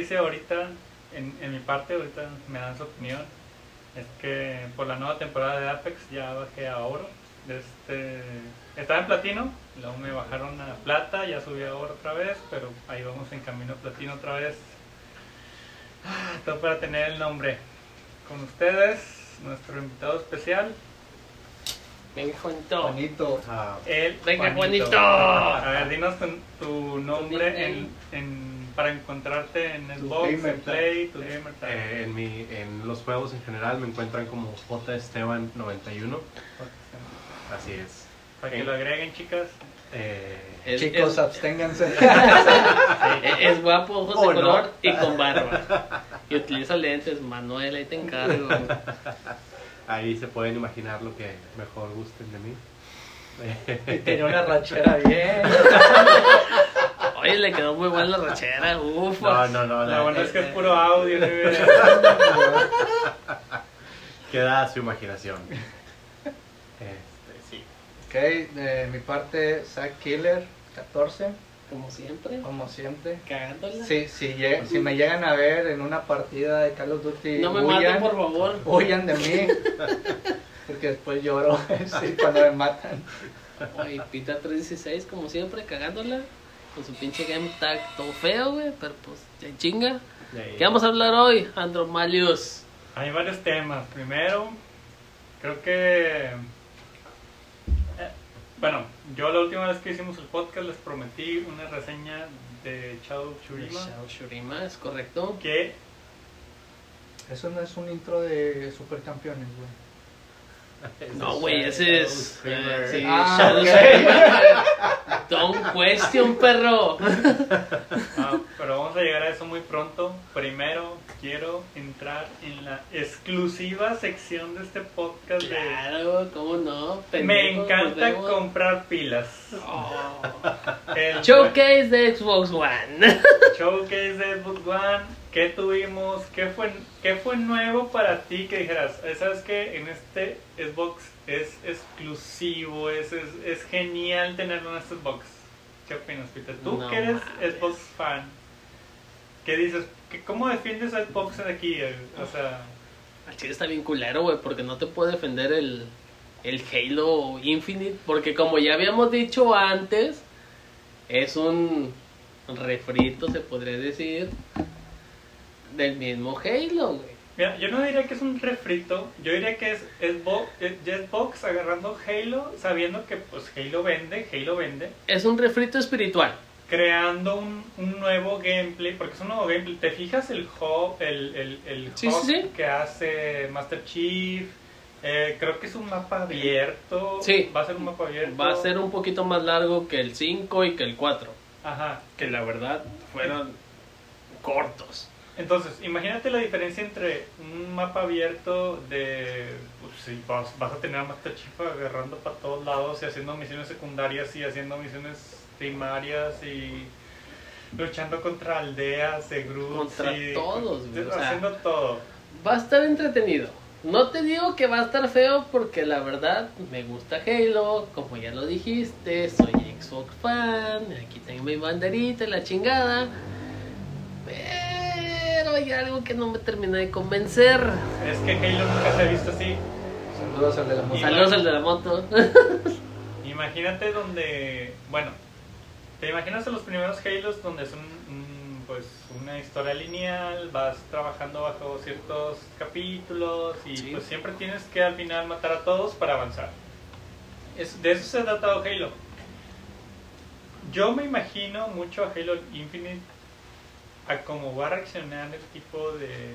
noticia ahorita, en, en mi parte, ahorita me dan su opinión, es que por la nueva temporada de Apex ya bajé a oro. Este, estaba en platino, luego me bajaron a plata, ya subí a oro otra vez, pero ahí vamos en camino a platino otra vez. Ah, Todo para tener el nombre. Con ustedes, nuestro invitado especial, Venga, Juanito. Bonito. Ah, el Venga, Juanito. A ver, dinos tu, tu nombre en, en- para encontrarte en Xbox, gamer en. Play, tu gamer tag. eh, en, mi, en los juegos en general me encuentran como J Esteban 91. Así es. Para que lo agreguen, chicas. Eh, Es, Chicos, es, absténganse. es- es guapo, ojos Oh, de no. color y con barba. Y utiliza lentes, Manuel, ahí te encargo. ahí se pueden imaginar lo que mejor gusten de mí. y tenía una rachera bien. Oye, le quedó muy buena la rachera, uf. No, no, no. La la- verdad es que es puro audio. Queda a su imaginación. Este, sí. ok, de mi parte, Zack Killer, 14, Como siempre, como siempre. cagándola. Sí, si, lleg- si me llegan a ver en una partida de Call of Duty, No me huyan, maten, por favor. huyan de mí. Porque después lloro sí, cuando me matan. Oye, Pita 316, como siempre, cagándola. Con su pinche game tag todo feo, güey. Pero pues, ya chinga. ¿Qué vamos a hablar hoy, Andromalius? Hay varios temas. Primero, creo que. eh, bueno, yo la última vez que hicimos el podcast les prometí una reseña de Shadow Shurima. Shao Shurima, es correcto. Que Eso no es un intro de Supercampeones, güey. No, güey, ese es. eh, sí, Ah, Shadow ok. Shurima. Don't question, perro. Ah, pero vamos a llegar a eso muy pronto. Primero quiero entrar en la exclusiva sección de este podcast de... Claro, ¿cómo no? Me encanta comprar pilas. Oh. El Showcase de Xbox One. showcase de Xbox One. ¿Qué tuvimos? ¿Qué fue, ¿Qué fue nuevo para ti que dijeras? "Eh, ¿Sabes que En este Xbox es exclusivo, es, es, es genial tenerlo en este Xbox. ¿Qué opinas, Peter? Tú No que eres mames. Xbox fan, ¿qué dices? ¿Qué- ¿Cómo defiendes a Xbox aquí? O sea, chile está bien culero, güey, porque no te puede defender el, el Halo Infinite. Porque como ya habíamos dicho antes, es un refrito, se podría decir, del mismo Halo, güey. mira, yo no diría que es un refrito, yo diría que es Xbox, es Xbox agarrando Halo, sabiendo que pues Halo vende, Halo vende. Es un refrito espiritual. creando un, un nuevo gameplay, porque es un nuevo gameplay. ¿Te fijas el hub, el, el, el Sí, hub sí, sí. que hace Master Chief? Eh, creo que es un mapa abierto. Sí. Va a ser un mapa abierto. Va a ser un poquito más largo que el 5 y que el 4. Ajá. Que la verdad fueron cortos. Entonces, imagínate la diferencia entre un mapa abierto de... Pues, sí, vas, vas a tener a Master Chief agarrando para todos lados y haciendo misiones secundarias y haciendo misiones primarias y luchando contra aldeas de Groot. Contra todos, güey, o sea, haciendo todo. Va a estar entretenido. No te digo que va a estar feo porque la verdad me gusta Halo, como ya lo dijiste, soy Xbox fan, aquí tengo mi banderita y la chingada. Pero hay algo que no me termina de convencer. Es que Halo nunca se ha visto así. Saludos al de la música. Saludos al de la moto. Imagínate donde, bueno, te imaginas a los primeros Halos donde es un, un, pues una historia lineal, vas trabajando bajo ciertos capítulos y Sí. pues siempre tienes que al final matar a todos para avanzar. Es, de eso se ha tratado Halo. Yo me imagino mucho a Halo Infinite a cómo va a reaccionar el tipo de, de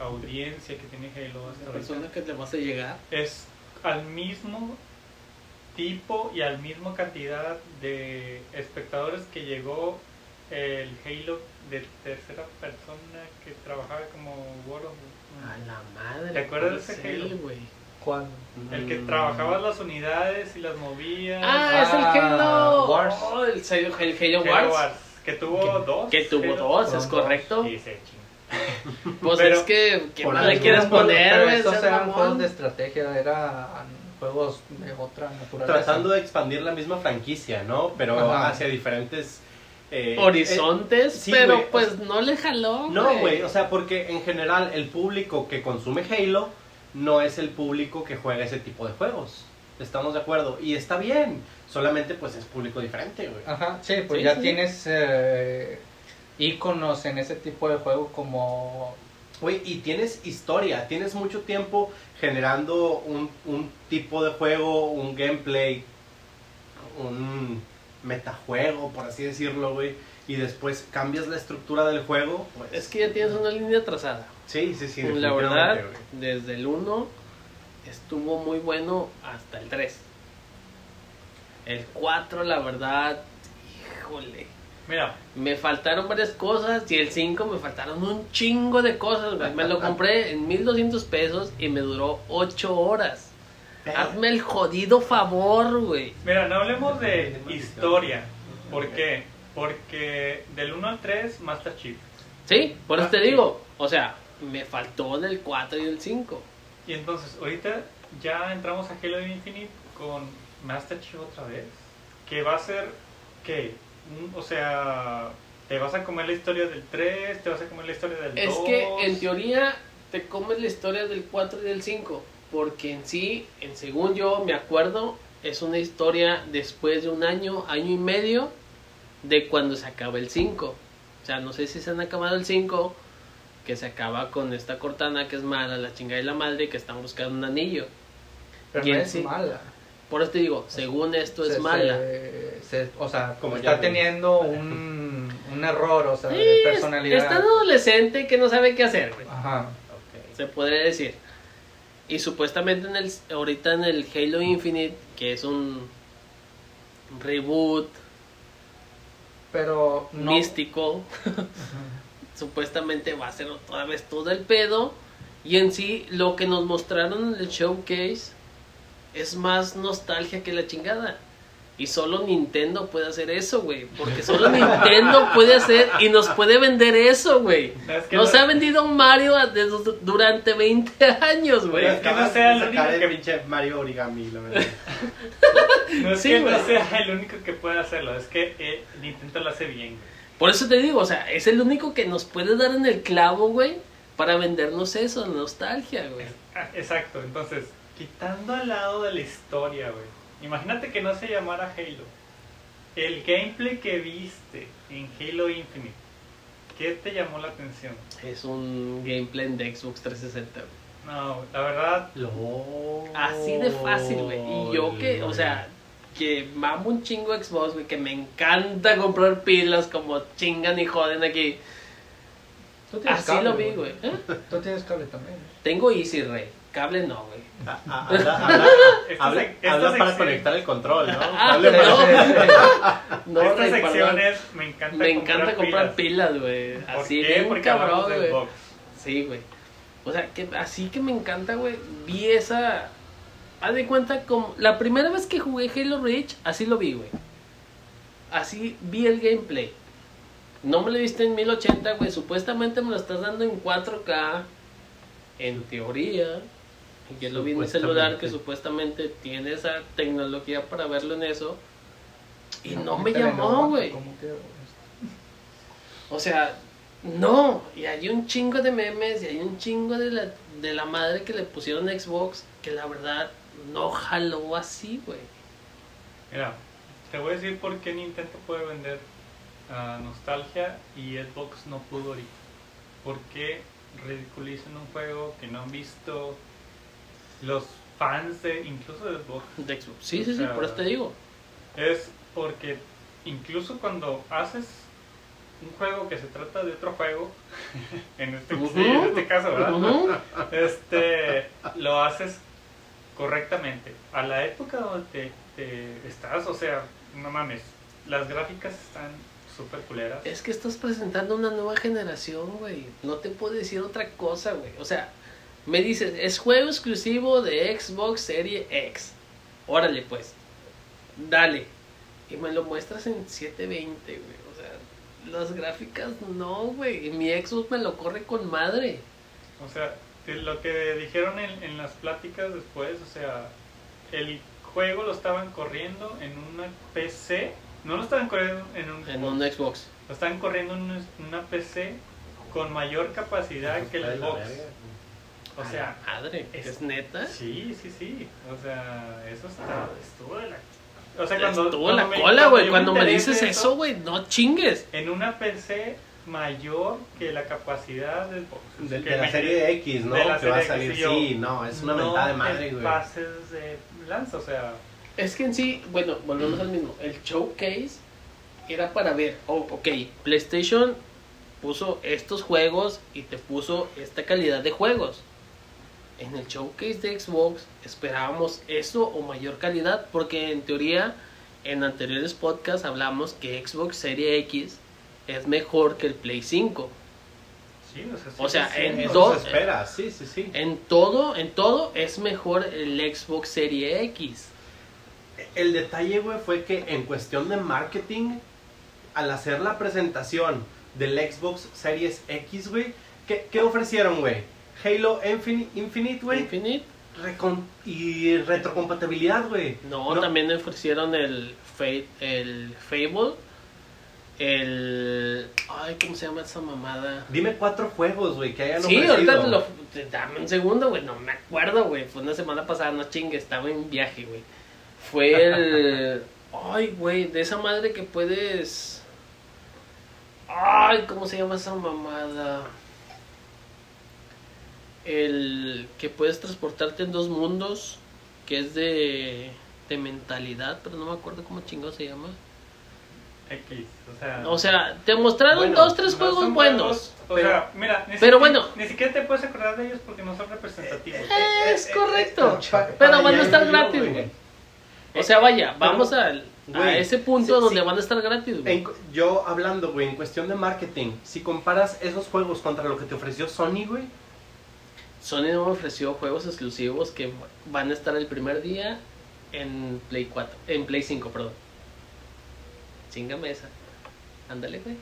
audiencia que tiene Halo hasta La ahorita persona que le vas a llegar. es al mismo tipo y al mismo cantidad de espectadores que llegó el Halo de tercera persona que trabajaba como World of A la madre. ¿Te acuerdas de ¿cuál ese es Halo? güey? ¿Cuándo? el que Mm, trabajaba las unidades y las movía Ah, es el Ah, Halo. Wars. Oh, el, el Halo Halo Wars. Wars, que tuvo Que- dos Que tuvo dos, es correcto. Sí, ching. Pues Pero- es que, ¿qué más le quieres poner, güey? estos eran juegos de estrategia, eran juegos de otra naturaleza. Tratando de expandir la misma franquicia, ¿no? Pero Ajá. hacia diferentes... eh, Horizontes, eh, sí, pero o pues sea, no le jaló, No, güey, o sea, porque en general el público que consume Halo no es el público que juega ese tipo de juegos. Estamos de acuerdo. Y está bien. Solamente pues es público diferente, güey. Ajá, sí, pues Sí, ya sí. tienes eh, íconos en ese tipo de juego como... Güey, y tienes historia, tienes mucho tiempo generando un, un tipo de juego, un gameplay, un metajuego, por así decirlo, güey. Y después cambias la estructura del juego, pues... Es que ya tienes una línea trazada. Sí, sí, sí. la verdad, güey. desde el 1 estuvo muy bueno hasta el 3. El 4, la verdad, híjole. Mira, Me faltaron varias cosas y el 5 me faltaron un chingo de cosas, güey. Me lo compré en 1200 pesos y me duró 8 horas. Hazme el jodido favor, güey. mira, no hablemos de historia. ¿Por qué? Porque del 1 al 3, Master Chief. Sí, por eso Ah, te sí. digo. O sea, me faltó del 4 y del 5. Y entonces, ahorita ya entramos a Halo Infinite con Master Chief otra vez. Que va a ser, ¿qué? O sea, ¿te vas a comer la historia del 3? ¿Te vas a comer la historia del 2? Es que en teoría te comes la historia del 4 y del 5, porque en sí, en según yo me acuerdo, es una historia después de un año, año y medio de cuando se acaba el 5. O sea, no sé si se han acabado el 5, que se acaba con esta Cortana que es mala, la chingada y la madre que están buscando un anillo. Pero ¿Quién no es sí? mala. Por eso te digo, según esto es mala. se- se- o sea, Como está teniendo un, un error, o sea, Sí, de personalidad. está adolescente que no sabe qué hacer, güey. Ajá. Se podría decir. Y supuestamente en el, ahorita en el Halo Infinite, que es un reboot Pero no. místico, supuestamente va a ser otra vez todo el pedo. Y en sí, lo que nos mostraron en el showcase es más nostalgia que la chingada. Y solo Nintendo puede hacer eso, güey. Porque solo Nintendo puede hacer y nos puede vender eso, güey. Es que Nos no- ha vendido un Mario a- de- durante 20 años, güey. Es que no sea el único el que- pinche Mario Origami, la verdad. No es Sí, que no sea el único que puede hacerlo, es que eh, Nintendo lo hace bien. Por eso te digo, o sea, es el único que nos puede dar en el clavo, güey, para vendernos eso, nostalgia, güey. Exacto, entonces, quitando al lado de la historia, güey. Imagínate que no se llamara Halo. El gameplay que viste en Halo Infinite, ¿qué te llamó la atención? Es un gameplay de Xbox 360, güey. No, la verdad, Lo- Así de fácil, güey. Y yo que, o sea, que mamo un chingo Xbox, güey, que me encanta comprar pilas como chingan y joden aquí. Tú tienes Así cable, lo vi, güey. ¿Eh? Tú tienes cable también. Tengo Easy Ray. Cable no, güey. Ah, ah, Habla, habla- Esta habla- sec- esta habla para conectar el control, ¿no? Ah, Hable pero- para- No, estas perdón. secciones me encanta Me encanta comprar pilas, güey. ¿Por Así qué? bien Porque hablamos cabrón, güey. Sí, güey. O sea, que así que me encanta, güey. Vi esa. Haz de cuenta como. La primera vez que jugué Halo Reach, así lo vi, güey. Así vi el gameplay. No me lo viste en 1080, güey. Supuestamente me lo estás dando en 4K. En teoría. Y Yo lo vi en mi celular que supuestamente tiene esa tecnología para verlo en eso. Y no, me llamó, güey. ¿Cómo que- O sea, no. Y hay un chingo de memes y hay un chingo de la, de la madre que le pusieron a Xbox que la verdad no jaló así, güey. Mira, te voy a decir por qué Nintendo puede vender ah, nostalgia y Xbox no pudo ahorita. ¿Por qué ridiculizan un juego que no han visto los fans de incluso de Xbox? De Xbox. Sí, sí, O sí, sea, por eso te digo. Es porque incluso cuando haces un juego que se trata de otro juego, en este, Ujú. sí, en este caso, ¿verdad? Este lo haces correctamente a la época donde te, te estás o sea no mames las gráficas están súper culeras Es que estás presentando una nueva generación, güey. No te puedo decir otra cosa, güey. O sea, me dices, es juego exclusivo de Xbox Serie X. Órale, pues. Dale. Y me lo muestras en 720, güey. O sea, Las gráficas no, güey. Mi Xbox me lo corre con madre. O sea, lo que dijeron en, en las pláticas después, o sea, el juego lo estaban corriendo en una PC, no lo estaban corriendo en un, En un Xbox. lo estaban corriendo en una, PC con mayor capacidad que el Xbox. O sea, A la madre, es- ¿es, neta? sí, sí, sí. O sea, eso está, estuvo de la... O sea, cuando... Estuvo la cuando me- cola, güey. yo Cuando me dices eso, güey, no chingues. En una PC mayor que la capacidad del Xbox. De, Que de la serie X, ¿no? de la que va a salir. X, yo- Sí, no, es una no mentada de madre, güey. pases de lanza, o sea... Es que en sí, bueno, volvemos al mismo. El showcase era para ver, oh, ok, PlayStation puso estos juegos y te puso esta calidad de juegos. En el showcase de Xbox esperábamos eso o mayor calidad, porque en teoría en anteriores podcasts hablamos que Xbox Serie X es mejor que el Play 5. Sí, o sea, sí O sea, sí, en se espera, sí, sí, sí. En todo, en todo es mejor el Xbox Serie X. El detalle, güey, fue que en cuestión de marketing, al hacer la presentación del Xbox Series X, güey, ¿qué, qué ofrecieron, güey? Halo Infin- Infinite, güey, Infinite. recon- y retrocompatibilidad, güey. No, también ofrecieron el, Fate, el Fable, el... Ay, ¿cómo se llama esa mamada? Dime cuatro juegos, güey, que hayan Sí, ofrecido. ahorita te lo... Dame un segundo, güey, no me acuerdo, güey. Fue una semana pasada, no chingue, estaba en viaje, güey. Fue el... Ay, güey, de esa madre que puedes... Ay, ¿cómo se llama esa mamada? El que puedes transportarte en dos mundos, que es de, de mentalidad, pero no me acuerdo cómo chingado se llama. X, o sea... O sea, te mostraron Bueno, dos, tres juegos buenos. juegos, o pero- sea, mira, ni pero siquiera- bueno. Ni siquiera te puedes acordar de ellos porque no son representativos. Es correcto. Pa- Pero van a estar gratis, güey. O sea, vaya, vamos al, a ese punto sí, donde sí. van a estar gratis, güey. En cu- yo hablando, güey, en cuestión de marketing, si comparas esos juegos contra lo que te ofreció Sony, güey, Sony no me ofreció juegos exclusivos que van a estar el primer día en Play 4, en Play 5, perdón. Chingame esa. Ándale, güey.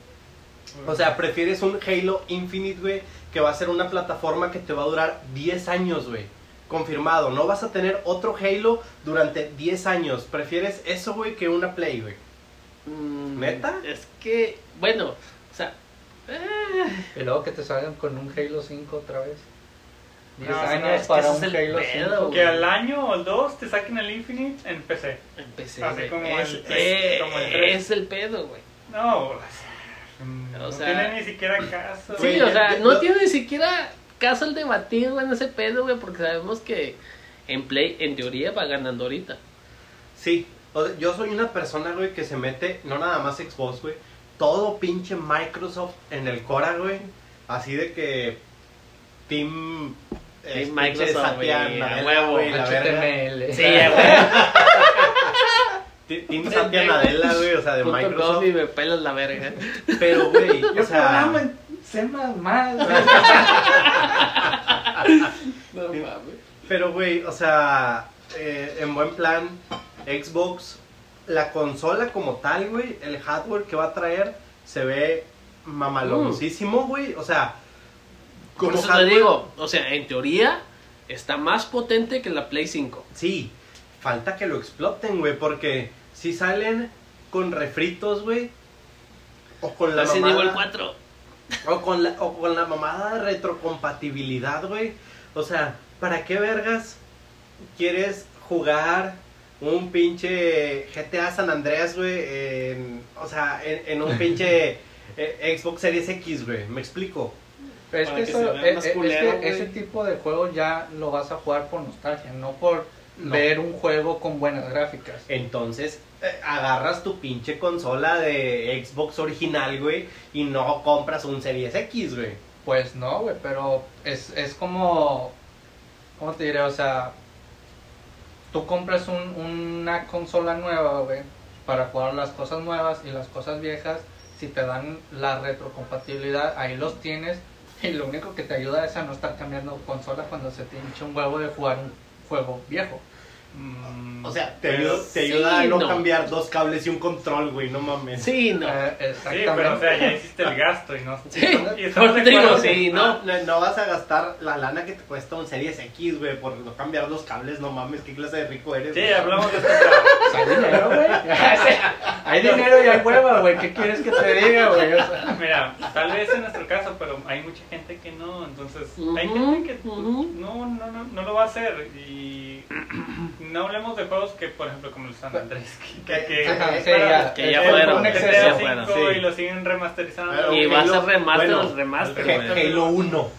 o sea, prefieres un Halo Infinite, güey, que va a ser una plataforma que te va a durar 10 años, güey. Confirmado, no vas a tener otro Halo durante 10 años. Prefieres eso, güey, que una Play, güey. Mm, ¿Neta? Es que, bueno, o sea... eh, Y luego que te salgan con un Halo 5 otra vez. 10 No, años es que para un Halo pedo, 5. Que al año o dos te saquen el Infinite en PC. empecé, Así güey. como es, el- eh, como el tres. es el pedo, güey. No, o sea, mm, no tiene ni siquiera caso. Sí, Güey, o sea, no tiene ni siquiera caso el debatir, güey, en ese pedo, güey, porque sabemos que en Play, en teoría, va ganando ahorita. Sí, o sea, yo soy una persona, güey, que se mete, no nada más Xbox, güey, todo pinche Microsoft en el Cora, güey. Así de que Team, Nadella, huevo, güey, la verga. HTML. Sí, güey. Ti- Team Satya Nadella, güey, o sea, de Microsoft. y me pelas la verga. Pero, güey, o sea, programo en C++. No mames. pero, güey, o sea, eh, en buen plan, Xbox, la consola como tal, güey, el hardware que va a traer, se ve mamaloncísimo, güey, o sea, Por como eso te hardware- digo, o sea, en teoría, está más potente que la Play 5. Sí, falta que lo exploten, güey, porque si salen con refritos, güey, o con la Resident Evil mamada, 4. o con la, o con la mamada de retrocompatibilidad, güey, o sea, ¿para qué vergas quieres jugar un pinche GTA San Andreas, güey, en, o sea, en, en un pinche eh, Xbox Series X, güey, me explico. Pero es que, eso, es ese tipo de juegos ya lo vas a jugar por nostalgia, no por No. ver un juego con buenas gráficas. Entonces, eh, agarras tu pinche consola de Xbox original, güey, y no compras un Series X, güey. Pues no, güey, pero es, es como, ¿cómo te diré? O sea, tú compras un- una consola nueva, güey, para jugar las cosas nuevas y las cosas viejas, si te dan la retrocompatibilidad, ahí los tienes y lo único que te ayuda es a no estar cambiando consola cuando se te hincha un huevo de jugar un juego viejo. Mm, O sea, te ayuda, te sí, ayuda a no, no. cambiar dos cables y un control, güey, no mames. Sí, no. Eh, Sí, exactamente. pero o sea, ya hiciste el gasto y no. Sí, y estamos por de digo, sí, no. No, no, no vas a gastar la lana que te cuesta un Series X, güey, por no cambiar los cables, no mames, qué clase de rico eres. Sí, güey? hablamos de esto. Hay dinero, güey. hay dinero y hay hueva, güey. ¿Qué quieres que te diga, güey? O sea, Mira, tal vez en nuestro caso, pero hay mucha gente que no, entonces hay gente que no, no, no, no lo va a hacer y no hablemos de juegos que, por ejemplo, como el San Andrés, que, que, Ajá, que- sí, para- ya. Que ya fueron, un que exceso. ya GTA fueron. 5 sí. y lo siguen remasterizando. Pero Y va a ser Halo- remaster, bueno, remaster. Halo 1.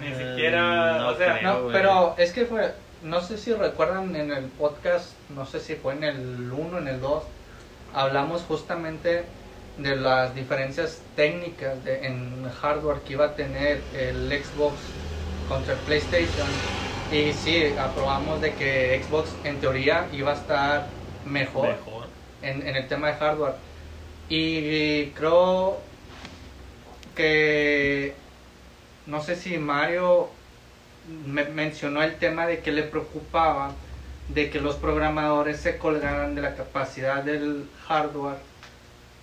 Ni siquiera, No o sea, creo. no, güey. pero es que fue. No sé si recuerdan en el podcast, no sé si fue en el 1, en el 2, hablamos justamente de las diferencias técnicas de, en hardware que iba a tener el Xbox contra el PlayStation. Y sí, aprobamos de que Xbox en teoría iba a estar mejor, Mejor. En, en el tema de hardware. Y creo que no sé si Mario me- mencionó el tema de que le preocupaba de que los programadores se colgaran de la capacidad del hardware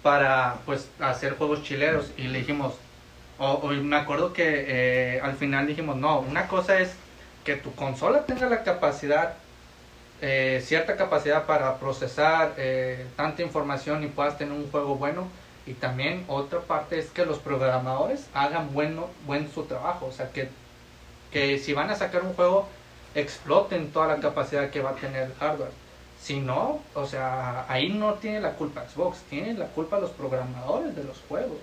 para pues hacer juegos chileros y le dijimos o, o me acuerdo que eh, al final dijimos no una cosa es que tu consola tenga la capacidad eh, cierta capacidad para procesar eh, tanta información y puedas tener un juego bueno. Y también otra parte es que los programadores hagan bueno buen su trabajo. O sea que que si van a sacar un juego exploten toda la capacidad que va a tener el hardware. Si no o sea ahí no tiene la culpa Xbox tiene la culpa los programadores de los juegos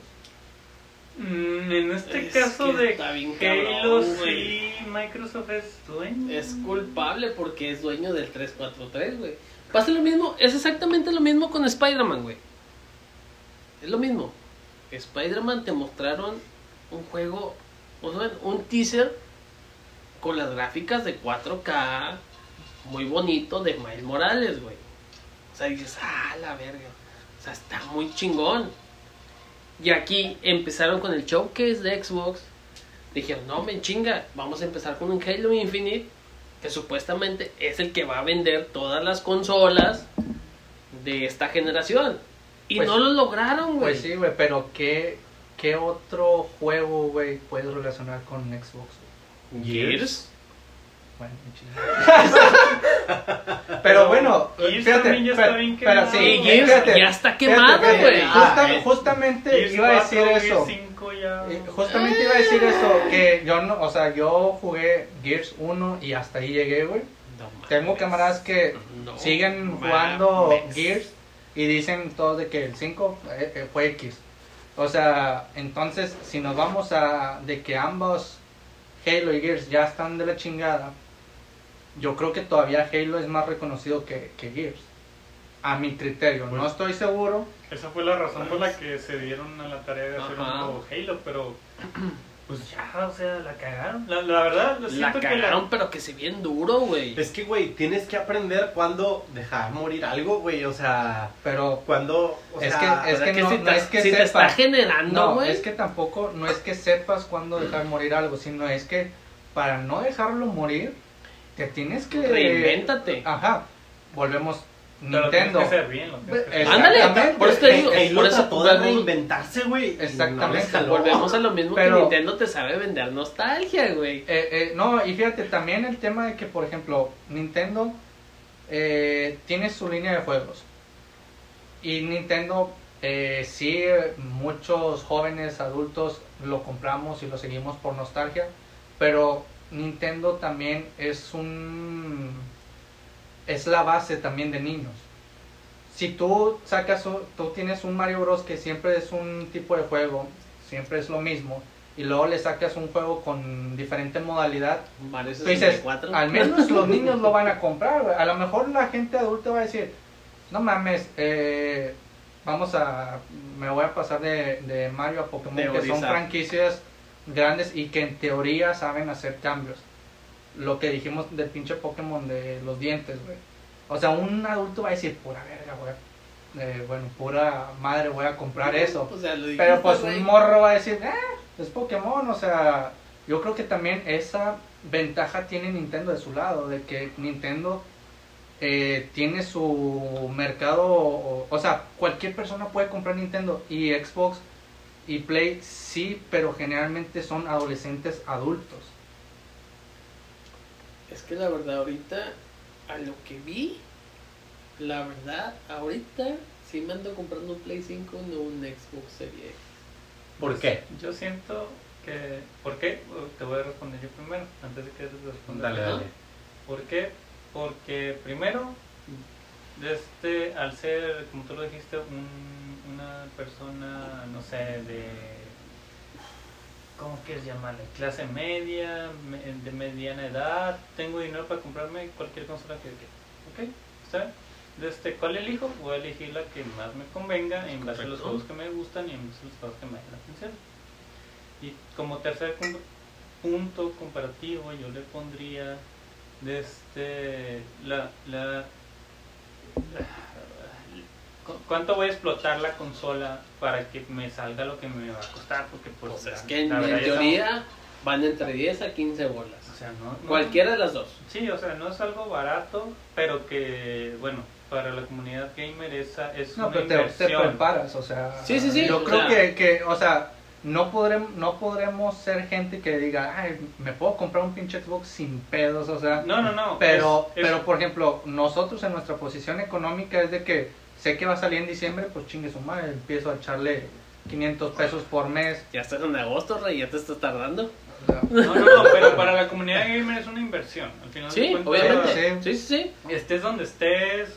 mm, en este Es caso de Halo sí, Microsoft es dueño. Es culpable porque es dueño del 343, güey. Pasa lo mismo, es exactamente lo mismo con Spider-Man, güey. Es lo mismo. Spider-Man te mostraron un juego, o sea, un teaser con las gráficas de 4K, muy bonito, de Miles Morales, güey. O sea, dices, ah, la verga. O sea, está muy chingón. Y aquí empezaron con el showcase de Xbox. Dijeron, no, me chinga, vamos a empezar con un Halo Infinite, que supuestamente es el que va a vender todas las consolas de esta generación. Y Pues- no lo lograron, güey. pues sí güey pero qué qué otro juego güey puedes relacionar con Xbox Gears. Bueno. Pero bueno, Gears fíjate, ya está pero- bien pero quemado. sí, Sí, Gears fíjate, ya está quemado, güey. justa- Ah, eh. justamente iba a decir 4, eso. Gears 5 ya. Justamente iba a decir eso, que yo no, o sea, yo jugué Gears 1 y hasta ahí llegué, güey. No mames. Tengo camaradas que No siguen jugando mames. Gears y dicen todos de que el 5 eh, eh, fue X. O sea, entonces, si nos vamos a de que ambos Halo y Gears ya están de la chingada, yo creo que todavía Halo es más reconocido que, que Gears. A mi criterio, no Pues- estoy seguro. Esa fue la razón por la que se dieron a la tarea de hacer un Ajá. nuevo Halo, pero pues ya, o sea, la cagaron. La, la verdad, lo La siento que cagaron, la... pero que se bien duro, güey. Es que, güey, tienes que aprender cuándo dejar morir algo, güey. O sea, Pero cuándo. O Es sea, que- es Pero no- si no te, es que si te está generando, no, güey. es que tampoco, no es que sepas cuándo dejar morir algo, sino es que para no dejarlo morir, te tienes que... Reinvéntate. Ajá, volvemos Pero lo Nintendo. tienes que hacer bien, lo tienes que hacer Es- bien. Ándale, por eso te digo, por eso de reinventarse, güey. no Exactamente. Volvemos a lo mismo Pero- que Nintendo te sabe vender nostalgia, güey. Eh, eh, no, y fíjate, también el tema de que, por ejemplo, Nintendo eh, tiene su línea de juegos. Y Nintendo, eh, sí, muchos jóvenes adultos lo compramos y lo seguimos por nostalgia. Pero Nintendo también es un... Es la base también de niños. Si tú sacas, un- tú tienes un Mario Bros. que siempre es un tipo de juego, siempre es lo mismo, y luego le sacas un juego con diferente modalidad, Mario Tú dices, 64. al menos los niños lo van a comprar. A lo mejor la gente adulta va a decir, no mames, eh, vamos a, me voy a pasar de, de Mario a Pokémon, que son franquicias grandes y que en teoría saben hacer cambios. Lo que dijimos del pinche Pokémon de los dientes, güey. O sea, un adulto va a decir, pura verga, güey. Eh, bueno, pura madre, voy a comprar eso. O sea, lo Pero pues un morro va a decir, eh, es Pokémon, o sea, yo creo que también esa ventaja tiene Nintendo de su lado, de que Nintendo eh, tiene su mercado, o, o sea, cualquier persona puede comprar Nintendo y Xbox y Play sí, pero generalmente son adolescentes adultos. Es que la verdad, ahorita, a lo que vi, la verdad, ahorita sí me ando comprando un Play 5, no un Xbox Series X. ¿Por qué? Yo siento que... ¿Por qué? Te voy a responder yo primero, antes de que te responda. Dale, dale. ¿Por qué? Porque primero, este, al ser, como tú lo dijiste, un- una persona, no sé, de... ¿Cómo quieres llamarle? Clase media, me- de mediana edad, tengo dinero para comprarme cualquier consola que quiera. ¿Ok? ¿Está bien? Desde, ¿Cuál elijo? Voy a elegir la que más me convenga en base a los juegos que me gustan y en base a los juegos que me llaman la atención. Y como tercer punto comparativo, yo le pondría desde la, la, ¿cu- ¿Cuánto voy a explotar la consola para que me salga lo que me va a costar? Porque pues, Pues la- es que en, la verdad en ya estamos- teoría van entre 10 a 15 bolas. o sea, no- no- Cualquiera de las dos. Sí, o sea, no es algo barato, pero que, bueno, para la comunidad gamer esa es No, una pero te, preparas, o sea. Sí, sí, sí, Yo o creo sea- que, que, o sea, no podremos, no podremos ser gente que diga, ay, me puedo comprar un pinche Xbox sin pedos, o sea. No, no, no. Pero, es- es- pero por ejemplo, nosotros en nuestra posición económica es de que sé que va a salir en diciembre, pues chingue su madre, empiezo a echarle 500 pesos por mes. Ya estás en agosto, rey, ya te estás tardando. o sea, No, no, no, pero para la comunidad gamer es una inversión. Al final Sí, cuentas, obviamente. sí. Sí, sí, sí. Estés donde estés,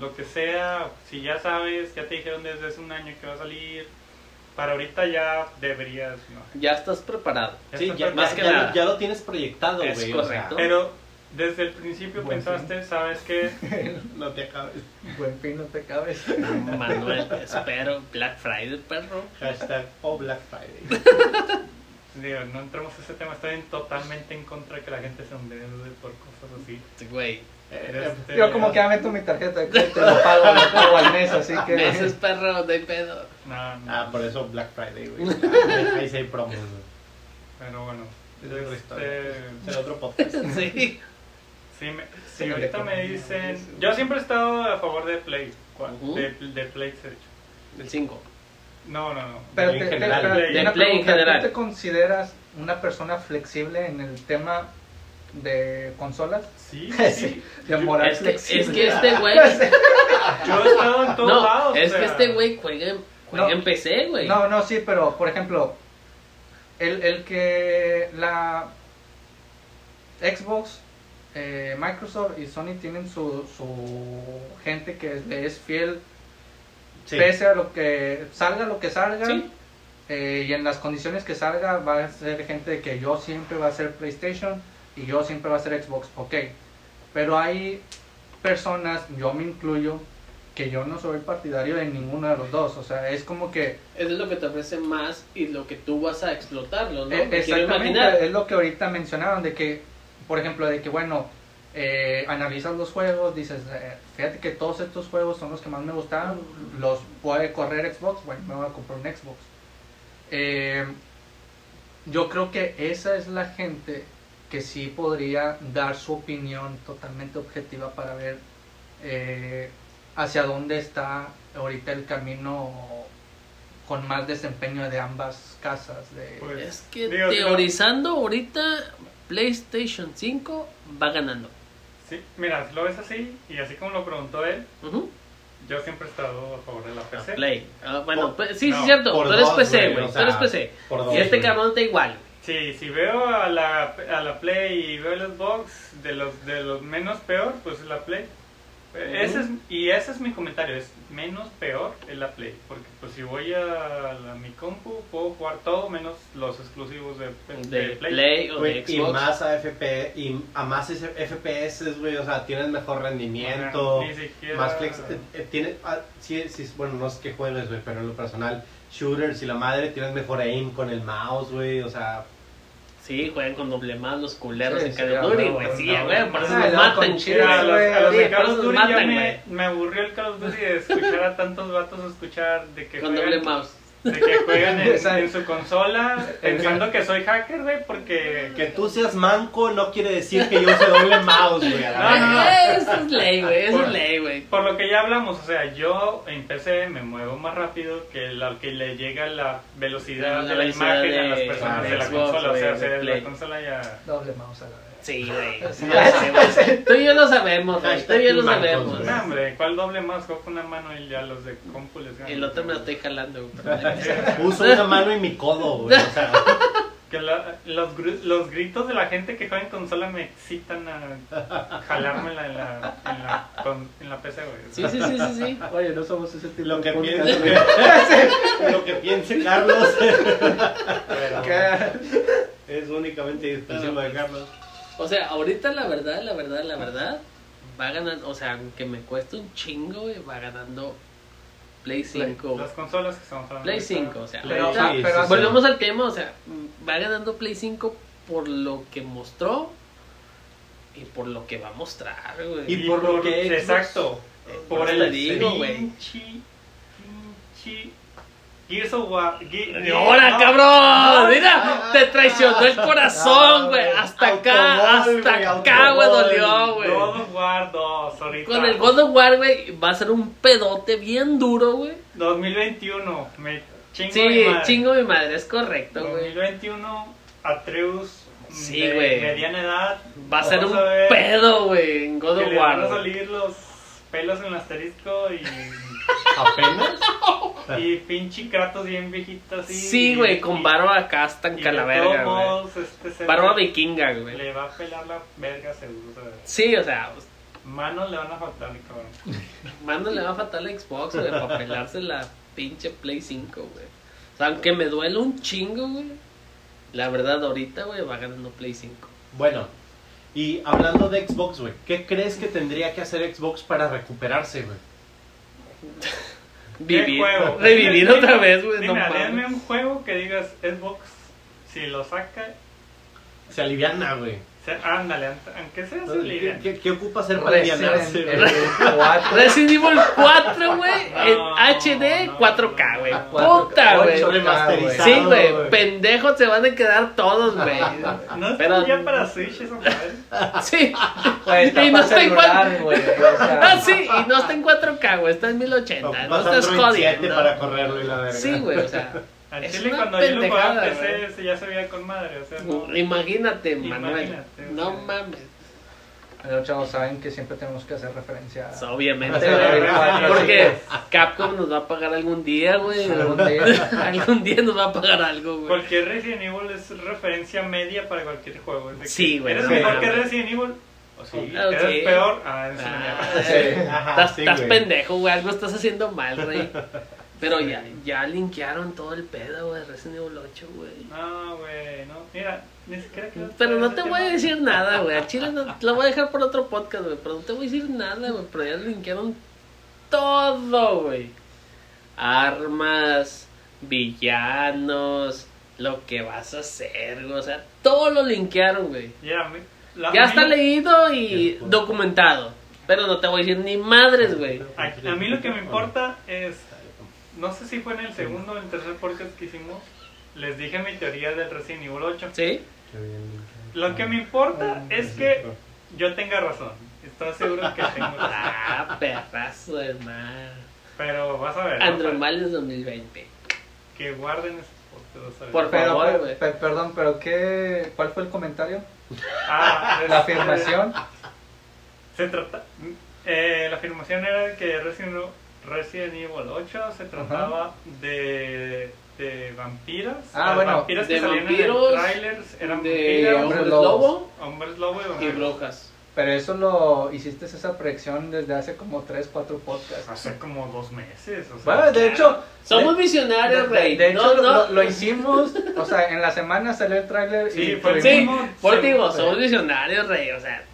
lo que sea, si ya sabes, ya te dijeron desde hace un año que va a salir, para ahorita ya deberías, ¿no? Ya estás preparado. Ya Sí, estás ya, preparado. más que ya- nada. ya lo tienes proyectado, Es güey. o sea, correcto. Pero desde el principio Buen pensaste, sabes que no te acabes. buen fin, no te cabes. Manuel, espero. Black Friday, perro. Hashtag o Black Friday. Digo, no entramos a ese tema, estoy en- totalmente en contra de que la gente se endeude por cosas así. Sí, Güey. Eh, Este, Yo como que ya meto mi tarjeta de crédito y lo pago, lo pago al mes, así que... Meses, perro, no hay pedo. No, no, Ah, por eso Black Friday, güey. Ahí- sí hay promos, pero bueno. Es otra este, historia. Es otro podcast. Sí. Sí, me- si ahorita me dicen... Yo siempre he estado a favor de Play, de, de Play, de hecho. El 5. No, no, no. Pero En te, te- general. pero Play. una De Play en pregunta, ¿tú general. te consideras una persona flexible en el tema de consolas? Sí, Sí, de moral Es que, flexible. es que este güey. Yo he estado en todos No, lados. es o que este güey juega, en- juega No. en PC, güey. No, no, sí, pero por ejemplo, el, el que la Xbox, eh, Microsoft y Sony tienen su, su gente que le es fiel Sí. pese a lo que salga, lo que salga. Sí. eh, y en las condiciones que salga va a ser gente de que yo siempre va a ser PlayStation y yo siempre va a ser Xbox, ok. Pero hay personas, yo me incluyo, que yo no soy partidario de ninguno de los dos. O sea, es como que es lo que te ofrece más y lo que tú vas a explotarlo, ¿no? Eh, Exactamente, imaginar. es lo que ahorita mencionaban, de que, por ejemplo, de que, bueno, eh, analizas los juegos, dices, eh, fíjate que todos estos juegos son los que más me gustaron, los puede correr Xbox, bueno, me voy a comprar un Xbox. Eh, yo creo que esa es la gente que sí podría dar su opinión totalmente objetiva para ver eh, hacia dónde está ahorita el camino con más desempeño de ambas casas. De, Pues, Es que digo, digo, teorizando ahorita, PlayStation 5 va ganando. Sí, mira, lo ves así, y así como lo preguntó él, yo siempre he estado a favor de la PC. Play. Ah, bueno, Por- pues, sí, no, sí, cierto. por Tú eres dos, PC, güey, o Tú sea, eres PC. por dos, Y este cabrón está igual. Sí, si veo a la, a la Play y veo el Xbox de los, de los menos peor, pues la Play. Ese es, y ese es mi comentario, es menos peor es la Play. Porque pues si voy a, la- mi compu puedo jugar todo menos los exclusivos de, De de Play, o de y Xbox. más a FP, y a más FPS, güey, o sea, tienes mejor rendimiento, Ni siquiera- más flex, eh, eh, tiene, ah, sí, sí, bueno, no es que juegues, güey, pero en lo personal, shooters y la madre, tienes mejor aim con el mouse, güey, o sea, Sí, juegan con doble más los culeros Sí, en Call of Duty, güey. Sí, güey, por eso nos matan, chido. a los, a de Call of Duty ya me, me aburrió el Call of Duty de escuchar a tantos vatos escuchar de que Con doble mouse. De que juegan en, en su consola pensando que soy hacker, güey, porque... Que tú seas manco no quiere decir que yo use doble mouse, güey. la No, no, no. Eso es ley, güey. Eso Por- es ley, güey. Por lo que ya hablamos, o sea, yo en PC me muevo más rápido que lo que le llega la velocidad La de la velocidad imagen a las de- personas de de la Xbox, consola. O sea, güey, o sea, de la consola ya... Doble mouse a la vez. Sí, güey. Sí. Tú y yo lo sabemos, güey. Tú y yo lo sabemos. No, hombre, ¿cuál doble más? Con una mano y ya los de compu les ganan. El otro me lo estoy jalando, güey. Uso una mano y mi codo, güey. O sea, Que la- los, los gritos de la gente que juega en consola me excitan a jalármela en la, en la, con- en la PC, güey. Sí, sí, sí, sí, sí. Oye, no somos ese tipo lo que piense, güey. lo que piense Carlos Pero- ¿Qué? es únicamente exclusivo de Carlos. O sea, ahorita la verdad, la verdad, la verdad, va ganando, o sea, aunque me cueste un chingo, güey, va ganando Play 5. Las consolas que estamos hablando. Play 5, o sea, Play, ahorita- sí, pero sí, volvemos al tema, o sea, va ganando Play 5 por lo que mostró y por lo que va a mostrar, güey. Y por lo que Xbox- Exacto. Por Por el digo, güey. pinche, pinche Gears of War. Ge- ¡Y ¡Ahora, no, cabrón! no, Mira, te traicionó el corazón, güey. Hasta acá, hasta acá, güey, dolió, güey. God of War 2, ahorita. Con el God of War, güey, va a ser un pedote bien duro, güey. 2021. Me chingo Sí, mi madre. chingo mi madre, es correcto, güey. 2021, Atreus. Sí, güey. Mediana edad. Va a ser un ver pedo, güey, en God of le van a War. salir los pelos en el asterisco y. ¿Apenas? y pinche Kratos bien viejito así. Sí, güey, con barba acá hasta en calaverga, güey. este Barba vikinga, güey. Le va a pelar la verga seguro. o sea, Sí, o sea, pues, manos le van a faltar, cabrón. mano le va a faltar la Xbox, güey, para pelarse la pinche Play 5, güey. O sea, aunque me duele un chingo, güey. La verdad, ahorita, güey, va ganando Play 5. Bueno, y hablando de Xbox, güey, ¿qué crees que tendría que hacer Xbox para recuperarse, güey? ¿Qué Vivir, juego? revivir Dime- otra vez, güey, no denme un juego que digas Xbox, si lo saca, Se aliviana, güey. Ándale, aunque sea se ¿Qué, livian. qué, qué ocupa hacer para alivianarse, Resident güey? Evil 4. Resident Evil 4, güey, en No, HD no, 4K, güey. Puta, güey. Sí, güey, güey. pendejos se van a quedar todos, güey. No está ya para Switch esa madre. Sí. Pues está Y no está en celular, cuatro- güey. O sea, Ah, sí, y no está en 4K, güey, está en 1080. No estás Android 7 jodiendo. para correrlo y la verga. Sí, güey, o sea. Al Es chile una cuando yo lo jugaba PC ya se veía con madre, o sea, no. Imagínate, Manuel. Imagínate, No güey. mames. Pero chavos, saben que siempre tenemos que hacer referencia a Obviamente, güey. Porque Capcom nos va a pagar algún día, güey. Algún día. Algún día nos va a pagar algo, güey. Cualquier Resident Evil es referencia media para cualquier juego. es Sí, güey, ¿Eres mejor que Resident Evil? O sí. Ah, ¿Eres sí. peor? Ah, es Ah. Sí. Ajá, Estás, sí, estás güey. pendejo, güey. Algo estás haciendo mal, güey. Pero ya, ya linkearon todo el pedo, güey. Resident Evil 8, güey. No, güey, no. Mira, ni siquiera quiero Pero no te voy a decir nada, güey. A Chile no, lo voy a dejar por otro podcast, güey. Pero no te voy a decir nada, güey. Pero ya linkearon todo, güey. Armas, villanos, lo que vas a hacer, güey. O sea, todo lo linkearon, güey. La- Ya está mí leído y documentado. Pero no te voy a decir ni madres, güey. A, a mí lo que me importa es, no sé si fue en el segundo o en el tercer podcast que hicimos, les dije mi teoría del Resident Evil 8. ¿Sí? Lo que me importa es que yo tenga razón. Estoy seguro que tengo razón. Ah, perrazo, hermano. Pero vas a ver. Andromales 2020. Que guarden ese podcast. vas a ver. Por Pero, favor, güey. per- perdón, pero ¿qué, ¿cuál fue el comentario? Ah, La afirmación. Se trata. eh, la afirmación era que Resident, Resident Evil 8 se trataba de, de vampiras. Ah, Las bueno, vampiras de que salían vampiros, en el tráiler eran de vampiras, hombres lobo hombres lobo y y brujas. Pero eso lo hiciste esa proyección desde hace como 3, 4 podcasts. Hace como dos meses. O sea, Bueno, de hecho, Somos de- visionarios, de, rey. de hecho no, lo- no. Lo, lo hicimos, o sea, en la semana salió el tráiler Sí, y fue el Sí, mismo- por digo, somos visionarios, rey. O sea,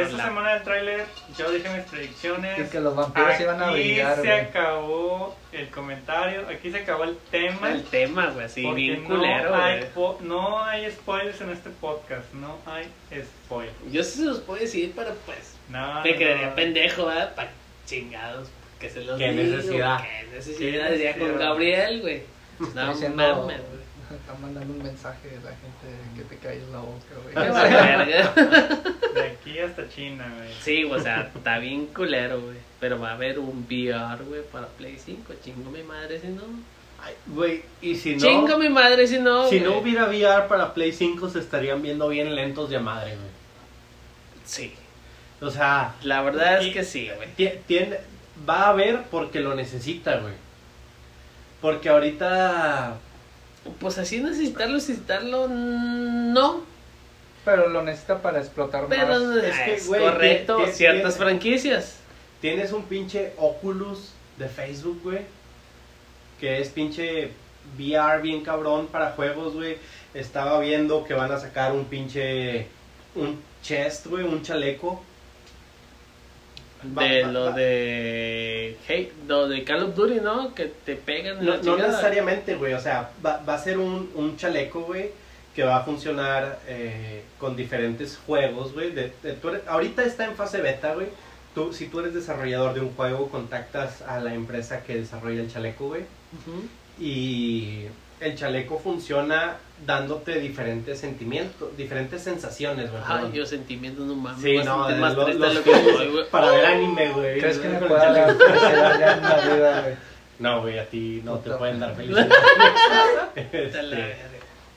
Esta la- semana del tráiler yo dije mis predicciones. y que los vampiros iban a Aquí brillar. se güey. acabó el comentario, aquí se acabó el tema. el tema, güey, así, porque bien no culero, hay, güey. po- no hay spoilers en este podcast, no hay spoilers. Yo sí se los puedo decir, pero pues, No, me no, quedaría no. pendejo, ¿verdad? Pa' chingados, que se los Qué digo, necesidad. Qué necesidad, Qué diría con. Gabriel, güey. No mames, güey. Está mandando un mensaje de la gente que te calles la boca, güey. De aquí hasta China, güey. Sí, o sea, está bien culero, güey. Pero va a haber un VR, güey, para Play 5. Chingo mi madre si no. Ay, Güey, y si no, Chingo mi madre si no. si güey. no hubiera VR para Play 5 se estarían viendo bien lentos de madre, güey. Sí. O sea, La verdad Y- es que sí, güey. Tiene, va a haber porque lo necesita, güey. Porque ahorita. Pues así necesitarlo, necesitarlo, no. Pero lo necesita para explotar Pero más. es que, es güey, correcto, ciertas franquicias. Tienes un pinche Oculus de Facebook, güey. Que es pinche VR bien cabrón para juegos, güey. Estaba viendo que van a sacar un pinche. Un chest, güey, un chaleco. De lo de. Hey, lo de Call of Duty, ¿no? Que te pegan No, no necesariamente, güey. O sea, va, va a ser un, un chaleco, güey, que va a funcionar eh, con diferentes juegos, güey. De- de- tú eres- ahorita está en fase beta, güey. Tú, si tú eres desarrollador de un juego, contactas a la empresa que desarrolla el chaleco, güey. Y el chaleco funciona dándote diferentes sentimientos, diferentes sensaciones, güey. Ay, perdón. yo sentimiento no mames. Sí, no, de más lo- triste de los lo que soy, güey. Para ver anime, güey. ¿Crees que me dar vida, güey? No, güey, a ti no te pueden dar felicidad. Este.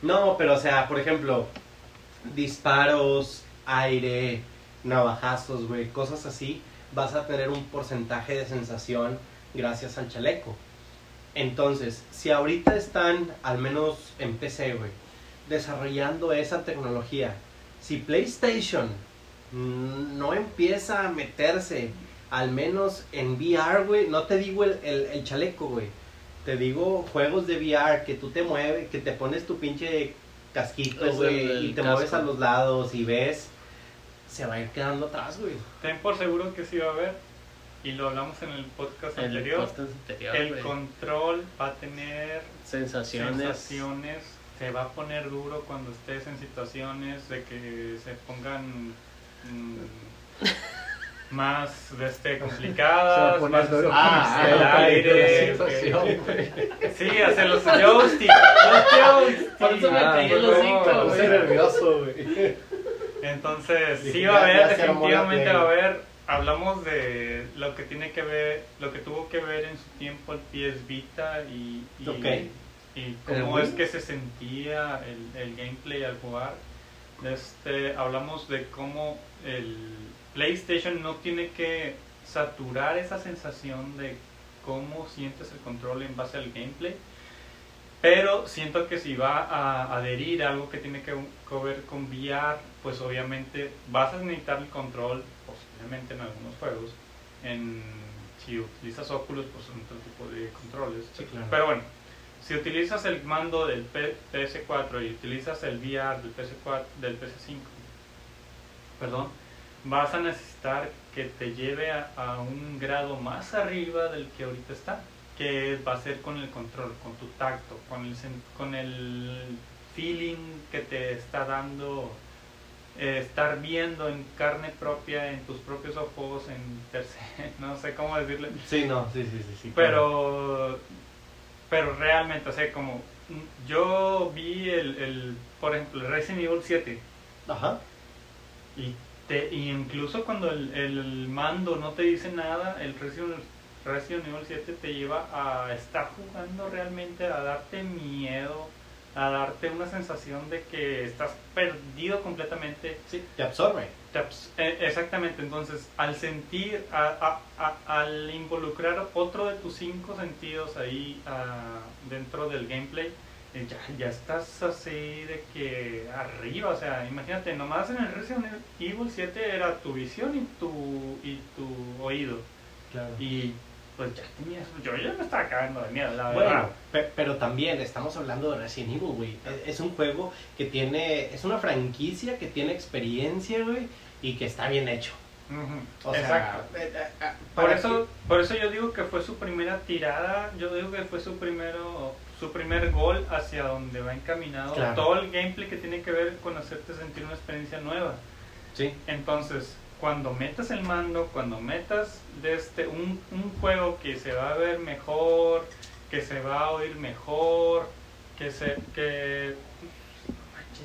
No, pero o sea, por ejemplo, disparos, aire, navajazos, güey, cosas así, vas a tener un porcentaje de sensación gracias al chaleco. Entonces, si ahorita están, al menos en PC, güey, desarrollando esa tecnología, si PlayStation no empieza a meterse, al menos en VR, güey, no te digo el, el- el chaleco, güey, te digo juegos de VR que tú te mueves, que te pones tu pinche casquito, güey, y te casco. mueves a los lados y ves, se va a ir quedando atrás, güey. Ten por seguro que sí va a haber, y lo hablamos en el podcast El anterior, podcast anterior, el control va a tener Sensaciones. sensaciones, se va a poner duro cuando estés en situaciones de que se pongan mm, más de este, Se va complicadas, a poner más duro Ah, el ah, aire, que- Sí, hacer los joystick, los joystick. Por eso me Ah, cayó el por hocico, favor, güey. Puse nervioso, güey. Entonces, sí va a haber, se definitivamente va a haber. Hablamos de lo que tiene que ver, lo que tuvo que ver en su tiempo el PS Vita y, y, cómo es que se sentía el, el gameplay al jugar. Este, hablamos de cómo el PlayStation no tiene que saturar esa sensación de cómo sientes el control en base al gameplay. Pero siento que si va a adherir a algo que tiene que, que ver con VR, pues obviamente vas a necesitar el control, en algunos juegos. En, si utilizas Oculus, pues son otro tipo de controles. Sí, claro. Pero bueno, si utilizas el mando del P- PS4 y utilizas el VR del PS4, del PS5, perdón, vas a necesitar que te lleve a, a un grado más arriba del que ahorita está, que va a ser con el control, con tu tacto, con el, con el feeling que te está dando eh, estar viendo en carne propia, en tus propios ojos, en tercer, no sé cómo decirle, Sí, no, sí, sí, sí. sí claro. pero pero realmente, o sea, como yo vi el, el por ejemplo, el Resident Evil 7 Ajá. y, te, y incluso cuando el, el mando no te dice nada, el Resident, Resident Evil 7 te lleva a estar jugando realmente, a darte miedo, a darte una sensación de que estás perdido completamente. Sí, te absorbe. Te abs- eh, Exactamente, entonces al sentir, a- a- a- al involucrar otro de tus cinco sentidos ahí ah, dentro del gameplay, eh, ya, ya estás así de que arriba, o sea, imagínate, nomás en el Resident Evil 7 era tu visión y tu, y tu oído, Claro. y pues ya tenías, yo ya me estaba cagando de miedo, la Bueno, verdad. pe- pero también estamos hablando de Resident Evil, güey. Es, es un juego que tiene, es una franquicia que tiene experiencia, güey, y que está bien hecho. Ujú, O sea, Exacto. eh, eh, eh, Por eso, por eso yo digo que fue su primera tirada, yo digo que fue su primero, su primer gol hacia donde va encaminado Claro. todo el gameplay que tiene que ver con hacerte sentir una experiencia nueva. que- Sí, Entonces, cuando metas el mando, cuando metas de este un, un juego que se va a ver mejor, que se va a oír mejor, que se que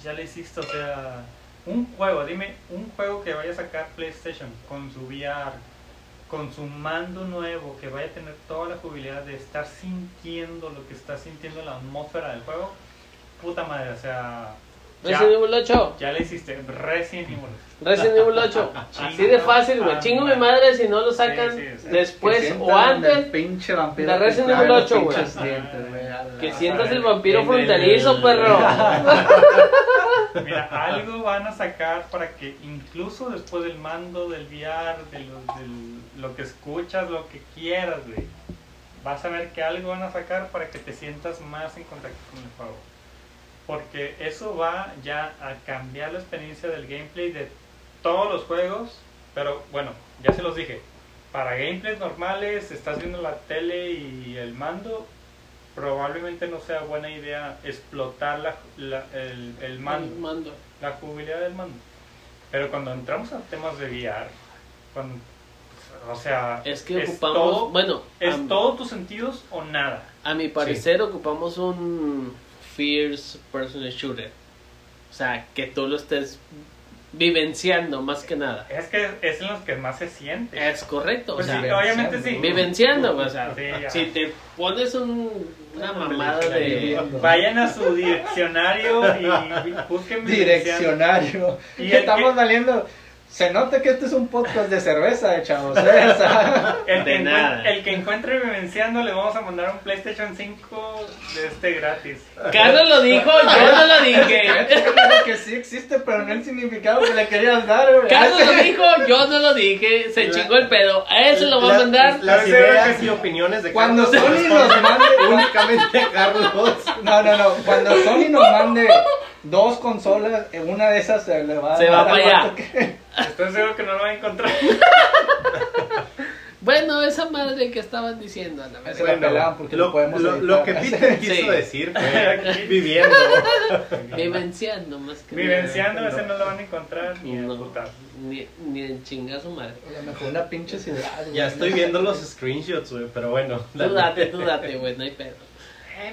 ya le hiciste, o sea, un juego, dime, un juego que vaya a sacar PlayStation con su VR, con su mando nuevo, que vaya a tener toda la jubilidad de estar sintiendo lo que está sintiendo la atmósfera del juego. Puta madre, o sea, Resident Evil 8. ya le hiciste Resident Evil. Resident Evil 8. Así de fácil, güey. Chingo mi madre si no lo sacan Sí, sí, sí. después o antes. pinche vampiro de que Resident trae Evil los 8, güey. Que sientas el vampiro fronterizo, el- perro. Mira, algo van a sacar para que incluso después del mando, del VR, de lo, del- lo que escuchas, lo que quieras, güey, vas a ver que algo van a sacar para que te sientas más en contacto con el juego. Porque eso va ya a cambiar la experiencia del gameplay de todos los juegos. Pero bueno, ya se los dije. Para gameplays normales, estás viendo la tele y el mando, probablemente no sea buena idea explotar la, la- el, el mando, Mando. la jubilidad del mando. Pero cuando entramos a temas de VR, cuando, o sea, Es que ocupamos. todo, bueno, es todos tus sentidos o nada. a mi parecer, ocupamos un Fierce Personal Shooter. O sea, que tú lo estés vivenciando más que nada. Es que es en los que más se siente. Es correcto. Pues o sea, sí, obviamente sí. vivenciando, o sea, Sí, si te pones un, una mamada diccionario de... Vayan a su direccionario y busquen Direccionario. Y estamos que- valiendo. Se nota que este es un podcast de cerveza, chavos. ¿eh? O sea, El que, De nada. encuentre, el que encuentre vivenciando le vamos a mandar un PlayStation 5 de este gratis. Carlos lo dijo, yo no lo dije. Yo creo que sí existe, pero no el significado que le querías dar, güey. Carlos lo dijo, yo no lo dije. Se La- chingó el pedo. A eso lo va a mandar. Las ideas que- y opiniones de Cuando Carlos Sony nos mande. únicamente a Carlos. No, no, no. Cuando Sony nos mande dos consolas, eh, una de esas se le va a Se va para allá. que- Estoy seguro que no lo va a encontrar. Bueno, esa madre que estaban diciendo a la la pelaban porque lo, lo podemos lo- lo que Peter quiso Sí. decir fue viviendo. Vivenciando más que Vivenciando, ese no lo van a encontrar ni No, ni, ni en chingazo madre. A lo mejor una pinche ciudad. Ya estoy viendo los screenshots, güey, pero bueno. Tú date, tú date, güey, no hay pedo.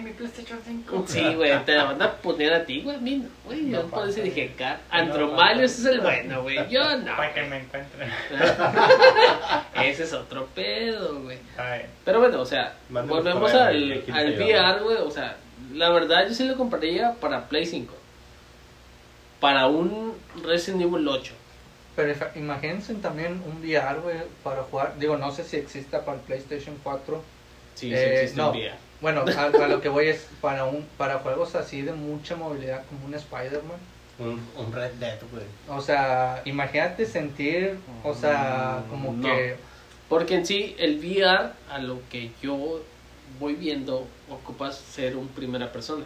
Mi PlayStation 5. Sí, güey, te la van a poner a ti, güey, a mí no, güey. Yo No eso pasa. dije, Car Andromalios es el bueno, güey. Yo no. Para que me encuentren. Ese es otro pedo, güey. Pero bueno, o sea, Mándanos volvemos al, al. VR, güey. O sea, la verdad yo sí lo compraría para Play 5. Para un Resident Evil 8. Pero imagínense también un VR, güey, para jugar. Digo, no sé si exista para el PlayStation 4. Sí, sí Eh, existe no. un VR. Bueno, a, a lo que voy es para un para juegos así de mucha movilidad como un Spider-Man. Un, un Red Dead, güey. O sea, imagínate sentir, o sea, como No. que Porque en sí, el VR, a lo que yo voy viendo, ocupas ser un primera persona.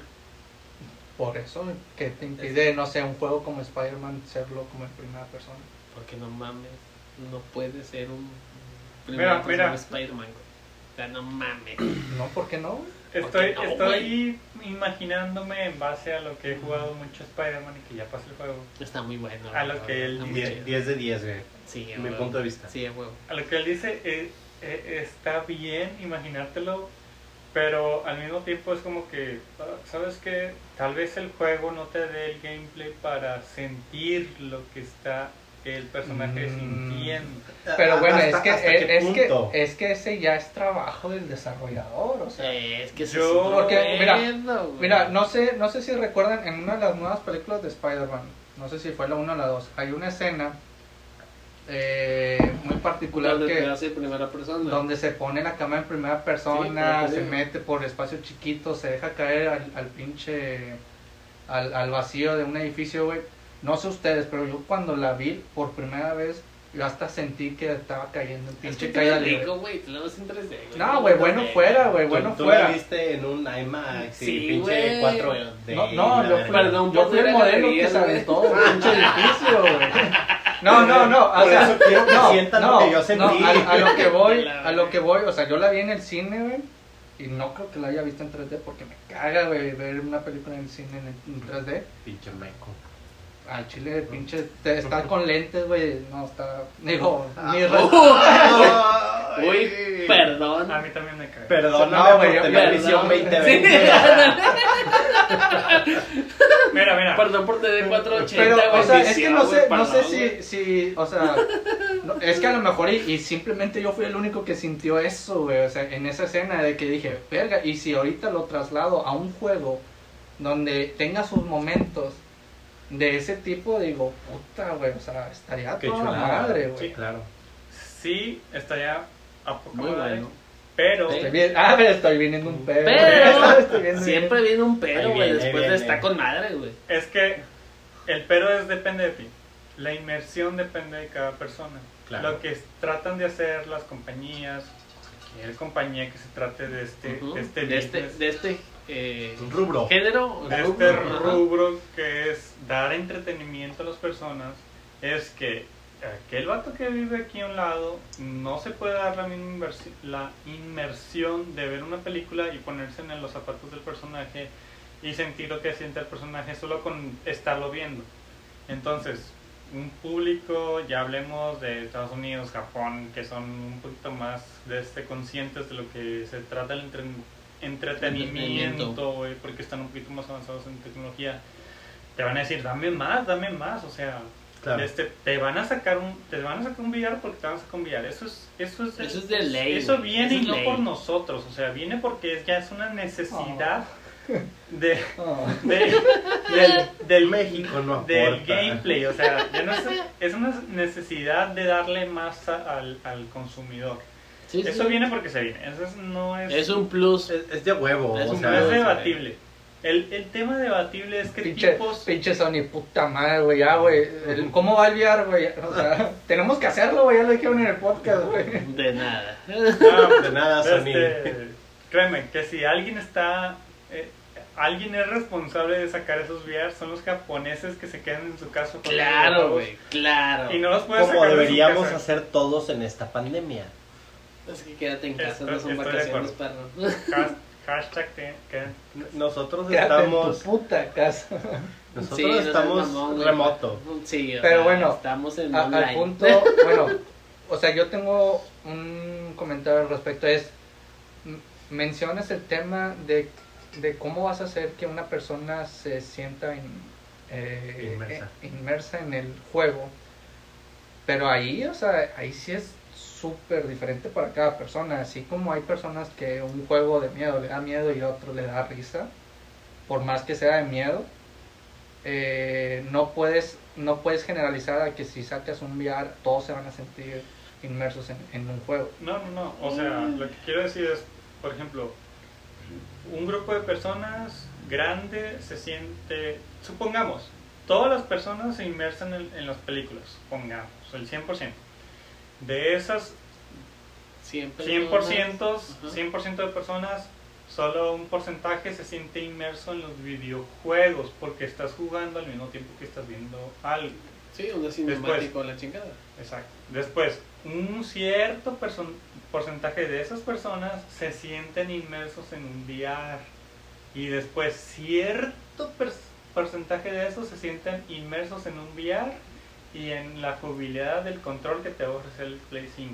por eso que te impide, no sé, un juego como Spider-Man serlo como en primera persona. Porque no mames, no puede ser un Mira, primera mira. persona Spider-Man. Güey. O sea, no mames. No, ¿por qué no? Estoy, Porque no, estoy imaginándome en base a lo que he jugado mucho Spider-Man y que ya pasé el juego. Está muy bueno. A lo que él dice. chido. 10 de 10, güey. Sí, a mi huevo. punto de vista. Sí, a huevo. A lo que él dice, eh, eh, está bien imaginártelo, pero al mismo tiempo es como que, ah, ¿sabes qué? Tal vez el juego no te dé el gameplay para sentir lo que está el personaje Mm. sintiendo. Pero bueno, ¿Hasta- es que hasta es, qué es que es que ese ya es trabajo del desarrollador, o sea. Es que Yo- Porque, mira, güey. Mira, no sé, no sé si recuerdan en una de las nuevas películas de Spider-Man, no sé si fue la 1 o la 2, hay una escena eh, muy particular Donde que te hace primera persona. donde se pone la cámara en primera persona, Sí, se mete por espacios chiquitos, se deja caer al, al pinche al, al vacío de un edificio, güey. No sé ustedes, pero yo cuando la vi por primera vez, yo hasta sentí que estaba cayendo en Es pinche que caída rico, güey. Te lo ves en 3D, güey. No, güey, bueno fuera, güey, Tú- bueno tú fuera. la viste en un IMAX Sí, y pinche güey. 4D. No, no, yo fui, Perdón yo fui el modelo que se aventó pinche edificio, güey. No, no, no, o Por sea, eso quiero que no, sientan no, lo que yo sentí. no, a, a lo que voy, a lo que voy, o sea, yo la vi en el cine, güey, y no creo que la haya visto en 3D porque me caga, güey, ver una película en el cine en, en 3D. Pinche meco. Al chile, pinche, te- está con lentes, güey, no, está, digo, Ah, mi oh. respeto. Uy, perdón. A mí también me cae. Perdóname No, güey, yo- Perdón. visión Sí, 2020. Mira, mira. Perdón por tener 480, Pero, o sea, es que no sé, no sé perdón, si, si, o sea, no, es que a lo mejor y, y simplemente yo fui el único que sintió eso, güey, o sea, en esa escena de que dije, verga, y si ahorita lo traslado a un juego donde tenga sus momentos de ese tipo, digo, puta, güey, o sea, estaría Qué toda la madre, Sí, güey. claro. Sí, estaría a poco Muy madre, bueno. Pero Sí. Estoy bien, ah, estoy viniendo un pedo. Pero Estoy viendo siempre bien. viene un pero, güey. viene, Después de estar con madre, güey. es que el pero es depende de ti. La inmersión depende de cada persona. Claro. Lo que tratan de hacer las compañías, cualquier compañía que se trate de este, Ujú. este de este, de este eh, rubro. género. rubro, este rubro que es dar entretenimiento a las personas, es que aquel vato que vive aquí a un lado no se puede dar la misma inversi- la inmersión de ver una película y ponerse en los zapatos del personaje y sentir lo que siente el personaje solo con estarlo viendo. Entonces, un público, ya hablemos de Estados Unidos, Japón, que son un poquito más de este, conscientes de lo que se trata el entre- entretenimiento, Entretenimiento. güey, porque están un poquito más avanzados en tecnología. Te van a decir, dame más, dame más, o sea, Claro. este, te van a sacar un te van a sacar un VR porque te van a sacar un VR. Eso es eso es Eso es de ley, Eso viene Eso es y no ley. por nosotros, o sea, viene porque es- ya es una necesidad de, Oh. de- del, del México no del gameplay, o sea, ya no es, es una necesidad de darle más a- al, al consumidor. Sí, sí. Eso viene porque se viene, eso es- no es, Es un plus. Es, es de huevo. Es o sea, es debatible. El, el tema debatible es que Pinche, tipos... pinche Sony, puta madre, güey, ya, güey. ¿Cómo va el VR, güey? O sea, tenemos que hacerlo, güey, ya lo dijeron en el podcast, güey. De nada. No, De nada, Sony. Este, créeme, que si alguien está, eh, alguien es responsable de sacar esos VR, son los japoneses que se quedan en su casa. con los Claro, güey. Claro. Y no los puedes Como sacar de su deberíamos casa. hacer todos en esta pandemia. Es que quédate en casa, Estoy- no son vacaciones, perro. Has- Hashtag que- Nosotros Quédate en tu estamos. puta casa. Nosotros Sí, no estamos mamón, remoto. Sí, Pero sea, bueno, estamos en A- al punto, bueno, o sea, yo tengo un comentario al respecto, es, mencionas el tema de, de cómo vas a hacer que una persona se sienta in- eh, Inmersa. eh, inmersa en el juego, pero ahí, o sea, ahí sí es súper diferente para cada persona, así como hay personas que un juego de miedo le da miedo y otro le da risa, por más que sea de miedo, eh, no puedes no puedes generalizar a que si sacas un VR todos se van a sentir inmersos en, en un juego. No, no, no. O sea, lo que quiero decir es, por ejemplo, un grupo de personas grande se siente, supongamos, todas las personas se inmersan en, en las películas, supongamos, el 100%. De esas Siempre 100%, Ajá. 100% de personas, solo un porcentaje se siente inmerso en los videojuegos porque estás jugando al mismo tiempo que estás viendo algo. Sí, un cinemático, la chingada. Exacto. Después, un cierto porcentaje de esas personas se sienten inmersos en un VR. Y después, cierto porcentaje de esos se sienten inmersos en un VR y en la jubilidad del control que te ofrece el Play 5.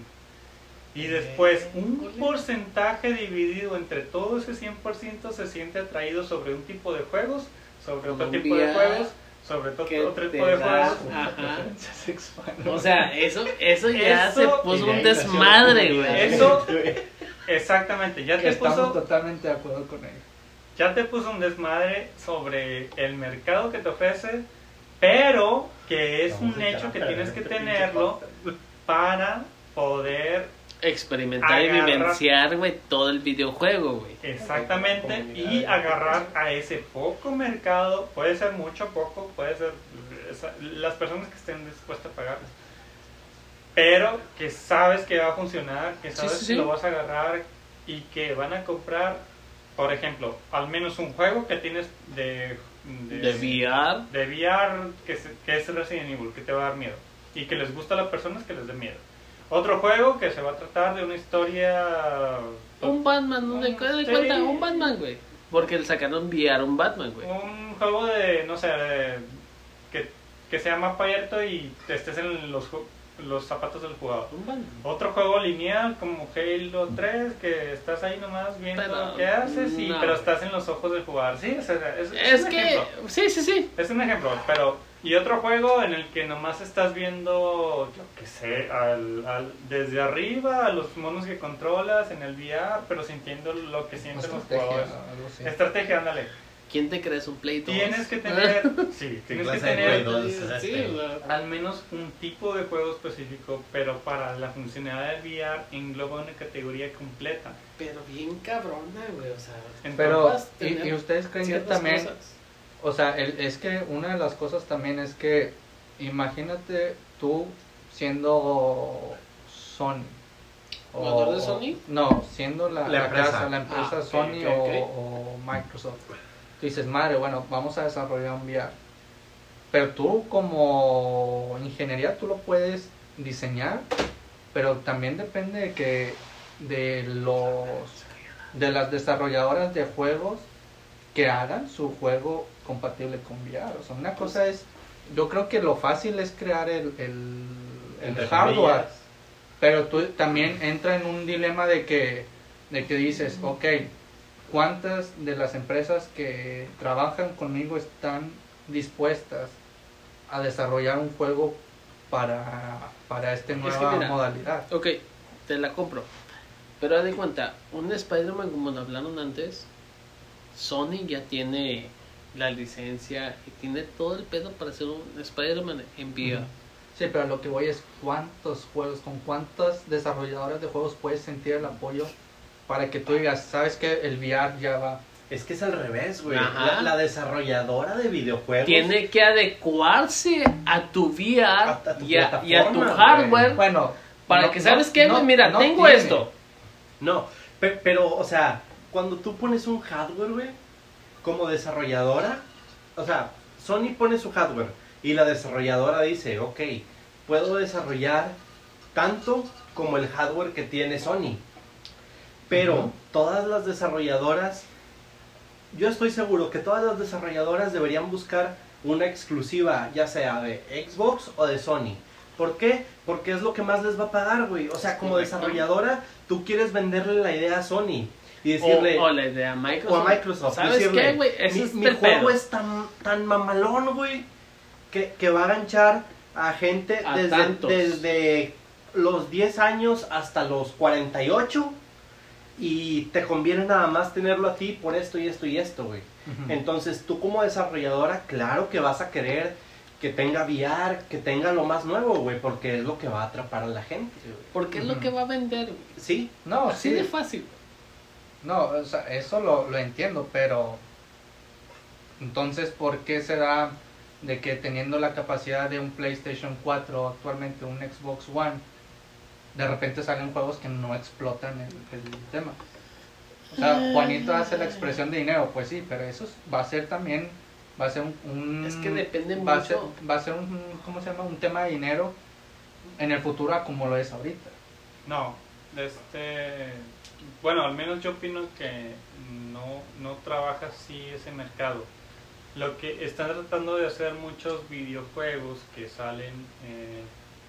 Y después, un porcentaje dividido entre todo ese 100% se siente atraído sobre un tipo de juegos, sobre otro tipo de juegos, sobre to- que otro tipo de juegos. Sexual. O sea, eso, eso ya Eso- se puso un desmadre, güey. Eso- Exactamente, ya que te estamos puso, totalmente de acuerdo con ello. ya te puso un desmadre sobre el mercado que te ofrece, pero que es Vamos un hecho que tienes que este tenerlo para poder Experimentar y Agarra- vivenciar, güey, todo el videojuego, güey. exactamente y agarrar a ese poco mercado, puede ser mucho poco, puede ser esa- las personas que estén dispuestas a pagar, pero que sabes que va a funcionar, que Sí, sabes sí, sí. que lo vas a agarrar y que van a comprar, por ejemplo, al menos un juego que tienes de, De VR. de VR que, se- que es Resident Evil, que te va a dar miedo. Y que les gusta a las personas que les dé miedo. Otro juego que se va a tratar de una historia... Un Batman, ¿no? ¿De Sí. de cuenta? Un Batman, güey. Porque le sacaron VR un Batman, güey. Un juego de, no sé, de- que, que sea mapa abierto y te estés en los... los zapatos del jugador. Bueno, Otro juego lineal como Halo 3, que estás ahí nomás viendo Pero, qué haces, y, no. pero estás en los ojos del jugador. Sí, o sea, es, es es un que, ejemplo. sí, sí, sí. Es un ejemplo, pero... Y otro juego en el que nomás estás viendo, yo qué sé, al, al- desde arriba a los monos que controlas en el VR, pero sintiendo lo que sienten los jugadores. Estrategia, ándale. ¿Quién te crees un Play 2? Tienes que tener, sí, tienes que tener? Sí, este? al menos un tipo de juego específico, pero para la funcionalidad del VR engloba una categoría completa. pero bien cabrona, güey, o sea. Entonces, Pero, y, y ustedes creen que también, cosas. o sea, el- es que una de las cosas también es que, imagínate tú siendo Sony. ¿Jugador de Sony? No, siendo la, La la empresa. casa, la empresa Ah, Sony o Microsoft. Tú dices, madre, bueno, vamos a desarrollar un VR. Pero tú como ingeniería tú lo puedes diseñar, pero también depende de que de los de las desarrolladoras de juegos que hagan su juego compatible con VR. O sea, una cosa es, yo creo que lo fácil es crear el, el, hardware, pero tú también entra en un dilema de que, de que dices, ok, ¿cuántas de las empresas que trabajan conmigo están dispuestas a desarrollar un juego para, para esta que nueva mira, modalidad? Ok, te la compro. Pero haz de cuenta, un Spider-Man, como lo hablaron antes, Sony ya tiene la licencia y tiene todo el pedo para hacer un Spider-Man en VR. Sí, pero lo que voy es cuántos juegos, con cuántas desarrolladoras de juegos puedes sentir el apoyo para que tú digas, sabes que el VR ya va. Es que es al revés, güey. Ajá. La, la desarrolladora de videojuegos. Tiene que adecuarse a tu VR A- a tu y, a, y a tu plataforma, hardware Bueno, para no- que, ¿sabes no- qué? no- güey? Mira, no tengo tiene. esto. No, pe- pero, o sea, cuando tú pones un hardware, güey, como desarrolladora, o sea, Sony pone su hardware y la desarrolladora dice, ok, puedo desarrollar tanto como el hardware que tiene Sony. Pero todas las desarrolladoras, yo estoy seguro que todas las desarrolladoras deberían buscar una exclusiva, ya sea de Xbox o de Sony. ¿Por qué? Porque es lo que más les va a pagar, güey. O sea, como Correcto. desarrolladora, tú quieres venderle la idea a Sony y decirle, o la idea a Microsoft. o a Microsoft. ¿Sabes decirle, qué, güey? Ese Mi, es mi juego pedo. es tan, tan mamalón, güey, que, que va a ganchar a gente A desde, tantos. desde los 10 años hasta los 48 y te conviene nada más tenerlo a ti por esto y esto y esto, güey. Entonces tú como desarrolladora, claro que vas a querer que tenga VR, que tenga lo más nuevo, güey, porque es lo que va a atrapar a la gente. Porque es lo que va a vender. güey. Sí, no, Así sí, de fácil. no, o sea, eso lo, lo entiendo, pero entonces, ¿por qué se da de que teniendo la capacidad de un PlayStation 4 actualmente, un Xbox One, de repente salen juegos que no explotan el, el tema? O sea, Juanito hace la expresión de dinero, pues sí, pero eso es- va a ser también, va a ser un... un- Es que depende va A mucho. ser, va a ser un, ¿cómo se llama? Un tema de dinero en el futuro a como lo es ahorita. No, este, bueno, al menos yo opino que no, no trabaja así ese mercado. Lo que están tratando de hacer muchos videojuegos que salen eh,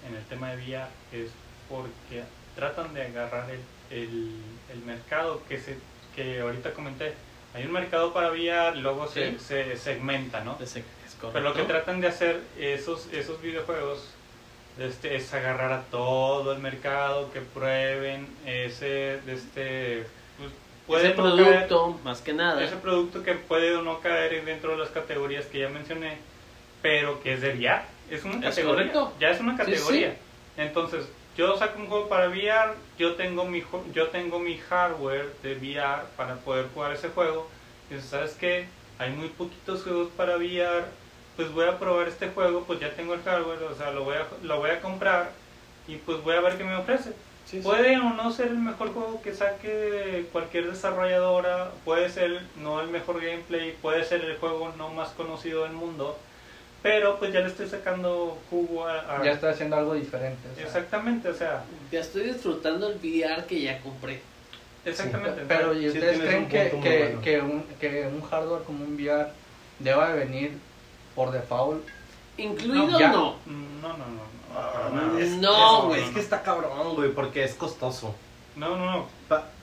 en el tema de VR es porque tratan de agarrar el, el, el mercado que se que ahorita comenté. Hay un mercado para VR, luego se, Sí. se segmenta, ¿no? Es. Pero lo que tratan de hacer esos, esos videojuegos este, es agarrar a todo el mercado, que prueben ese, este, pues, puede ese no caer- producto, más que nada. ese producto que puede o no caer dentro de las categorías que ya mencioné, pero que es de VR, es una Es categoría, correcto. ya es una Sí, sí. categoría. Entonces, yo saco un juego para VR, yo tengo mi yo tengo mi hardware de VR para poder jugar ese juego. Y dices, ¿sabes qué? Hay muy poquitos juegos para VR, pues voy a probar este juego, pues ya tengo el hardware, o sea, lo voy a, lo voy a comprar y pues voy a ver qué me ofrece. Sí, sí. Puede o no ser el mejor juego que saque cualquier desarrolladora, puede ser no el mejor gameplay, puede ser el juego no más conocido del mundo, pero pues ya le estoy sacando jugo a... a- Ya está haciendo algo diferente. o sea. Exactamente, o sea, Ya estoy disfrutando el VR que ya compré. exactamente. Pero ¿y ustedes creen un que, que, bueno. que un, que un hardware como un VR deba de venir por default ¿Incluido No, o ya. no? No, no, no. no, Ah, para nada. es- No, es- güey. Es que está cabrón, güey, porque es costoso. No, no, no. Pa- ah, ¿cómo no?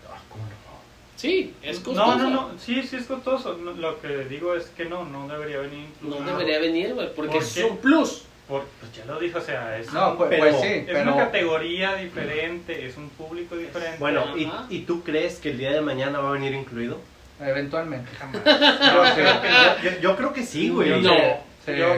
Sí, es costoso. No, no, no. Sí, sí es costoso. No, lo que digo es que no, no debería venir No debería venir, güey, porque ¿Por es un plus. Por- pues ya lo dijo, o sea, es, No, pues, Pero- pues sí, es pero... una categoría diferente, es un público diferente. Bueno, ¿y. ¿y tú crees que el día de mañana va a venir incluido? Eventualmente, jamás. Yo Yo, yo creo que sí, güey. No.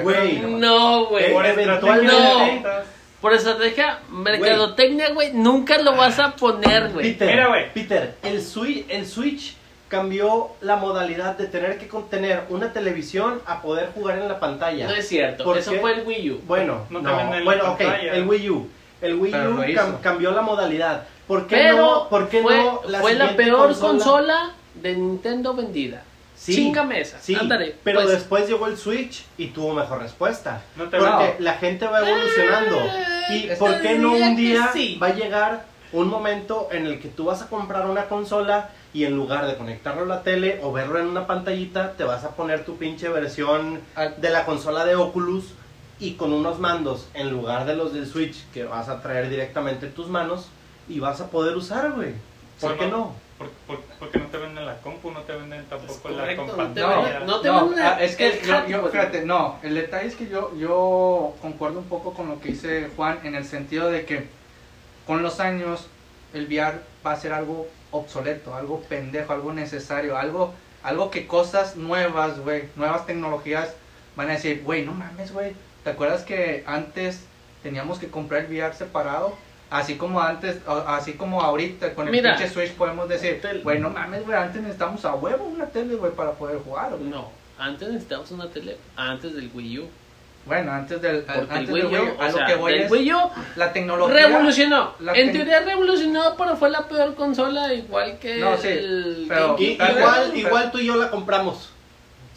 Güey. No, güey. por eventualmente- de Por estrategia, mercadotecnia, güey, nunca lo vas a poner, güey. Peter, Mira, güey. Peter, el Switch, el Switch cambió la modalidad de tener que contener una televisión a poder jugar en la pantalla. No es cierto, ¿Por eso qué? fue el Wii U. Bueno, No no, bueno, ok, pantalla. el Wii U. El Wii Pero U cam- cambió la modalidad. ¿Por qué Pero no? ¿Por qué fue, no fue la peor consola? de Nintendo vendida. Sí, Chinga mesa. Sí, Ándale, pero pues. después llegó el Switch y tuvo mejor respuesta. No te Porque No. la gente va evolucionando. Eh, ¿Y por qué no un día sí. va a llegar un momento en el que tú vas a comprar una consola y en lugar de conectarlo a la tele o verlo en una pantallita, te vas a poner tu pinche versión Al- de la consola de Oculus y con unos mandos en lugar de los del Switch que vas a traer directamente en tus manos y vas a poder usar, güey. ¿Por Sí, qué no. no? ¿Por, por, porque no te venden la compu, no te la correcto, no te no te No, venden ah, es que yo, yo- fíjate, no, el detalle es que yo, yo concuerdo un poco con lo que dice Juan en el sentido de que con los años el VR va a ser algo obsoleto, algo pendejo, algo necesario, algo, algo que cosas nuevas, güey, nuevas tecnologías van a decir, güey, no mames, güey, ¿te acuerdas que antes teníamos que comprar el VR separado? Así como antes, así como ahorita con el Mira. pinche Switch podemos decir, Tel- güey, no mames, güey, antes necesitamos a huevo una tele, güey, para poder jugar, güey. No, antes necesitábamos una tele, antes del Wii U. Bueno, antes del, Porque antes el del Wii U, Wii U, o a lo sea, que voy del es Wii U la tecnología. revolucionó. la en teoría revolucionó, pero fue la peor consola, igual que No, sí, el pero- igual, pero- igual tú y yo la compramos.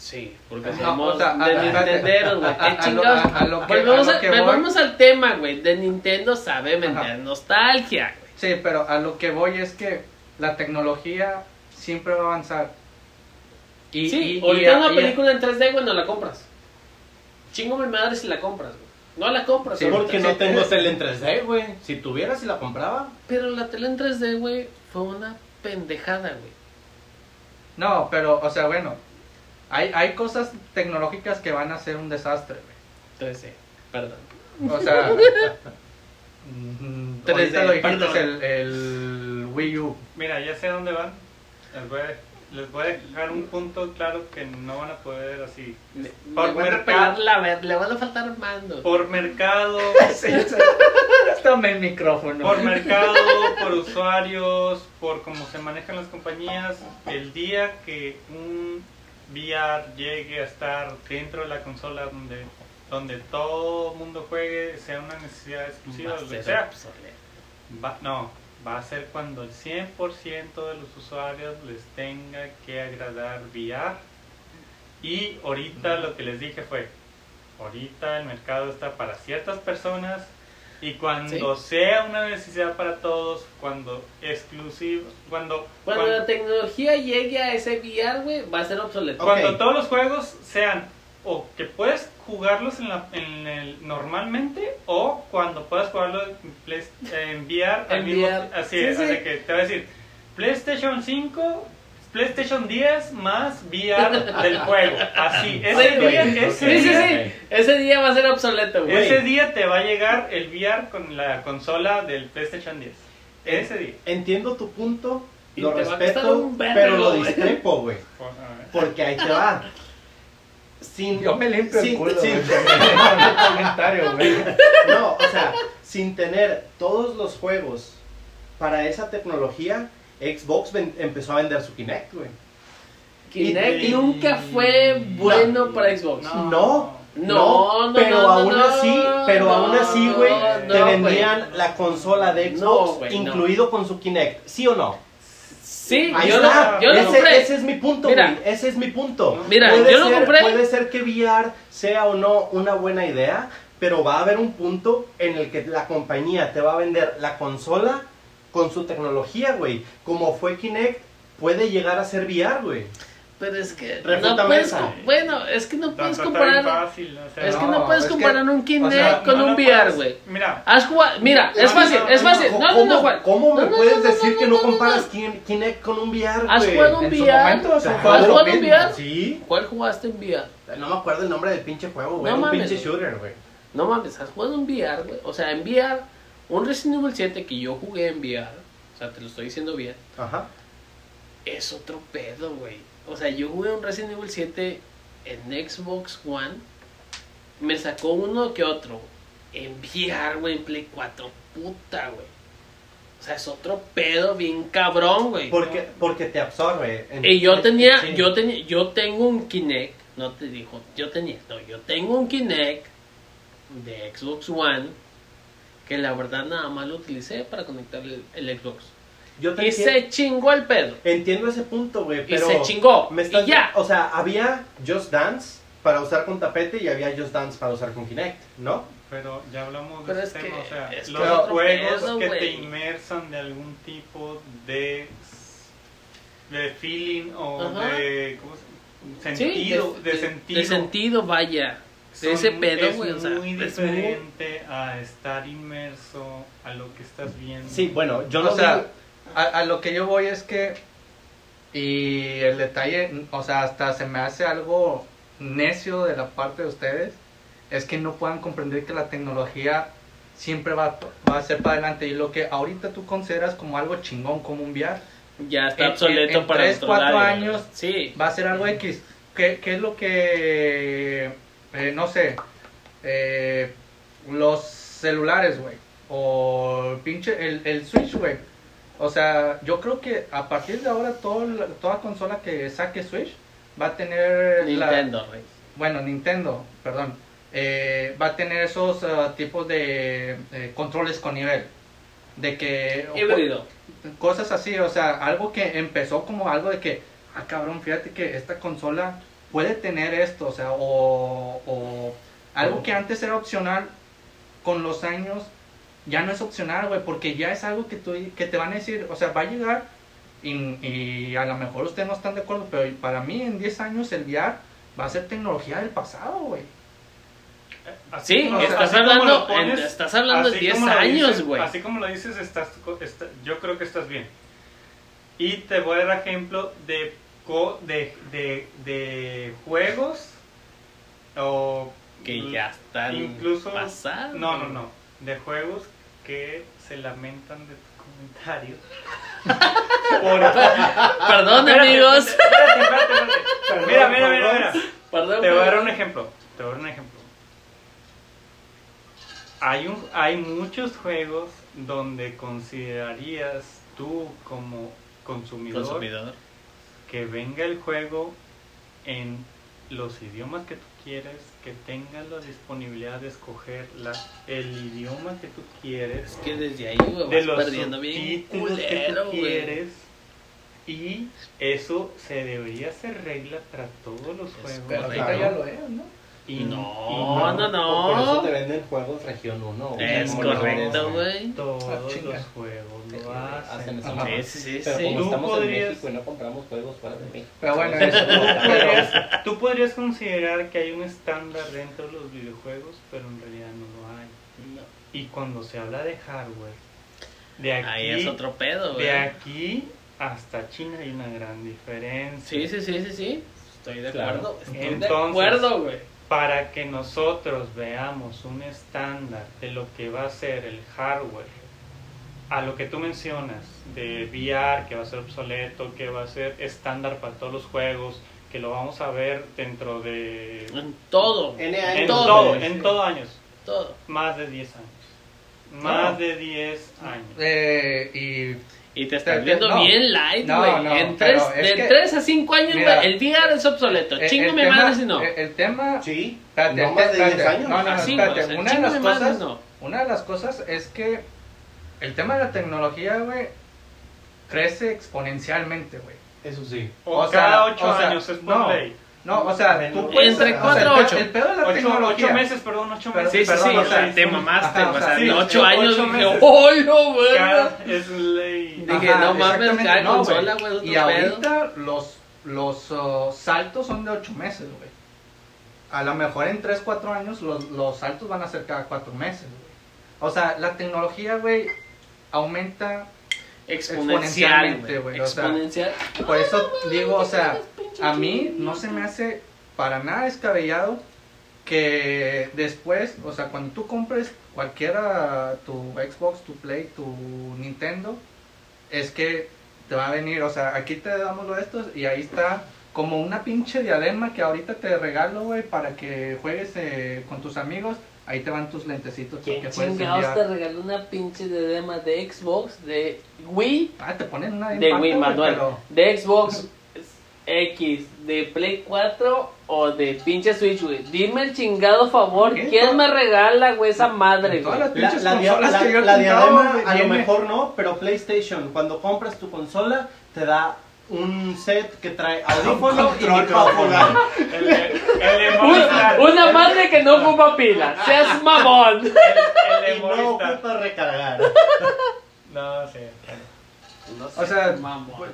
Sí, porque No, somos o sea, de a- Nintenderos, güey. a- ¿Qué a- a lo- chingados? a- a lo que- volvemos, a lo a- que voy- volvemos al tema, güey. De Nintendo sabe vender Ajá. nostalgia, güey. Sí, pero a lo que voy es que la tecnología siempre va a avanzar. Y, sí, y- y- ahorita una y- película en 3D, güey, no la compras. Chingo mi madre si la compras, güey. No la compras. Sí. Porque no tengo tele en 3D, güey. Si tuviera, si la compraba. Pero la tele en 3D, güey, fue una pendejada, güey. No, pero, o sea, bueno, hay, hay cosas tecnológicas que van a ser un desastre, 3D, perdón. güey. O sea, mm, 3D, ahorita lo dijiste, perdón. el, el Wii U. Mira, ya sé a dónde van. Les voy, a, les voy a dejar un punto claro que no van a poder así. Le, Por le van a mercado. la ver, le van a faltar mando. Por mercado, Sí, sí. Toma el micrófono. por mercado, por usuarios, por cómo se manejan las compañías, el día que un VR llegue a estar dentro de la consola donde, donde todo mundo juegue, sea una necesidad exclusiva, lo que sea, va- no, va a ser cuando el 100% de los usuarios les tenga que agradar VR. Y ahorita lo que les dije fue, ahorita el mercado está para ciertas personas y cuando sea una necesidad para todos, cuando exclusivo, cuando, Cuando cuando, la tecnología llegue a ese VR, güey, va a ser obsoleto. Cuando todos los juegos sean o que puedes jugarlos en, la, en el, normalmente o cuando puedas jugarlos en, Play- en VR al En mismo VR. así Sí, es, sí. así que te va a decir PlayStation 5 PlayStation 10 más VR del juego así ese Sí, güey. día ese Sí, sí, día sí. Ese día va a ser obsoleto, güey. ese día te va a llegar el VR con la consola del PlayStation 10 ese día Entiendo tu punto, Y lo respeto, pero lo discrepo, güey. Ver. Porque ahí te va. Sin, Yo me limpio el sin- culo, sin- el comentario, güey. No, o sea, sin tener todos los juegos para esa tecnología, Xbox ven- empezó a vender su Kinect, güey. Kinect Y- nunca fue bueno para Xbox. No. No, No, no, pero no, aún no, así, pero no, aún así, güey, no, te vendían la consola de No, Xbox incluido con su Kinect, ¿sí o no? Sí, Ahí yo está. lo, yo lo ese, compré. ese es mi punto, Mira. güey. Ese es mi punto. Mira, puede yo lo ser, compré. Puede ser que VR sea o no una buena idea, pero va a haber un punto en el que la compañía te va a vender la consola con su tecnología, güey. Como fue Kinect, puede llegar a ser VR, güey. Pero es que Refútame no puedes, esa. com- bueno, es que no puedes comparar, fácil, o sea, es que No, no puedes que- comparar un Kinect sea, con no un VR, güey. Mira, Has jugado, mira, es fácil, no, es fácil. ¿Cómo, No, no, no, Juan. ¿cómo me puedes decir que no, comparas Kinect con un VR, ¿Has güey? jugado un VR? momento, ¿Has jugado un. VR? Sí. ¿Cuál jugaste en VR? No me acuerdo el nombre del pinche juego, güey. Un mames, pinche shooter, güey. No mames, ¿has jugado un VR, güey? O sea, en VR, un Resident Evil 7 que yo jugué en VR, o sea, te lo estoy diciendo bien, Ajá. es otro pedo, güey. O sea, yo jugué un Resident Evil 7 en Xbox One, me sacó uno que otro. En VR, güey, en Play 4, puta, güey. O sea, es otro pedo bien cabrón, güey. Porque, porque te absorbe. En- Y yo tenía, Sí. yo tenía, yo tengo un Kinect, no te dijo, yo tenía, no, yo tengo un Kinect de Xbox One que la verdad nada más lo utilicé para conectar el, el Xbox. Yo te Y entiendo, se chingó el pedo. entiendo ese punto, güey, Y pero... se chingó. Me estás- y ya. O sea, había Just Dance para usar con tapete y había Just Dance para usar con Kinect, ¿no? pero ya hablamos de Pero ese es tema, que- o sea, los juegos pedo, que te inmersan de algún tipo de de feeling o Ajá. de ¿cómo se- Sí, sentido, de, sentido. De sentido, vaya. De ese pedo, es güey. O sea, muy es muy- diferente a estar inmerso a lo que estás viendo. Sí, bueno, yo o no sea, digo- a, a lo que yo voy es que. Y el detalle, o sea, hasta se me hace algo necio de la parte de ustedes. Es que no puedan comprender que la tecnología siempre va, va a ser para adelante. Y lo que ahorita tú consideras como algo chingón, como un VR, Ya está En- obsoleto en para tres, nuestro cuatro horario, años güey. Sí. va a ser algo X. ¿Qué, qué es lo que, eh, no sé, eh, los celulares, güey? O el pinche, el, el Switch, güey. O sea, yo creo que a partir de ahora todo, toda consola que saque Switch va a tener... Nintendo, güey. bueno, Nintendo, perdón. eh, va a tener esos ah, tipos de eh, controles con nivel. De que... Híbrido. cosas así, o sea, algo que empezó como algo de que, ah, cabrón, fíjate que esta consola puede tener esto, o sea, o, o algo que antes era opcional, con los años ya no es opcional, güey, porque ya es algo que, tú, que te van a decir, o sea, va a llegar y, y a lo mejor ustedes no están de acuerdo, pero para mí en 10 años el VR va a ser tecnología del pasado, güey. Así Sí, como- estás hablando, lo pones, en- estás hablando de así 10 como lo años, dices- güey. Así como lo dices, estás, está- yo creo que estás bien. Y te voy a dar ejemplo de, de, de, de juegos o Que ya están incluso pasados. no no no de juegos que se lamentan de tu comentario Por- Perdón, Espérate, amigos. espérate, mira mira mira mira Perdón. te voy a dar un ejemplo. Te voy a dar un ejemplo. Hay, un, hay muchos juegos donde considerarías tú como consumidor, Consumidor. Que venga el juego en los idiomas que tú quieres, que tengas la disponibilidad de escoger la, el idioma que tú quieres, Es que desde ahí, güey, de vas los perdiendo bien subtítulos que culero, tú quieres. Y eso se debería hacer regla para todos los juegos. Pero ahorita ya lo es, ¿no? Y, No, y no, no. Por eso te venden juegos región 1. Es correcto, güey. Todos Ah, los juegos lo hacen hacen. eso. Ajá. Sí, sí, sí. Pero sí. como Tú estamos podrías- en México y no compramos juegos fuera de México. Pero bueno, Tú eso, podrías, tú podrías considerar que hay un estándar dentro de los videojuegos, pero en realidad no lo hay. No. Y cuando se habla de hardware, de aquí, Ahí es otro pedo, güey. de aquí hasta China hay una gran diferencia. Sí, sí, sí, sí, sí. Estoy de Claro. acuerdo. Estoy de acuerdo, güey. Para que nosotros veamos un estándar de lo que va a ser el hardware, a lo que tú mencionas, de VR, que va a ser obsoleto, que va a ser estándar para todos los juegos, que lo vamos a ver dentro de... En todo. N En años, todo, en todo años. Todo. Más de 10 años. Más No. de 10 años. eh, y Y te estás viendo no. bien light, güey. no, en tres, es de que- 3 a 5 años, Mira, güey, el VR es obsoleto. el- Chingo el mi tema- madre si no. El, el tema Sí, no más de espérate, 10 años. No, no, no, Así, una, de las madre cosas, no. una de las cosas es que el tema de la tecnología, güey, crece exponencialmente, güey. Eso sí. O, o sea, cada 8 o sea, años es por no. ley. No, o sea, Entre tú puedes... cuatro o sea, a el ocho. pe- El pedo de la 8, tecnología... meses, perdón, 8 Pero- meses. Sí, sí, perdón, sí, o o sea, te mamaste, ajá, o o sea, sea, en sí, 8 años ocho dije, meses. ¡Hola, güey! Es ley. Dije, no mames, cada No, consola, güey. Y pedo. ahorita los los uh, saltos son de 8 meses, güey. A lo mejor en 3, 4 años los, los saltos van a ser cada 4 meses, güey. O sea, la tecnología, güey, aumenta Exponencialmente, Exponencialmente, güey, o sea, Exponencial. Por eso digo, o sea, a mí no se me hace para nada descabellado que después, o sea, cuando tú compres cualquiera, tu Xbox, tu Play, tu Nintendo, es que te va a venir, o sea, aquí te damos lo de estos y ahí está como una pinche diadema que ahorita te regalo, güey, para que juegues eh, con tus amigos. Ahí te van tus lentecitos ¿Quién chingados te regaló una pinche diadema de Xbox, de Wii, Ah, te ponen una de Wii, Manuel, pero- de Xbox X, de Play 4 o de pinche Switch, güey? Dime el chingado favor, ¿Qué? ¿quién me regala, güey, esa madre, güey? La, la la- diadema güey, a lo mejor no, pero PlayStation, cuando compras tu consola, te da un set que trae audífono y micrófono. De Una, madre que no ocupa pila, seas mamón. El, el Y no ocupa recargar. No sé. O sea, mamón.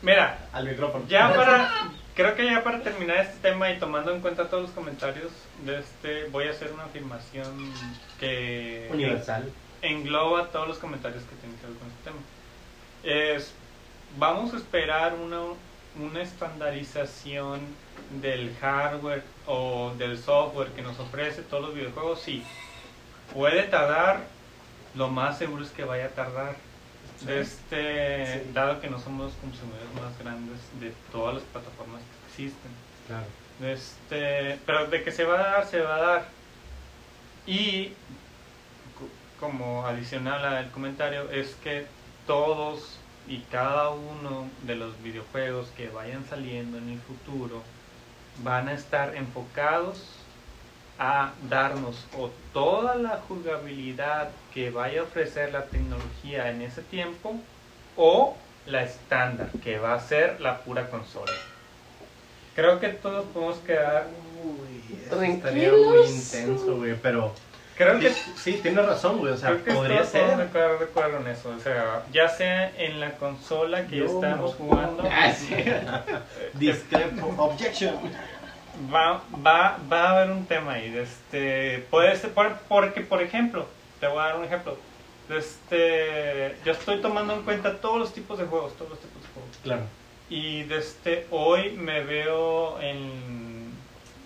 Mira, Al micrófono. ya para. Creo que ya para terminar este tema y tomando en cuenta todos los comentarios de este, voy a hacer una afirmación que Universal. engloba todos los comentarios que tienen que ver con este tema. Es, vamos a esperar una, una estandarización del hardware o del software que nos ofrece todos los videojuegos. Sí, puede tardar, lo más seguro es que vaya a tardar. Este, Sí. Dado que no somos los consumidores más grandes de todas las plataformas que existen. Claro. Este, pero de que se va a dar, se va a dar. Y co- como adicional al comentario es que todos y cada uno de los videojuegos que vayan saliendo en el futuro van a estar enfocados a darnos o toda la jugabilidad que vaya a ofrecer la tecnología en ese tiempo o la estándar que va a ser la pura consola. Creo que todos podemos quedar. Uy, eso estaría muy intenso, güey, pero... Creo que, Sí, tienes razón, güey, o sea, creo que podría ser. estar de acuerdo en eso. O sea, ya sea en la consola que Yo estamos no jugando, Ah, sí. Discrepo. Objection. va, va, va a haber un tema ahí. Este, puede ser, por- porque, por ejemplo, te voy a dar un ejemplo. Este, yo estoy tomando en cuenta todos los tipos de juegos, todos los tipos de juegos. Claro. Y desde hoy me veo en...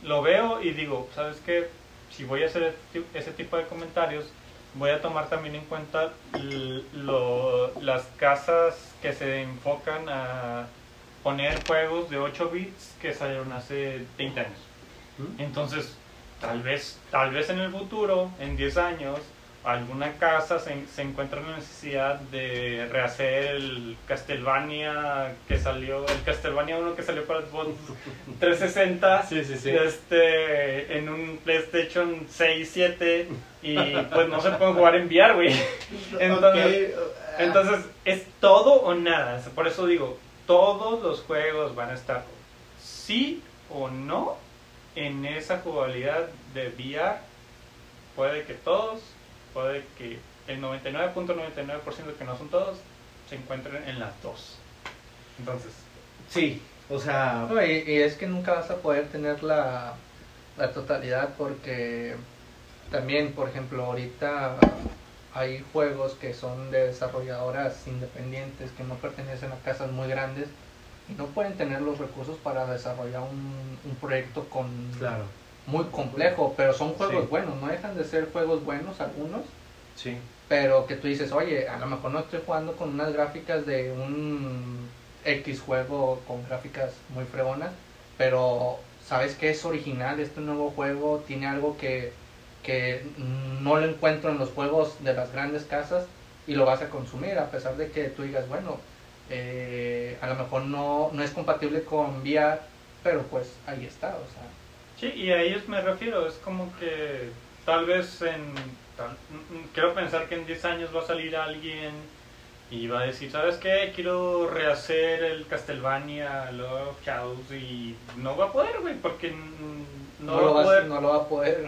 Lo veo y digo, ¿sabes qué? Si voy a hacer ese ti- ese tipo de comentarios, voy a tomar también en cuenta lo- las casas que se enfocan a poner juegos de 8 bits que salieron hace 20 años. ¿Mm? Entonces, tal vez, tal vez en el futuro, en 10 años, alguna casa se, se encuentra en la necesidad de rehacer el Castlevania que salió, el Castlevania 1 que salió para el Xbox 360 Sí, sí, sí. este, en un PlayStation 6, 7 y pues no se puede jugar en VR, güey. Entonces, Ok, entonces, es todo o nada. Por eso digo, todos los juegos van a estar sí o no en esa jugabilidad de VR. Puede que todos, puede que el 99.99% que no son todos, se encuentren en las dos. Entonces, Sí, o sea, No, y, y es que nunca vas a poder tener la, la totalidad porque también, por ejemplo, ahorita hay juegos que son de desarrolladoras independientes que no pertenecen a casas muy grandes y no pueden tener los recursos para desarrollar un, un proyecto con claro. Muy complejo, pero son juegos Sí. buenos, no dejan de ser juegos buenos algunos, Sí. pero que tú dices, oye, a lo mejor no estoy jugando con unas gráficas de un X juego con gráficas muy fregonas, pero sabes que es original, este nuevo juego tiene algo que, que no lo encuentro en los juegos de las grandes casas y lo vas a consumir, a pesar de que tú digas, bueno, eh, a lo mejor no, no es compatible con VR, pero pues ahí está, o sea. Sí, y a ellos me refiero, es como que tal vez en... tal- mm, mm, quiero pensar que en 10 años va a salir alguien y va a decir, ¿sabes qué? Quiero rehacer el Castlevania, Lord of Shadows y no va a poder, güey, porque no, No, lo va a poder... no lo va a poder.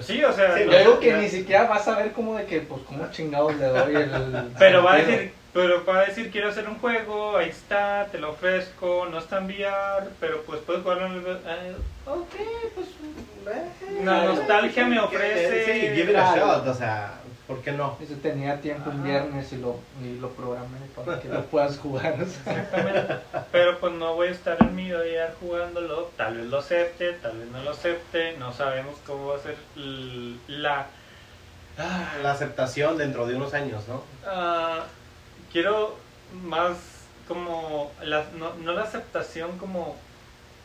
Sí, o sea... Sí, no- Yo digo que ni siquiera vas a ver como de que, pues, cómo chingados le doy el... Pero va a decir, Pero para decir quiero hacer un juego, ahí está, te lo ofrezco, no está en VR, pero pues puedes jugarlo en el... eh, ok, pues Eh, La nostalgia me ofrece- Sí, give it a shot, o sea, ¿por qué no? Dice, tenía tiempo Ajá. viernes y lo, y lo programé para que lo puedas jugar. o sea. Exactamente. Pero pues no voy a estar en mi VR jugándolo. Tal vez lo acepte, tal vez no lo acepte. No sabemos cómo va a ser la. La aceptación dentro de unos años, ¿no? ah, quiero más como. La, no, no la aceptación, como.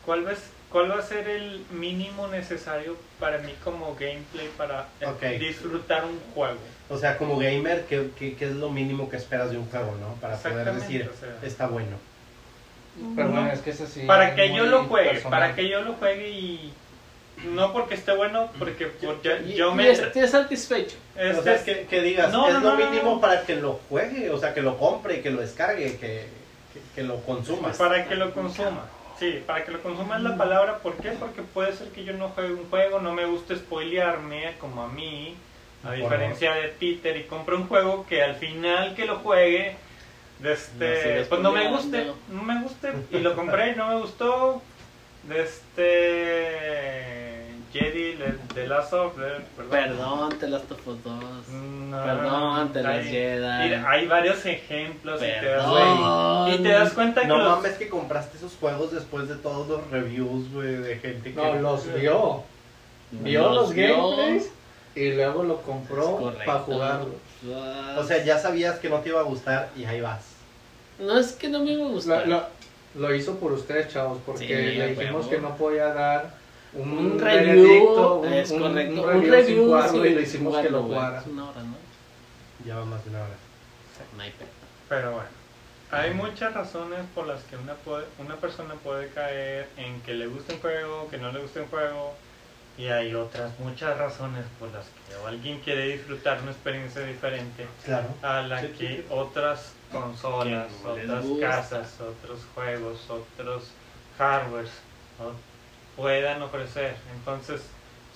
¿cuál, ves, ¿Cuál va a ser el mínimo necesario para mí como gameplay para eh, disfrutar un juego? O sea, como gamer, ¿qué, qué, qué es lo mínimo que esperas de un juego, no? Para poder decir, o sea. está bueno. Pero No. bueno, es que es así. para que yo lo juegue, personal. para que yo lo juegue y no porque esté bueno, porque por- yo, Y, yo y me esté satisfecho. este o sea, es- que, que digas, No, es no, lo no, mínimo para que lo juegue, o sea, que lo compre, que lo descargue, que, que, que lo consumas. para que lo consuma. Sí, para que lo consuma es la palabra. ¿Por qué? Porque puede ser que yo no juegue un juego, no me gusta spoilearme como a mí, a diferencia de Peter, y compre un juego que al final que lo juegue, este, pues no me guste, no me guste, y lo compré y no me gustó. De este Jedi de, de Last of Us, perdón. Perdón, te las topo dos. No, Perdón, te las hay- Jedi. mira, hay varios ejemplos y te, das, Perdón. y te das cuenta que No los- mames que compraste esos juegos después de todos los reviews, güey, de gente que... No, los vio. Vio los gameplays y luego lo compró para jugarlo. O sea, ya sabías que no te iba a gustar y ahí vas. No es que no me iba a gustar. Lo, lo- lo hizo por ustedes, chavos, porque Sí, le dijimos huevo. que no podía dar un, Un review, es correcto. un Un review, jugarlo sí, y le hicimos que lo jugarlo, jugara. Es una hora, ¿no? Ya va más de una hora. Pero bueno, hay muchas razones por las que una, puede- una persona puede caer en que le guste un juego, que no le guste un juego, y hay otras muchas razones por las que o alguien quiere disfrutar una experiencia diferente Claro. a la Sí, que sí. otras consolas, otras casas, otros juegos, otros hardwares ¿no? Puedan ofrecer. Entonces,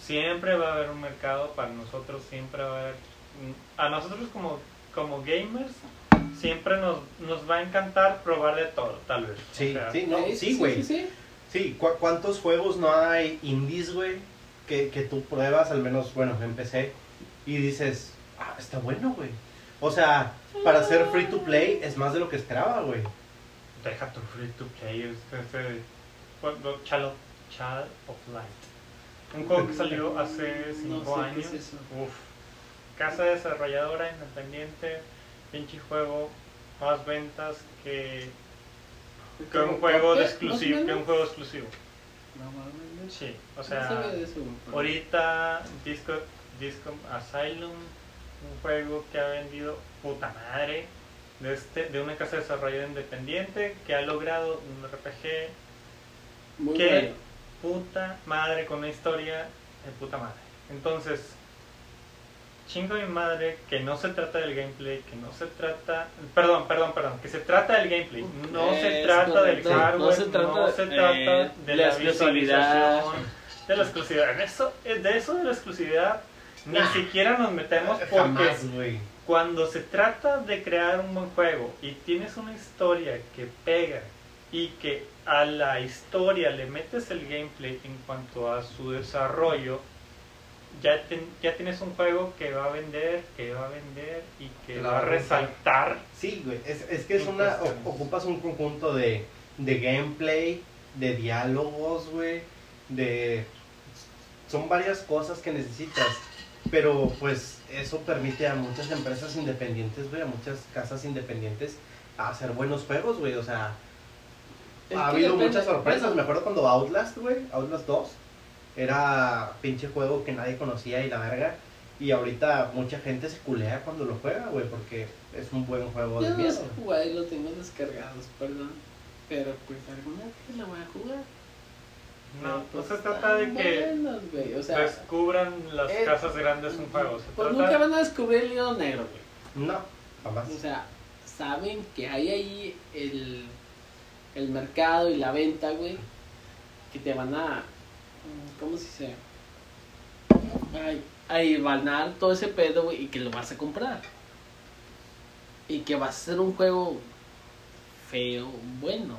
siempre va a haber un mercado para nosotros, siempre va a haber... A nosotros como, como gamers, siempre nos, nos va a encantar probar de todo, tal vez. O Sí, sea, sí, no, sí, güey. Sí, sí, Sí, ¿cu- ¿cuántos juegos no hay indies, güey? Que, que tú pruebas, al menos, bueno, empecé, y dices, ah, está bueno, güey. O sea, para ser free to play es más de lo que esperaba, güey. Deja tu free to play, es- ese- cuando- Child, of Light. Un juego que salió hace 5 No sé qué años. es eso. Uf. Casa desarrolladora independiente, pinche juego, más ventas que, que un juego de exclusivo, ¿Más o que un juego exclusivo. Sí, o sea, ahorita Disco, Disco Asylum, un juego que ha vendido puta madre de este de una casa desarrolladora independiente que ha logrado un RPG bueno. Puta madre con una historia de puta madre. Entonces, chingo mi madre que no se trata del gameplay, que no se trata, perdón, perdón, perdón, que se trata del gameplay, no se Es trata del correcto. hardware, No se trata, no se trata eh, de la la exclusividad. de la exclusividad. En eso, eh, de eso de la exclusividad ni Nah. siquiera nos metemos porque Jamás, cuando se trata de crear un buen juego y tienes una historia que pega y que a la historia le metes el gameplay en cuanto a su desarrollo, ya, ten- ya tienes un juego que va a vender, que va a vender y que La va a resaltar. Sí, güey, es, es que es una, o- ocupas un conjunto de, de gameplay, de diálogos, güey, de... Son varias cosas que necesitas, pero pues eso permite a muchas empresas independientes, güey, a muchas casas independientes a hacer buenos juegos, güey, o sea... Es ha habido depende- muchas sorpresas, me acuerdo cuando Outlast, güey, Outlast 2, era pinche juego que nadie conocía y la verga, y ahorita mucha gente se culea cuando lo juega, güey, porque es un buen juego de Yo no miedo. sé jugar y lo tengo descargados, perdón. Pero pues alguna vez la voy a jugar. No, Pero, no pues, se trata de que buenos, güey, o sea, descubran las eh, casas grandes un juego. Se Pues trata- nunca van a descubrir el hilo negro, güey. No, jamás. O sea, saben que hay ahí el, el mercado y la venta, güey, que te van a, ¿cómo se dice? Ay, a todo ese pedo, güey, y que lo vas a comprar. Y que va a ser un juego feo, bueno.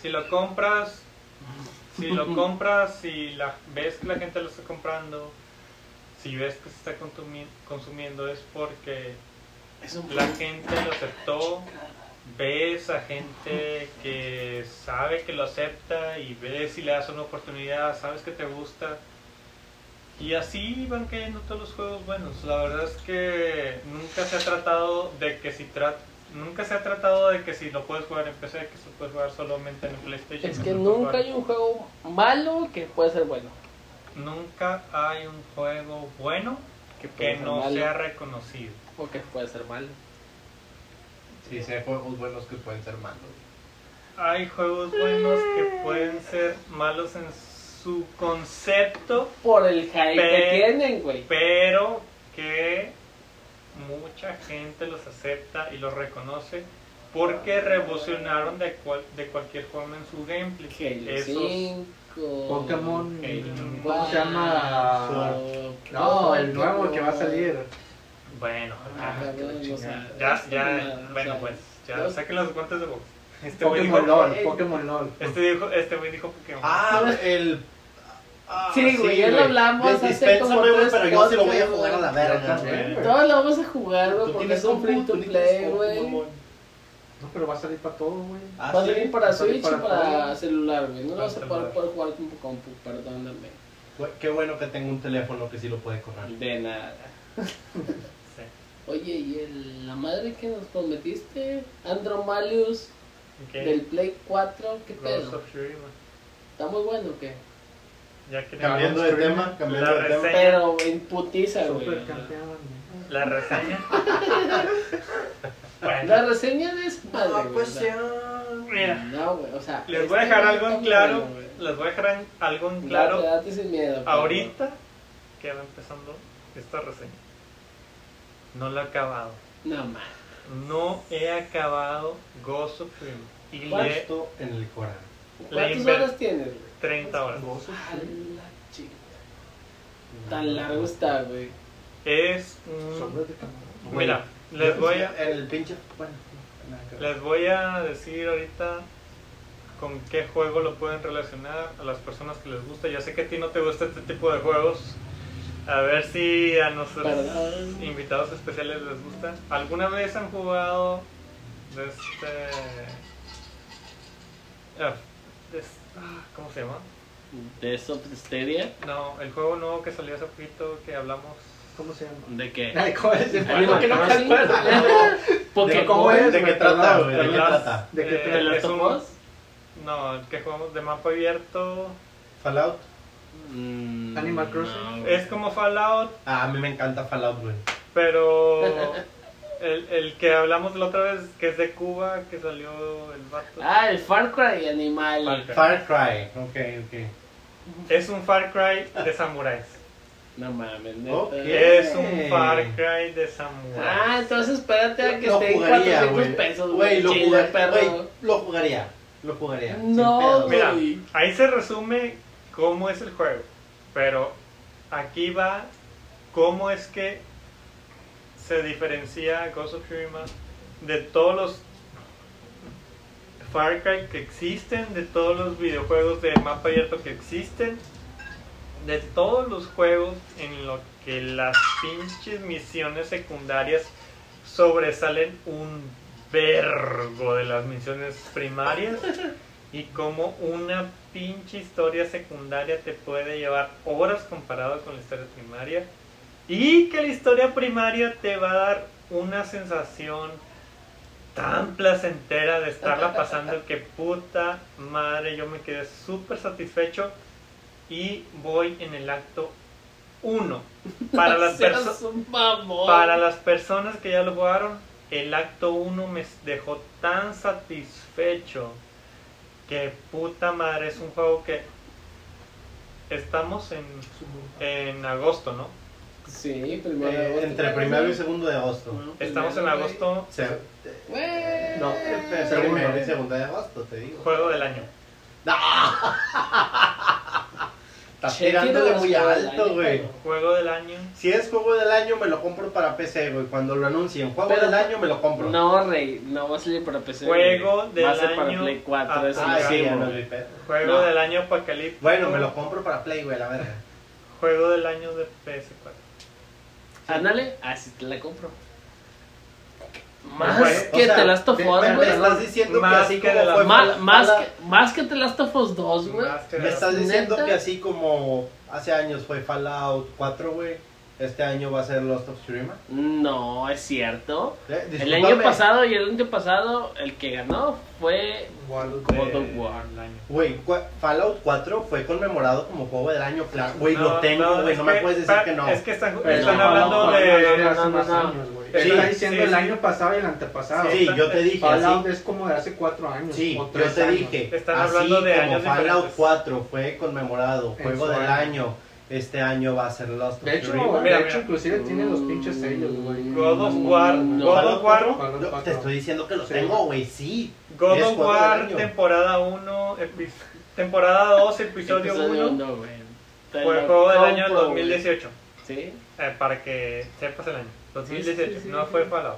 Si lo compras, si lo compras, si la, ves que la gente lo está comprando, si ves que se está consumi- consumiendo es porque Es un la gente lo aceptó, ves a gente que sabe que lo acepta y ves si le das una oportunidad, sabes que te gusta. Y así van cayendo todos los juegos buenos. La verdad es que nunca se ha tratado de que si tra- nunca se ha tratado de que si lo puedes jugar en PC, que se puede jugar solamente en el PlayStation. Es que nunca jugar- hay un juego malo que puede ser bueno. Nunca hay un juego bueno Que, no malo, sea reconocido. O que puede ser malo. Sí, sí, hay juegos buenos que pueden ser malos. Hay juegos buenos que pueden ser malos en su concepto, Por el hype que tienen, güey. pero que mucha gente los acepta y los reconoce porque revolucionaron de, cual- de cualquier forma en su gameplay. Halo Esos- 5. Pokémon. ¿Cómo se llama? No, el nuevo que va a salir. Bueno, Ah, ah, ya, ya, o bueno sea, pues, ya saquen los guantes de box. Este güey Pokémon dijo, LOL, Pokémon LOL. este dijo, este güey dijo Pokémon. Ah, el. ah, Sí, güey, ya lo hablamos hace como güey, tres pero yo sí lo voy a jugar a la verga, güey. Todos lo vamos a jugar, güey, porque tienes es un free to play, güey. No, pero va a salir para todo, güey. Ah, Va a sí. salir para Switch y para celular, güey. No lo Para vas a poder, jugar con tu compu, perdóname. Qué bueno que tengo un teléfono que sí lo puede correr. De nada. Oye, ¿y el- la madre que nos prometiste? Andromalius del Play 4, ¿qué pedo? ¿Está muy bueno o qué? Ya que Cambiando de tema, cambiando de tema. reseña. Pero en putiza, güey. Super campeón. La reseña. La reseña de esa madre, Ah, pues ya. mira, No, güey, o sea. les voy a dejar algo en claro. bueno. Les voy a dejar algo en claro date sin miedo. pero- ahorita que va empezando esta reseña. No la he acabado. No, man. No he acabado Ghost of Tsushima. Y le Esto en el Corán. ¿Cuántas horas tienes, güey? 30 horas. A la chica. Tan largo está, güey. Es un... Sombras de cámara. Mira, les voy a... En el pinche. Bueno. Les voy a decir ahorita con qué juego lo pueden relacionar a las personas que les gusta. Ya sé que a ti no te gusta este tipo de juegos. A ver si a nuestros Perdón. invitados especiales les gusta. ¿Alguna vez han jugado de este... ah, de ah, ¿Cómo se llama? ¿De Soft Stadia? No, el juego nuevo que salió hace poquito que hablamos. ¿Cómo se llama? ¿De qué? Ay, ¿cómo es? No Crossing. acuerdo. Pokémon. ¿Cómo es? ¿De qué trata, güey? ¿De qué trata? ¿De qué Eh, ¿De trata? Es of un- Us? No, el que jugamos de mapa abierto. Fallout. Mm, Animal Crossing. no, Es como Fallout, Ah, a mí me encanta Fallout, güey. Pero el, el que hablamos la otra vez, que es de Cuba, que salió el vato, Ah, el Far Cry animal. Far Cry. Far Cry. Ok, ok. es un Far Cry de samuráis. No mames, neta. Es un Far Cry de samuráis. Ah, entonces espérate a que esté en jugaría, 400 güey. pesos, Güey, güey. lo jugaría. perro. Güey, lo jugaría. Lo jugaría. No, pedos. Mira, güey. ahí se resume cómo es el juego. Pero aquí va cómo es que se diferencia Ghost of Tsushima de todos los Far Cry que existen, de todos los videojuegos de mapa abierto que existen, de todos los juegos en los que las pinches misiones secundarias sobresalen un vergo de las misiones primarias y cómo una pinche historia secundaria te puede llevar horas comparado con la historia primaria. Y que la historia primaria te va a dar una sensación tan placentera de estarla pasando que puta madre yo me quedé súper satisfecho. Y voy en el acto 1 para las para las personas que ya lo jugaron, el acto 1 me dejó tan satisfecho que puta madre es un juego que estamos en, en agosto, ¿no? Sí, primero de Eh, agosto, entre primero y segundo de agosto. Bueno, Estamos en agosto, Se-. No, segundo. primero y segundo de agosto, te digo. juego del año. Estás tirándole muy alto, güey. Juego del año. Si es juego del año, me lo compro para PC, güey. Cuando lo anuncien, juego Pero- del año, me lo compro. No, rey, no va a salir para PC. Juego güey. del Va a ser para año Play 4. a- es Ah, sí, no. Juego No. del año apocalíptico. Bueno, me lo compro para Play, güey, la verga. Juego del año de PS4. Ándale, así te la compro. Más Güey, o que The Last of me- Us, me, güey. estás diciendo Más que así que como fue más, que, más que The Last of Us 2, güey. Me estás diciendo ¿Neta? que así como hace años fue Fallout 4, güey, este año va a ser Lost of Tsushima. No, es cierto. Eh, El año pasado y el año pasado, el que ganó fue Igual, God of War. Güey, Fallout 4 fue conmemorado como juego del año, claro. Güey, lo No, tengo, güey, es no, me puedes decir que no. Es que están, están no, hablando no, de. Hace no, más no. años, güey. Sí, Está diciendo sí, el sí. año pasado y el antepasado. Sí, yo te dije Fallout así. es como de hace cuatro años. Sí, o yo tres te años. dije, Están así hablando de como años Fallout diferentes. 4 fue conmemorado, juego del año. año, este año va a ser Lost of De hecho. Mira, de mira. hecho, inclusive tiene los pinches sellos, güey. God of War. No. God of War. 4, Fallout yo 4. te estoy diciendo que lo Sí. tengo, güey, sí. God Es of juego del War, año. temporada 1, temporada 2, episodio 1. uno, güey. Te Fue lo juego del año compro, 2018. güey. Sí, Eh, para que sepas el año. 2018, sí, sí, no sí. fue Fallout.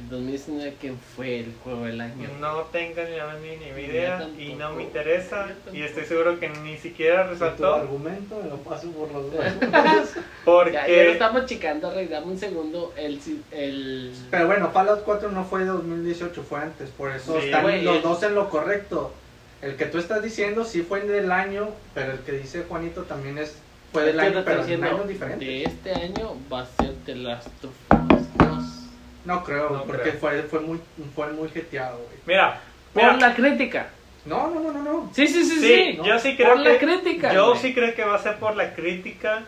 El 2019 que fue el juego del año. No tengo ni la ni, ni Yo idea tampoco. y no me interesa. Y estoy seguro que ni siquiera Y Tu resaltó. argumento me lo paso por los huevos. Ya, ya lo Porque. estamos checando, Rey, dame un segundo. El, si- el... Pero bueno, Fallout 4 no fue de 2018, fue antes. Por eso Sí, están güey, los el- dos en lo correcto. El que tú estás diciendo sí fue del año, pero el que dice Juanito también es fue del año, pero en años diferentes. De este año va a ser The Last of Us 2. No creo, No porque creo. fue fue muy fue muy jeteado, güey. Mira, Por mira, la crítica. No, no, no, no, no. Sí, sí, sí, Sí, sí. yo sí creo Por que. la crítica. Yo güey. sí creo que va a ser por la crítica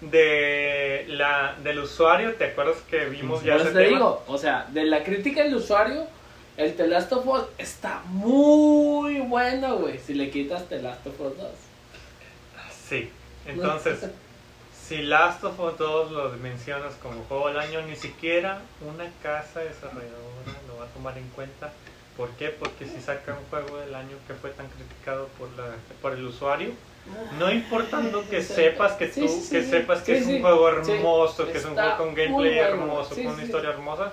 de la del usuario. ¿Te acuerdas que vimos ya ese te tema? digo, o sea, de la crítica del usuario, el The Last of Us está muy bueno, güey. Si le quitas The Last of Us 2. Sí. Entonces, si Last of Us 2 lo mencionas como juego del año, ni siquiera una casa desarrolladora lo va a tomar en cuenta. ¿Por qué? Porque si saca un juego del año que fue tan criticado por, la, por el usuario, no importando que sepas que tú, sí, sí, que sepas que Sí, es un juego hermoso, que es un juego con gameplay hermoso, con una historia hermosa,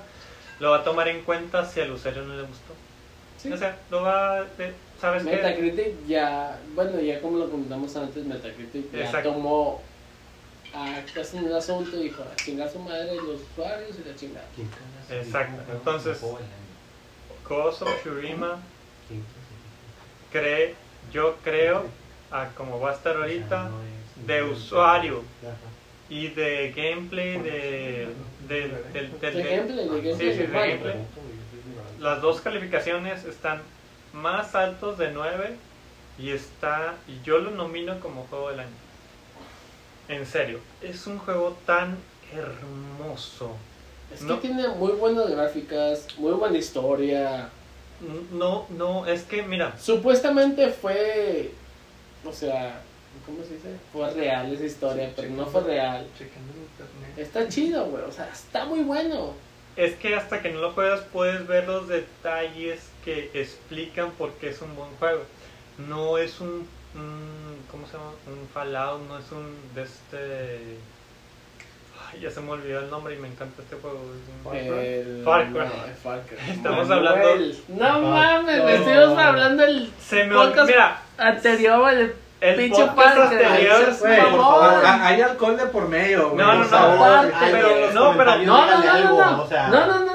lo va a tomar en cuenta si al usuario no le gustó. O sea, lo va a... eh, ¿Sabes qué? Metacritic ya, bueno, ya como lo comentamos antes, Metacritic ya Exacto. tomó a casi un asunto y dijo, a chingar su madre los usuarios y la chingada. Exacto. Entonces, Ghost of Tsushima cree, yo creo, a como va a estar ahorita, de usuario y de gameplay de, de, De gameplay, de gameplay Sí, sí, de gameplay. Las dos calificaciones están más altos de 9 y está y yo lo nomino como juego del año. En serio, es un juego tan hermoso. Es No. que tiene muy buenas gráficas, muy buena historia. No, no, es que mira, Supuestamente fue, o sea, ¿cómo se dice? Fue real esa historia, pero no fue real. Checando en internet. Está chido, güey, o sea, está muy bueno. Es que hasta que no lo juegas puedes ver los detalles que explican por qué es un buen juego. No es un, un- ¿cómo se llama? Un Fallout, no es un de este... Ay, ya se me olvidó el nombre y me encanta este juego. es un- Far Cry. El- Far Cry. no, Cry. Estamos Manuel. hablando- No mames, me estuvimos hablando el Se me olvidó, Podcast- mira, anterior, el el pinche podcast Far Cry. anterior... Ah, Hay alcohol de por medio. No, no, no, pero- no, pero- No, No, no, no, no.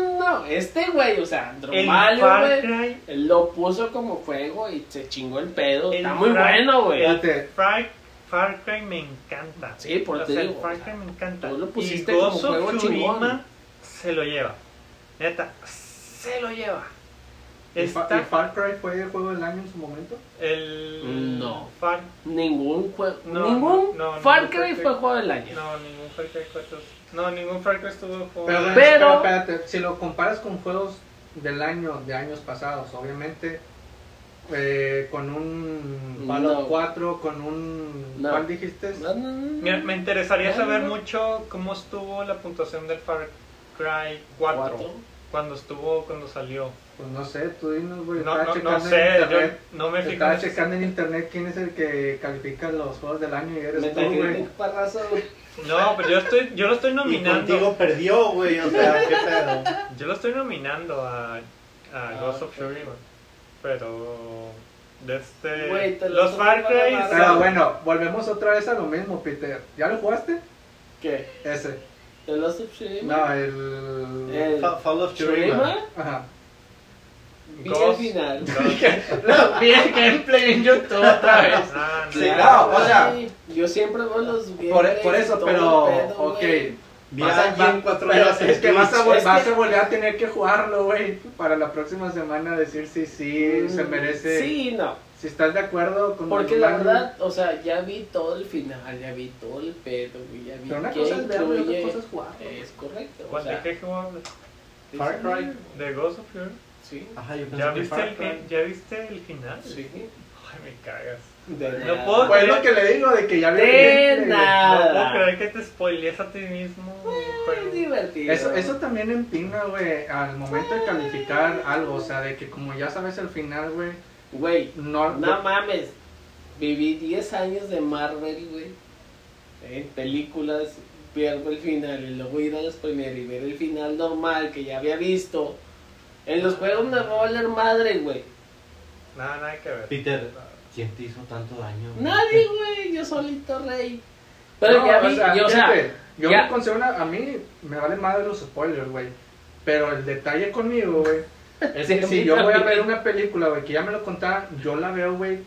Este güey, o sea, El Dromalio, Far güey. Lo puso como juego y se chingó el pedo. El Está muy Far- bueno, güey. El Fíjate. Far, Far Cry me encanta. Sí, por O te sea, el. Far Cry me encanta. tú lo pusiste y como juego chingón. se lo lleva. Neta, se lo lleva. ¿Y Fa- Está ¿Y Far Cry fue el juego del año en su momento? el No. Far Ningún juego. No, ningún no, no, Far Cry fue juego del año. No, ningún Far Cry 4. No, ningún Far Cry estuvo juego. Pero, Pero- espérate, si lo comparas con juegos del año, de años pasados, obviamente, eh, con un Fallout No. 4, con un... No. ¿Cuál dijiste? No, no, no. Mira, me interesaría No, saber no. mucho cómo estuvo la puntuación del Far Cry 4. Cuatro. cuando estuvo, cuando salió. Pues no sé, tú dinos, güey. No, no, no en sé, yo internet. no me fijo. Estaba en- checando en internet quién es el que califica los juegos del año y eres tú, güey. No, pero yo estoy, yo lo estoy Y nominando. contigo perdió, güey, o sea, qué pedo. Yo lo estoy nominando a, a Ah, Ghost of. Tsushima. Pero de este lo los Far Cry Pero son- bueno, volvemos otra vez a lo mismo, Peter. ¿Ya lo jugaste? ¿Qué? Ese. ¿The Lost of Tsushima? No, el... El- Fa- Fall of. ¿Tsushima? Ajá. Vi el final. Lo vi en gameplay en YouTube otra vez. Ah, no. Sí, no, o sea- Yo siempre veo los Por, por eso, pero, el pedo, ok. Vi Vas a va- cuatro pero horas es que vas a, Twitch. vol- Es vas que- a volver a tener que jugarlo, güey, para la próxima semana decir si sí se Mm, merece. Sí, no. Si estás de acuerdo con Porque el la verdad, o sea, ya vi todo el final, ya vi todo el pedo, güey, ya vi Pero una qué cosa es verlo y otra cosa es jugarlo. Es correcto. O ¿Cuál sea, de qué? Far Cry. De Ghost of Tsushima. Sí. Ajá, yo pensé ¿Ya que viste, Far el, Cry. fin- ¿Ya viste el final? Sí. Ay, me cagas. De No nada. puedo Pues lo que le digo de que ya vi De nada. No puedo creer que te spoilees a ti mismo. Es divertido. Eso, eso también empina, güey, al momento de calificar algo, o sea, de que como ya sabes el final, güey, Güey, no... no mames. Viví 10 años de Marvel, güey. En películas, pierdo el final y luego ir a las premieres y ver el final normal que ya había visto. En los juegos me va a valer madre, güey. Nada, nada que ver. Peter, ¿quién te hizo tanto daño? güey? Nadie, güey. Yo solito, rey. Pero No, ya o vi, sea, yo, o sea, yo ya- me considero una- a mí me vale más de los spoilers, güey. Pero el detalle conmigo, güey, es que si a mí yo voy a ver una película, güey, que ya me lo contaron, yo la veo, güey,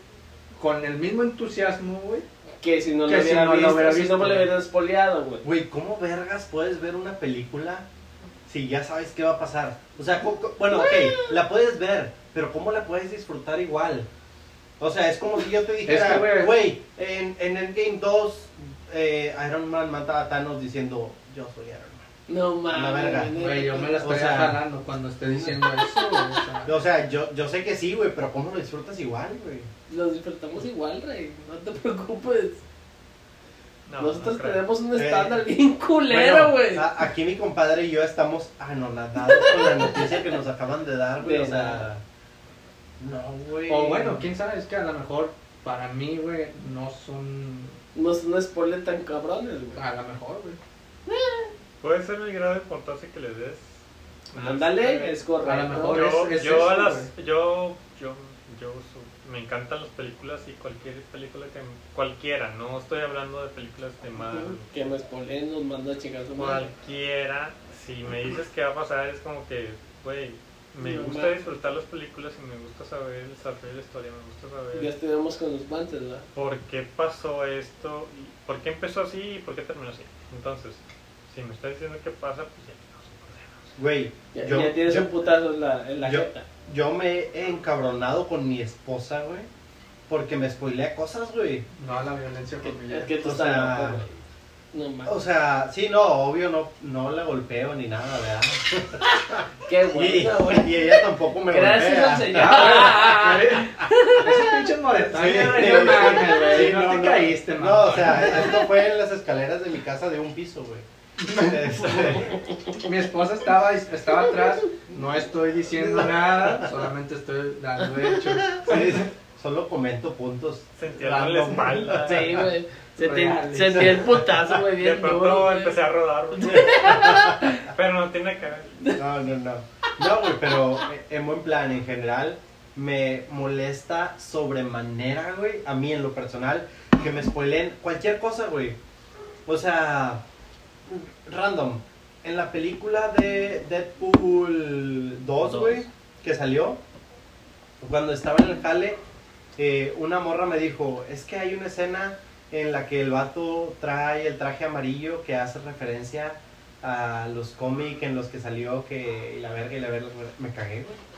con el mismo entusiasmo, güey. que si no que lo si hubiera no lo visto, hubiera si visto, no me lo güey. hubiera espoleado, güey. Güey, ¿cómo vergas puedes ver una película si ya sabes qué va a pasar? O sea, bueno, ok, la puedes ver, pero ¿cómo la puedes disfrutar igual? O sea, es como si yo te dijera, güey- güey, en, en el Game 2, eh, Iron Man mata a Thanos diciendo, yo soy Iron No mames. Güey, yo me la estoy O sea- jalando cuando esté diciendo eso, güey. o sea. Man. O sea, yo, yo sé que sí, güey, pero ¿cómo lo disfrutas igual, güey? Los disfrutamos igual, rey. No te preocupes. No, Nosotros no tenemos un Eh, estándar bien culero, güey. a- aquí mi compadre y yo estamos anonadados con la noticia que nos acaban de dar, güey. O sea, no, güey. O bueno, quién sabe, es que a lo mejor para mí, güey, no son... No es un spoiler tan cabrones, güey. A lo mejor, güey. Puede ser el grado de importancia que le des. Ándale, es correcto. A lo mejor yo, es- es yo a eso, las yo yo yo su- me encantan las películas y cualquier película que cualquiera no estoy hablando de películas de Marvel. Que me spoilen, nos manda a chingar su cualquiera si me dices qué va a pasar es como que güey me No, gusta disfrutar las películas y me gusta saber el desarrollo de la historia me gusta saber Ya estuvimos con los guantes, ¿verdad? por qué pasó esto y por qué empezó así y por qué terminó así. Entonces si me estás diciendo qué pasa pues ya Güey, Ya, yo, ya tienes yo, un putazo en la, en la yo- jeta. yo me he encabronado con mi esposa, güey. Porque me spoilea cosas, güey. No a la violencia Que, familiar. es que tú o estás sea, loco, güey. No. O sea, sí, no, obvio, no, no la golpeo ni nada, ¿verdad? Qué bueno, güey. y ella tampoco me Gracias golpea. al Señor. Esos pinches moretones, Sí, sí, no no, te caíste, man. No, o sea, esto fue en las escaleras de mi casa de un piso, güey. Este, Mi esposa estaba, estaba atrás, no estoy diciendo nada, solamente estoy dando hechos. sí, solo comento puntos. sentía en la espalda Sí, güey. Sentí, el putazo, güey, de bien pronto duro, güey. empecé a rodar güey. pero no tiene que ver No, no, no. No, güey, pero en buen plan, en general, me molesta sobremanera, güey, a mí en lo personal, que me spoilen cualquier cosa, güey. O sea, random. En la película de Deadpool 2, Dos. güey, que salió, cuando estaba en el jale, eh, una morra me dijo, es que hay una escena en la que el vato trae el traje amarillo que hace referencia a los cómics en los que salió que y la verga y la verga, me cagué, güey.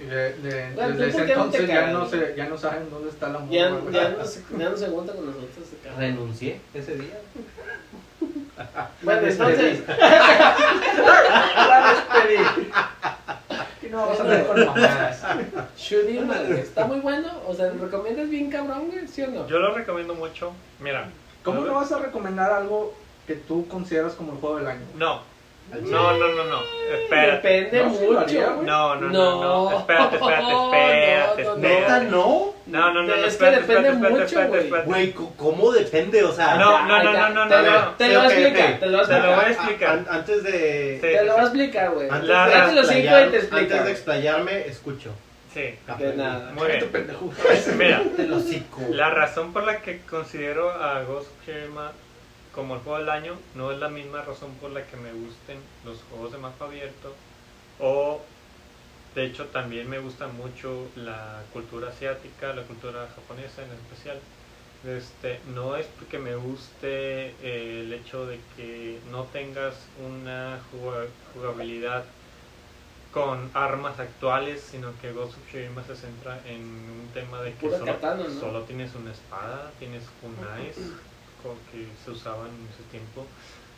Y de- de- Bueno, desde ¿tú por ese entonces ya no, güey? se, ya no saben dónde está la Ya, güey. ya, no, se- ya no se junta con nosotros. Renuncié ese día. Bueno, entonces. La despedí. Y no vamos a hablar con mamadas. Shurima, güey, está muy bueno. O sea, ¿lo recomiendas bien cabrón, güey? ¿Sí o no? yo lo recomiendo mucho mira ¿Cómo no vas a recomendar algo que tú consideras como el juego del año? no No, no, no, no. Espérate. Depende No, mucho. haría. No, no, no, no. No. Espérate, espérate, espérate, No, no, no. espérate. ¿Neta no? No, no, no, no, Es que espérate, depende espérate, espérate, mucho, espérate, güey. ¿cómo depende? O sea... No, no, no, no, no, te no, lo-. Te lo voy a explicar, te lo voy a Te lo voy a explicar. explicar. An- antes de... Sí. Te lo voy a explicar, güey. Antes, La- de Date los cinco explayar- y te explico. antes de explayarme, escucho. Sí, De nada. muy bien. pendejo. Mira, la razón por la que considero a Ghost of Tsushima como el juego del año no es la misma razón por la que me gusten los juegos de mapa abierto o de hecho también me gusta mucho la cultura asiática, la cultura japonesa en especial. Este, no es porque me guste eh, el hecho de que no tengas una juga- jugabilidad con armas actuales, sino que Ghost of Tsushima se centra en un tema de que solo, katana, ¿no? solo tienes una espada, tienes kunais co- que se usaban en ese tiempo.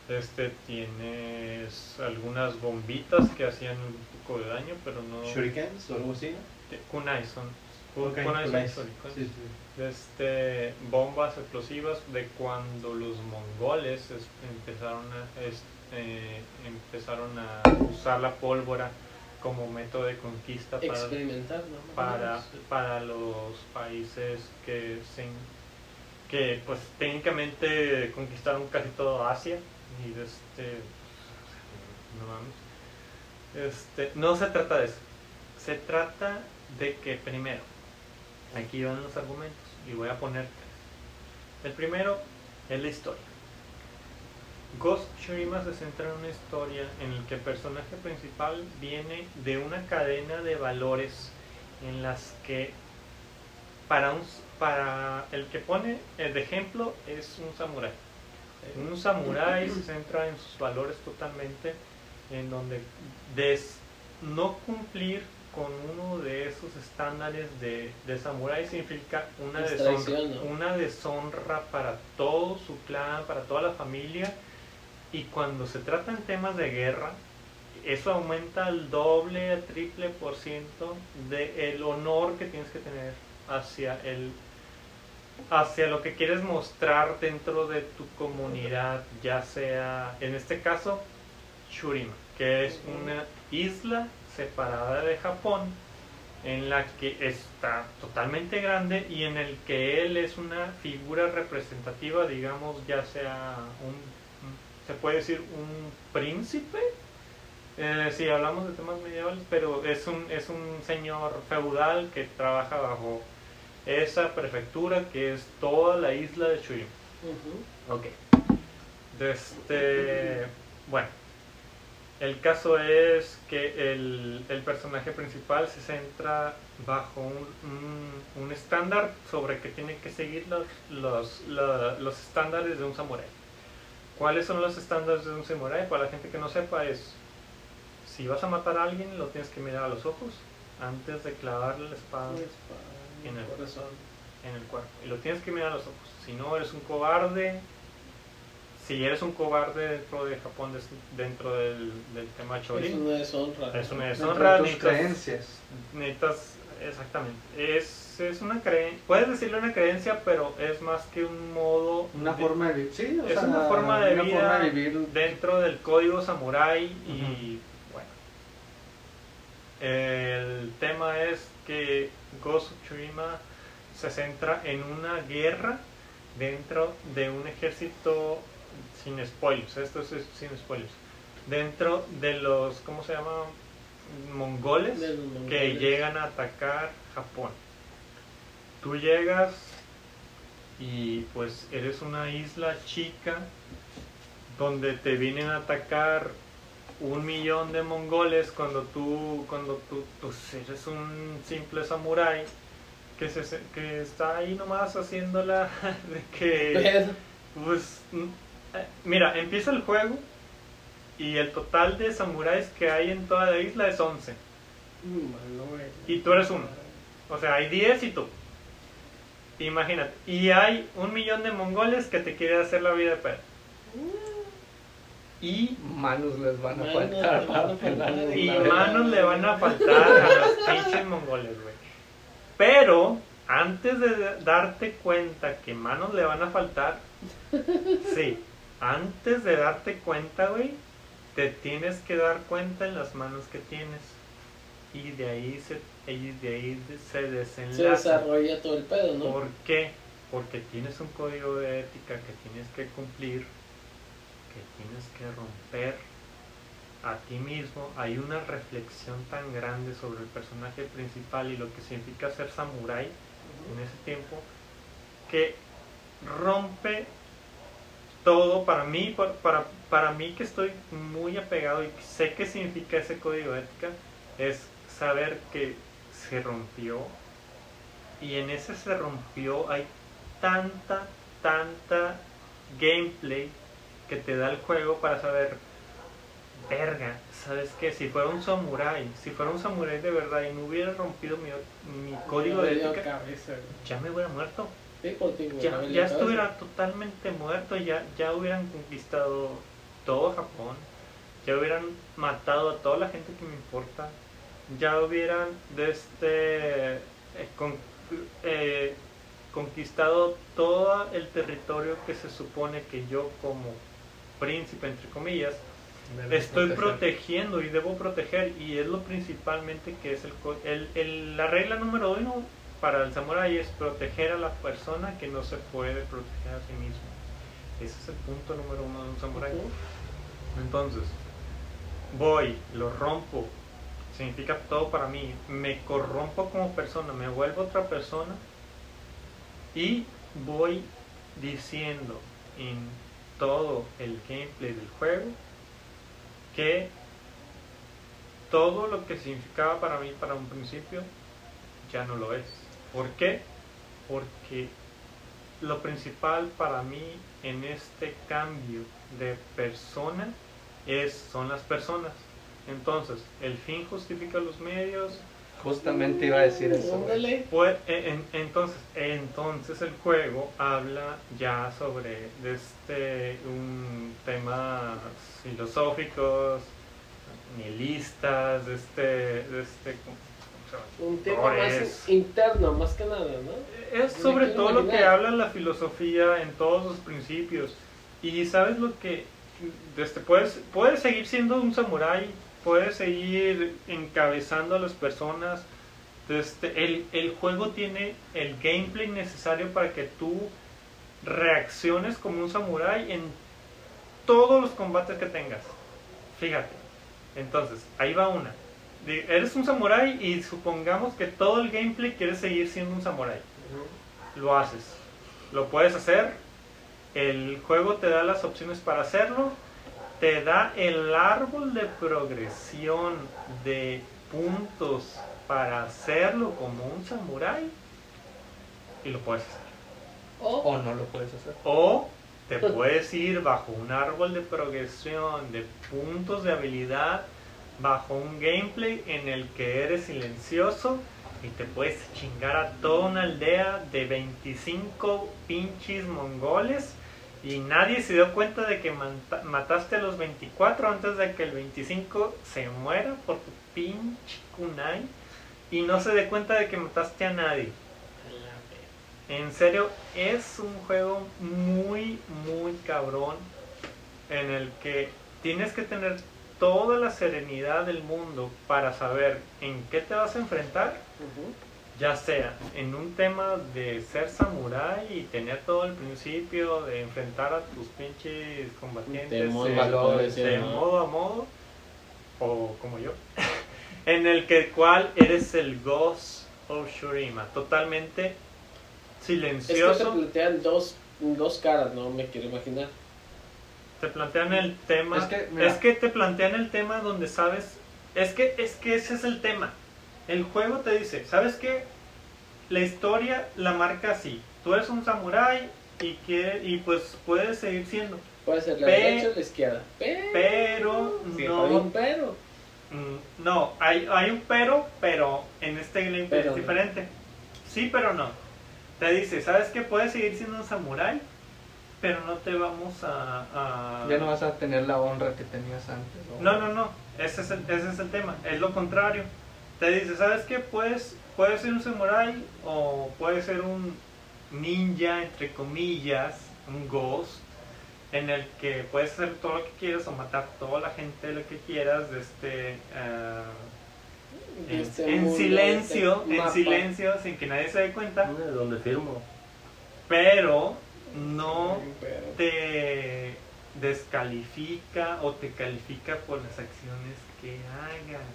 Este tienes algunas bombitas que hacían un poco de daño, pero no ¿Shurikens o algo así? kunais son Ok, kunais son kunais. históricos. Sí, sí. Este, bombas explosivas de cuando los mongoles es- empezaron a es- eh, empezaron a usar la pólvora como método de conquista para, Experimentar, ¿no? para, para los países que se que pues técnicamente conquistaron casi todo Asia y este no mames. Este, no se trata de eso. Se trata de que primero, aquí van los argumentos y voy a poner tres. El primero es la historia. Ghost Tsushima se centra en una historia en la que el personaje principal viene de una cadena de valores en las que para un para el que pone el de ejemplo es un samurái. Un samurái se centra en sus valores totalmente, en donde des- no cumplir con uno de esos estándares de, de samurái significa una Es deshonra, una deshonra para todo su clan, para toda la familia. Y cuando se trata en temas de guerra, eso aumenta al doble, al triple por ciento del honor que tienes que tener hacia el hacia lo que quieres mostrar dentro de tu comunidad, ya sea, en este caso, Shurima, que es una isla separada de Japón, en la que está totalmente grande y en el que él es una figura representativa, digamos, ya sea un, se puede decir un príncipe, eh, si hablamos de temas medievales, pero es un, es un señor feudal que trabaja bajo esa prefectura que es toda la isla de. Ujú. Ok. Este, bueno, el caso es que el, el personaje principal se centra bajo un, un- un estándar sobre que tiene que seguir los, los, la- los estándares de un samurái. ¿Cuáles son los estándares de un samurái? Para la gente que no sepa es, si vas a matar a alguien lo tienes que mirar a los ojos antes de clavarle la espada en el corazón. en el cuerpo. Y lo tienes que mirar a los ojos. Si no, eres un cobarde. Si eres un cobarde dentro de Japón, dentro del, del tema Es Chorin, una deshonra. es una Dentro deshonra. de tus Necesitas, creencias. necesitas- exactamente. Es, es una creencia. Puedes decirle una creencia, pero es más que un modo. Una de- forma de vivir. Sí, o es sea, una forma de una vida forma de vivir. dentro del código samurai y bueno el tema es que Ghost Tsushima se centra en una guerra dentro de un ejército sin spoilers. Esto es sin spoilers. Dentro de los cómo se llama mongoles los que mongoles. llegan a atacar Japón. Tú llegas y pues eres una isla chica donde te vienen a atacar un millón de mongoles cuando tú cuando tú pues, eres un simple samurái que se que está ahí nomás haciéndola de que pues. mm, eh, mira empieza el juego y el total de samuráis que hay en toda la isla es 11 Malo, güey. y tú eres uno. O sea hay 10 y tú. Imagínate. Y hay un millón de mongoles que te quieren hacer la vida de pedo y Manos les van a Manos faltar van a. Y manos le van a faltar a los pinches mongoles, güey. Pero antes de darte cuenta que manos le van a faltar, sí, antes de darte cuenta, güey, te tienes que dar cuenta en las manos que tienes y de ahí se, y de ahí se Se desenlaza. desarrolla todo el pedo, ¿no? ¿Por qué? Porque tienes un código de ética que tienes que cumplir, tienes que romper a ti mismo. Hay una reflexión tan grande sobre el personaje principal y lo que significa ser samurái en ese tiempo que rompe todo para mí, para, para, mí que estoy muy apegado y sé qué significa ese código ética, es saber que se rompió y en ese se rompió hay tanta, tanta gameplay que te da el juego para saber, verga, ¿sabes qué? Si fuera un samurái, si fuera un samurái de verdad y no hubiera rompido mi, mi código de ética, cabeza, ya me hubiera muerto. Sí, contigo, Ya, ya estuviera totalmente muerto, ya, ya hubieran conquistado todo Japón, ya hubieran matado a toda la gente que me importa, ya hubieran de este, eh, con- eh, conquistado todo el territorio que se supone que yo como príncipe, entre comillas, estoy proteger. protegiendo y debo proteger y es lo principalmente que es el, co- el- el- la regla número uno para el samurái es proteger a la persona que no se puede proteger a sí mismo. Ese es el punto número uno de un samurái. Entonces voy lo rompo significa todo para mí me corrompo como persona me vuelvo otra persona y voy diciendo en todo el gameplay del juego que todo lo que significaba para mí para un principio ya no lo es. ¿Por qué? Porque lo principal para mí en este cambio de persona es, son las personas. Entonces, el fin justifica los medios. Justamente iba a decir eso. Pues, en- en- entonces, entonces el juego habla ya sobre de este un temas filosóficos, nihilistas, de este, de este. Un tema más interno, más que nada, ¿no? Es sobre todo lo que habla la filosofía en todos sus principios. Y sabes lo que este, puedes, puedes seguir siendo un samurái, puedes seguir encabezando a las personas. Este, el, el juego tiene el gameplay necesario para que tú reacciones como un samurái en todos los combates que tengas. Fíjate. Entonces, ahí va una. Eres un samurái y supongamos que todo el gameplay quieres seguir siendo un samurái lo haces. Lo puedes hacer. El juego te da las opciones para hacerlo. Te da el árbol de progresión de puntos para hacerlo como un samurái. Y lo puedes hacer. O, O no lo puedes hacer. O te puedes ir bajo un árbol de progresión de puntos de habilidad, bajo un gameplay en el que eres silencioso y te puedes chingar a toda una aldea de 25 pinches mongoles y nadie se dio cuenta de que mataste a los 24 antes de que el 25 se muera por tu pinche kunai y no se dé cuenta de que mataste a nadie. En serio, es un juego muy, muy cabrón en el que tienes que tener toda la serenidad del mundo para saber en qué te vas a enfrentar. Ya sea en un tema de ser samurái y tener todo el principio de enfrentar a tus pinches combatientes De modo eh, valores, de ¿no? modo a modo, o como yo, en el que cual eres el Ghost of Shurima, totalmente Es que te silencioso. plantean dos, dos caras, no me quiero imaginar. te plantean el tema Es es que, que, mira. te plantean el tema donde sabes es que es que ese es el tema el juego te dice sabes qué la historia la marca así tú eres un samurái y quiere, y pues puedes seguir siendo Puede ser la Pe- derecha o la izquierda. Pero, pero Sí, no hay un pero. Mm, no hay, hay un pero pero en este gameplay Pero es no. diferente sí pero no te dice sabes que puedes seguir siendo un samurái pero no te vamos a, a- Ya no vas a tener la honra que tenías antes. No, no, no. Ese es el, ese es el tema. Es lo contrario. Te dice, ¿sabes qué? Puedes, puedes ser un samurai o puedes ser un ninja, entre comillas, un ghost. en el que puedes hacer todo lo que quieras o matar toda la gente lo que quieras de este ah, De en, este en silencio este en silencio sin que nadie se dé cuenta ¿De dónde firmo? pero no Pero- te descalifica o te califica por las acciones que hagas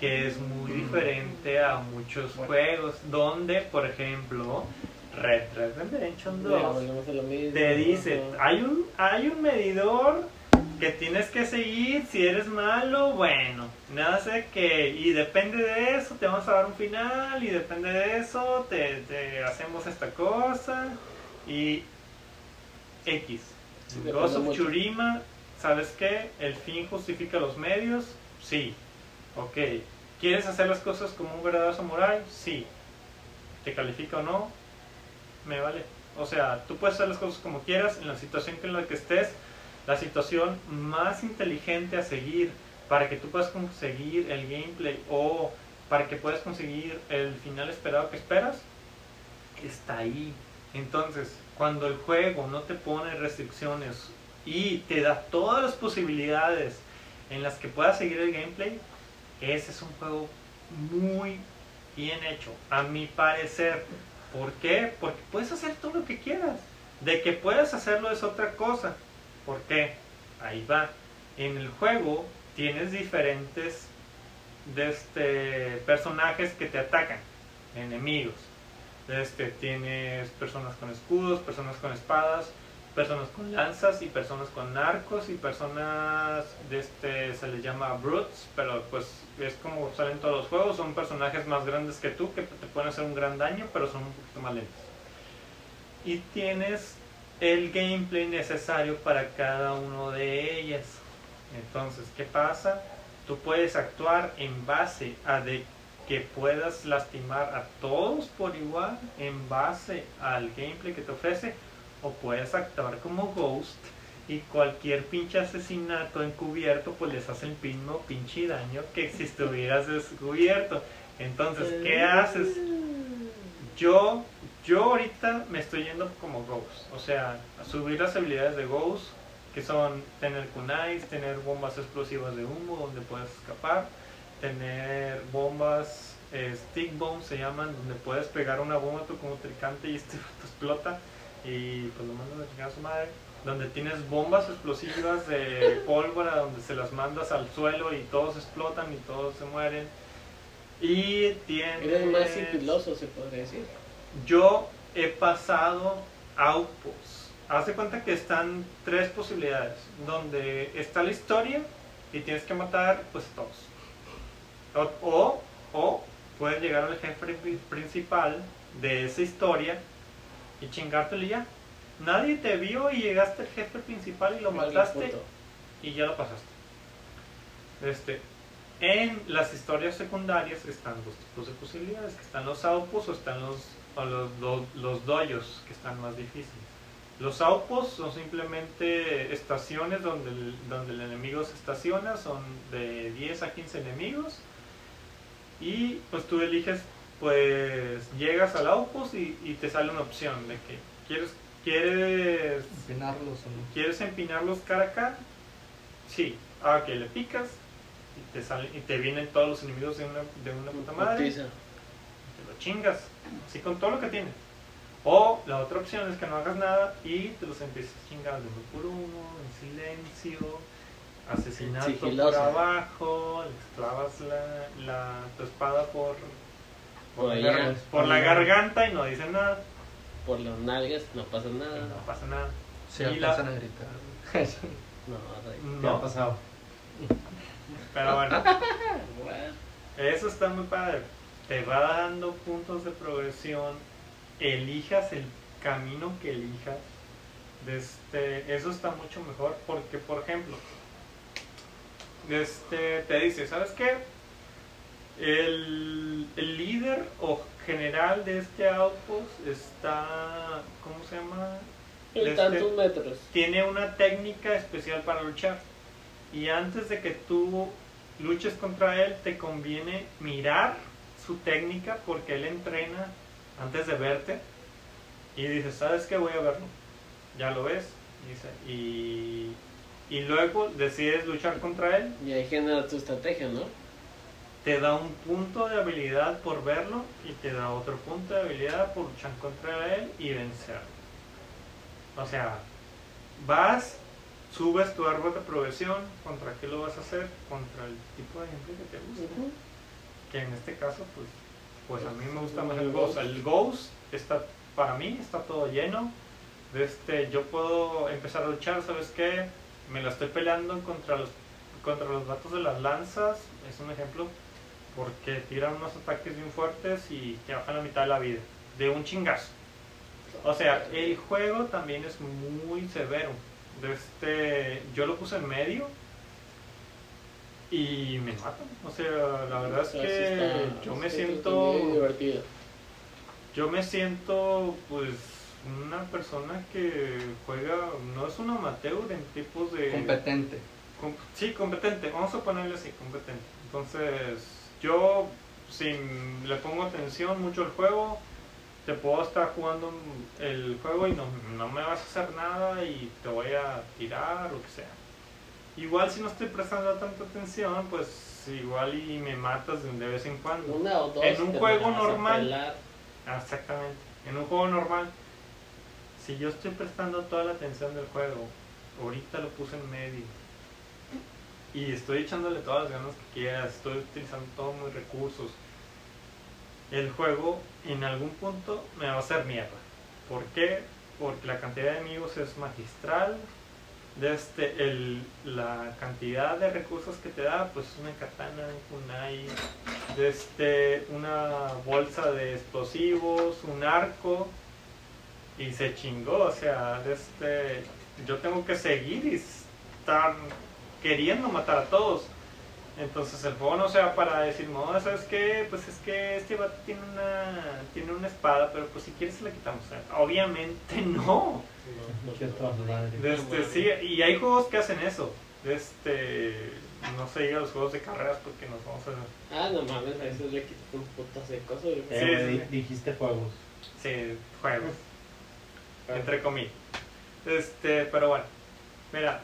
que es muy diferente a muchos juegos donde por ejemplo Red Red Redemption Ya 2 volvemos a lo mismo. te dice hay un hay un medidor que tienes que seguir si eres malo bueno nada sé que y depende de eso te vamos a dar un final y depende de eso te, te hacemos esta cosa y X Sí, Ghost of mucho. Tsushima ¿sabes qué? el fin justifica los medios sí ok ¿quieres hacer las cosas como un verdadero samurai? sí ¿te califica o no? me vale o sea, tú puedes hacer las cosas como quieras en la situación en la que estés, la situación más inteligente a seguir para que tú puedas conseguir el gameplay o para que puedas conseguir el final esperado que esperas, está ahí. Entonces, cuando el juego no te pone restricciones y te da todas las posibilidades en las que puedas seguir el gameplay, ese es un juego muy bien hecho, a mi parecer. ¿Por qué? Porque puedes hacer todo lo que quieras. De que puedas hacerlo es otra cosa. ¿Por qué? Ahí va. En el juego tienes diferentes este, personajes que te atacan, enemigos. Este, tienes personas con escudos, personas con espadas, personas con lanzas y personas con arcos y personas de este se les llama brutes, pero pues es como salen todos los juegos, son personajes más grandes que tú que te pueden hacer un gran daño, pero son un poquito más lentos. Y tienes el gameplay necesario para cada uno de ellas. Entonces, ¿qué pasa? Tú puedes actuar en base a de que puedas lastimar a todos por igual en base al gameplay que te ofrece o puedes actuar como Ghost y cualquier pinche asesinato encubierto pues les hace el mismo pinche daño que si estuvieras descubierto. Entonces, ¿qué haces? Yo, yo ahorita me estoy yendo como Ghost, o sea, a subir las habilidades de Ghost, que son tener kunais, tener bombas explosivas de humo donde puedes escapar, tener bombas eh, stick bombs se llaman, donde puedes pegar una bomba tú como tricante y este te explota y pues lo mandas a chingar a su madre. Donde tienes bombas explosivas de pólvora, donde se las mandas al suelo y todos explotan y todos se mueren. Y tienes. Eres más sigiloso, se podría decir. Yo he pasado outposts. Haz de cuenta que están tres posibilidades. Donde está la historia y tienes que matar pues todos. O, o, puedes llegar al jefe pri- principal de esa historia y chingártelo y ya. Nadie te vio y llegaste al jefe principal y lo mataste y ya lo pasaste. Este, en las historias secundarias están dos tipos de posibilidades, que están los outposts o están los, o los, do- los doyos, que están más difíciles. Los outposts son simplemente estaciones donde el, donde el enemigo se estaciona, son de 10 a 15 enemigos y pues tú eliges, pues llegas al outpost y, y te sale una opción de que quieres, quieres Empinarlos o no. ¿Quieres empinarlos cara a cara? Sí. Ah, ok, le picas y te salen y te vienen todos los enemigos de una, de una puta madre. Putiza. Te lo chingas. Así con todo lo que tiene. O la otra opción es que no hagas nada y te los empiezas a chingar de uno por uno, en silencio, asesinato por Sigiloso. abajo, le clavas la, la, tu espada por, Por la, por garganta y no dice nada. Por las nalgas no pasa nada. no pasa nada. Sí, Y la- alcanzan a gritar. No. ¿Qué ha No, pasado? pero bueno. Bueno, Eso está muy padre. Te va dando puntos de progresión. Elijas el camino que elijas. Este, eso está mucho mejor porque, por ejemplo, este, te dice, ¿sabes qué? El, el líder o general de este outpost está, ¿cómo se llama? en Este- tantos metros. tiene una técnica especial para luchar. Y antes de que tú luches contra él, te conviene mirar su técnica porque él entrena antes de verte. Y dices, ¿sabes qué? Voy a verlo. Ya lo ves. Dice, y, y luego decides luchar contra él, Y ahí genera tu estrategia, ¿no? Te da un punto de habilidad por verlo y te da otro punto de habilidad por luchar contra él y vencerlo. O sea, vas, subes tu árbol de progresión, ¿contra qué lo vas a hacer? Contra el tipo de gameplay que te gusta. Que en este caso, pues, pues a mí me gusta más el Ghost. El Ghost está, para mí, está todo lleno. De este, yo puedo empezar a luchar, ¿sabes qué? Me la estoy peleando contra los, contra los vatos de las lanzas, es un ejemplo, porque tiran unos ataques bien fuertes y te bajan la mitad de la vida, de un chingazo. O sea, el juego también es muy severo. De este, yo lo puse en medio y me matan. O sea, la verdad es O sea, que está- yo me siento divertido. yo me siento pues una persona que juega, no es un amateur en tipos de... Competente. Com- sí, competente, vamos a ponerle así, competente. Entonces, yo si le pongo atención mucho al juego, te puedo estar jugando el juego y no, no me vas a hacer nada y te voy a tirar o lo que sea. Igual si no estoy prestando tanta atención, pues igual y me matas de vez en cuando. Una o dos. En un juego normal. Exactamente. En un juego normal, si yo estoy prestando toda la atención del juego, ahorita lo puse en medio y estoy echándole todas las ganas que quieras, estoy utilizando todos mis recursos, el juego en algún punto me va a hacer mierda. ¿Por qué? Porque la cantidad de enemigos es magistral. Desde el, la cantidad de recursos que te da, pues una katana, un kunai, desde una bolsa de explosivos, un arco y se chingó, o sea, desde yo tengo que seguir y estar queriendo matar a todos. Entonces el juego no sea para decir, no, ¿sabes qué? Pues es que este vato tiene una, tiene una espada, pero pues si quieres se la quitamos. Obviamente no. Desde, sí, y hay juegos que hacen eso. Este, no se diga los juegos de carreras porque nos vamos a... Ah, no mames, a veces le quitas un putas de cosas. Eh, Sí, dijiste juegos. Sí, juegos. entre comillas. Este, pero bueno, mira,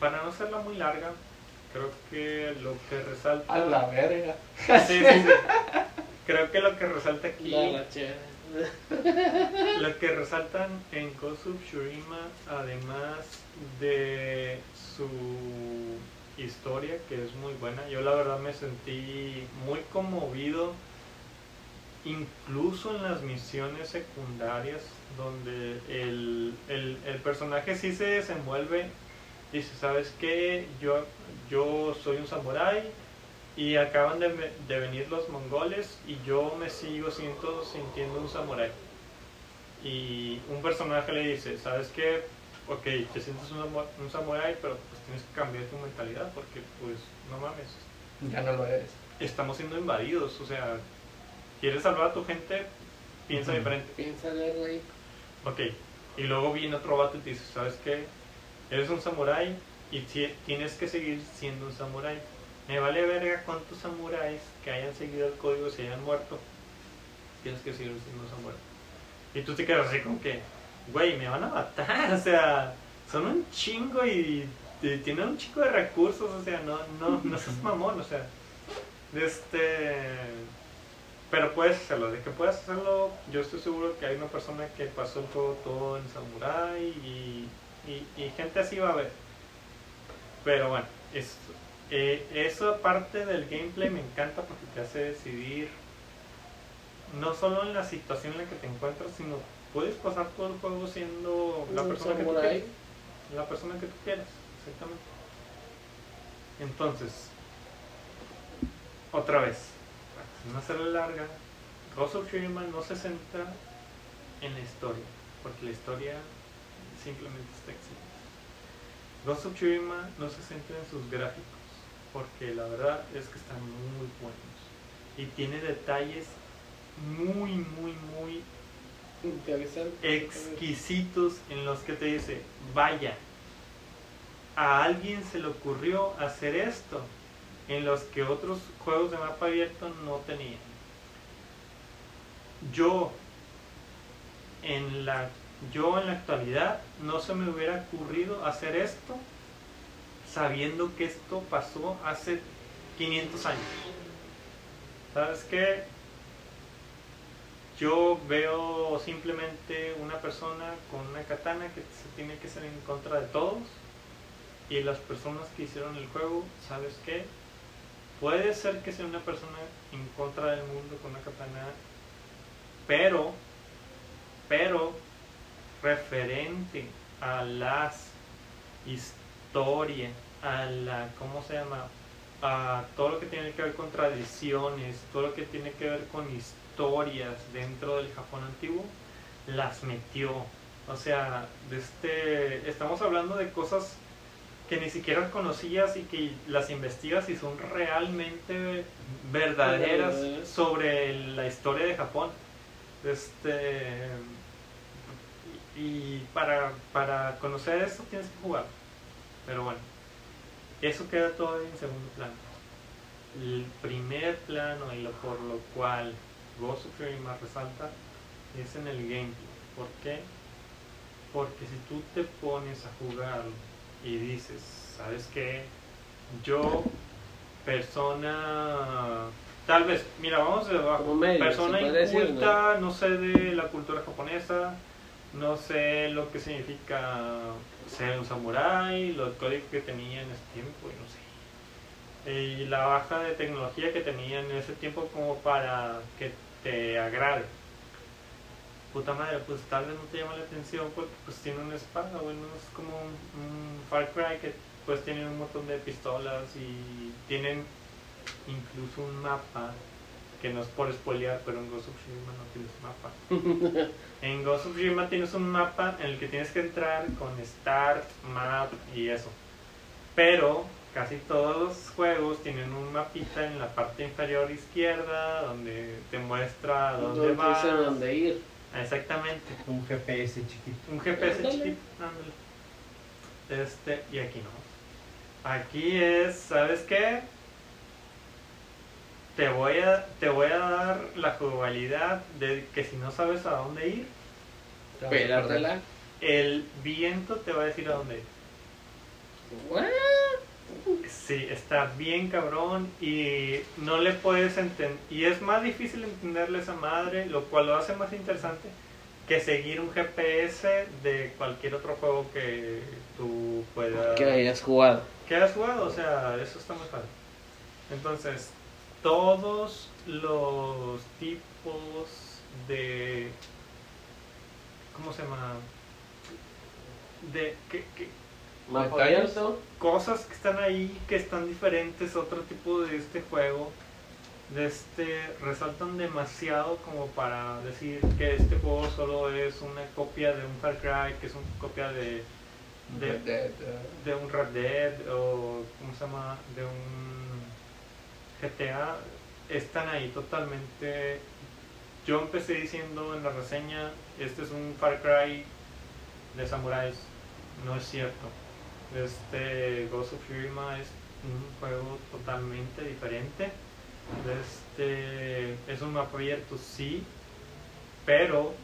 para no hacerla muy larga, creo que lo que resalta. A la verga. Sí, sí, sí. Creo que lo que resalta aquí, La lo que resaltan en of Tsushima, además de su historia, que es muy buena, yo la verdad me sentí muy conmovido, incluso en las misiones secundarias, donde el, el, el personaje sí se desenvuelve, dice, ¿sabes qué? Yo, yo soy un samurái y acaban de, de venir los mongoles y yo me sigo siento, sintiendo un samurái. Y un personaje le dice, ¿sabes qué? Ok, te sientes un, samu- un samurái, pero pues tienes que cambiar tu mentalidad porque pues no mames, Ya no lo eres. estamos siendo invadidos, o sea, quieres salvar a tu gente, piensa diferente. Piénsale, güey. Ok, y luego viene otro vato y te dice, ¿sabes qué? Eres un samurái y ti- tienes que seguir siendo un samurái. Me vale verga cuántos samuráis que hayan seguido el código se hayan muerto. Tienes que seguir siendo un samurái. Y tú te quedas así como que, güey, me van a matar, o sea, son un chingo y, y tienen un chingo de recursos, o sea, no, no, no seas mamón, o sea, este... Pero puedes hacerlo, de que puedes hacerlo, yo estoy seguro que hay una persona que pasó el juego todo en Samurai y, y, y gente así va a haber. Pero bueno, es, eh, esa parte del gameplay me encanta porque te hace decidir no solo en la situación en la que te encuentras, sino puedes pasar todo el juego siendo la persona que tú quieras. La persona que tú quieras, exactamente. Entonces, otra vez, no hacerla larga, Ghost of Tsushima no se centra en la historia, porque la historia simplemente está excelente. Ghost of Tsushima no se centra en sus gráficos, porque la verdad es que están muy buenos y tiene detalles muy, muy, muy exquisitos en los que te dice, vaya, a alguien se le ocurrió hacer esto, en los que otros juegos de mapa abierto no tenían. Yo, en la yo en la actualidad no se me hubiera ocurrido hacer esto sabiendo que esto pasó hace 500 años. ¿Sabes qué? Yo veo simplemente una persona con una katana que se tiene que ser en contra de todos y las personas que hicieron el juego, ¿sabes qué? Puede ser que sea una persona en contra del mundo con una katana, pero, pero, referente a las historias, a la, ¿cómo se llama? A todo lo que tiene que ver con tradiciones, todo lo que tiene que ver con historias dentro del Japón antiguo, las metió. O sea, de este, estamos hablando de cosas que ni siquiera conocías y que las investigas y son realmente verdaderas Verdaderas. sobre la historia de Japón. Este y para, para conocer esto tienes que jugar. Pero bueno, eso queda todo en segundo plano. El primer plano y lo por lo cual Ghost of Tsushima resalta es en el gameplay. ¿Por qué? Porque si tú te pones a jugarlo y dices, ¿sabes qué? Yo, persona, tal vez, mira, vamos de abajo, Como medio, persona decir, inculta, ¿no? sé de la cultura japonesa, no sé lo que significa ser un samurái, los códigos que tenía en ese tiempo, y no sé. Y la baja de tecnología que tenía en ese tiempo como para que te agrade puta madre, pues tal vez no te llama la atención porque pues tiene una espada, bueno, es como un, un Far Cry que pues tiene un montón de pistolas y tienen incluso un mapa que no es por spoilear, pero en Ghost of Tsushima no tienes mapa. en Ghost of Tsushima tienes un mapa en el que tienes que entrar con Start, Map y eso. Pero casi todos los juegos tienen un mapita en la parte inferior izquierda donde te muestra dónde No vas. dice dónde ir. Exactamente. Un GPS chiquito. Un GPS chiquito. ándale. Este, y aquí no. Aquí es, ¿sabes qué? Te voy a, te voy a dar la jugabilidad de que si no sabes a dónde ir, Pelártela. el viento te va a decir a dónde ir. What? Sí, está bien cabrón y no le puedes entender. Y es más difícil entenderle a esa madre, lo cual lo hace más interesante que seguir un GPS de cualquier otro juego que tú puedas. Que hayas jugado. que hayas jugado, o sea, eso está muy padre. Entonces, todos los tipos de. ¿Cómo se llama? De. Que, que- cosas que están ahí que están diferentes a otro tipo de este juego de este resaltan demasiado como para decir que este juego solo es una copia de un Far Cry que es una copia de de, Red Dead, uh, de un Red Dead o cómo se llama de un GTA están ahí totalmente. Yo empecé diciendo en la reseña este es un Far Cry de samuráis. No es cierto. Este Ghost of Tsushima es un juego totalmente diferente. Este es un mapa abierto sí pero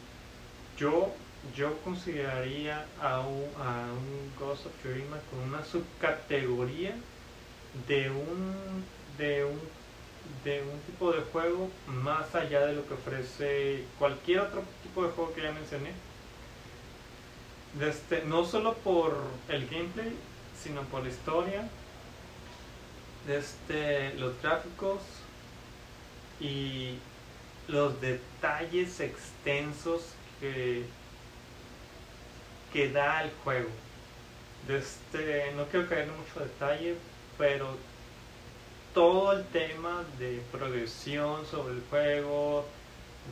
yo yo consideraría a un, a un Ghost of Tsushima con una subcategoría de un de un de un tipo de juego más allá de lo que ofrece cualquier otro tipo de juego que ya mencioné Este, no solo por el gameplay sino por la historia este, los gráficos y los detalles extensos que, que da el juego. Este, no quiero caer en mucho detalle, pero todo el tema de progresión sobre el juego,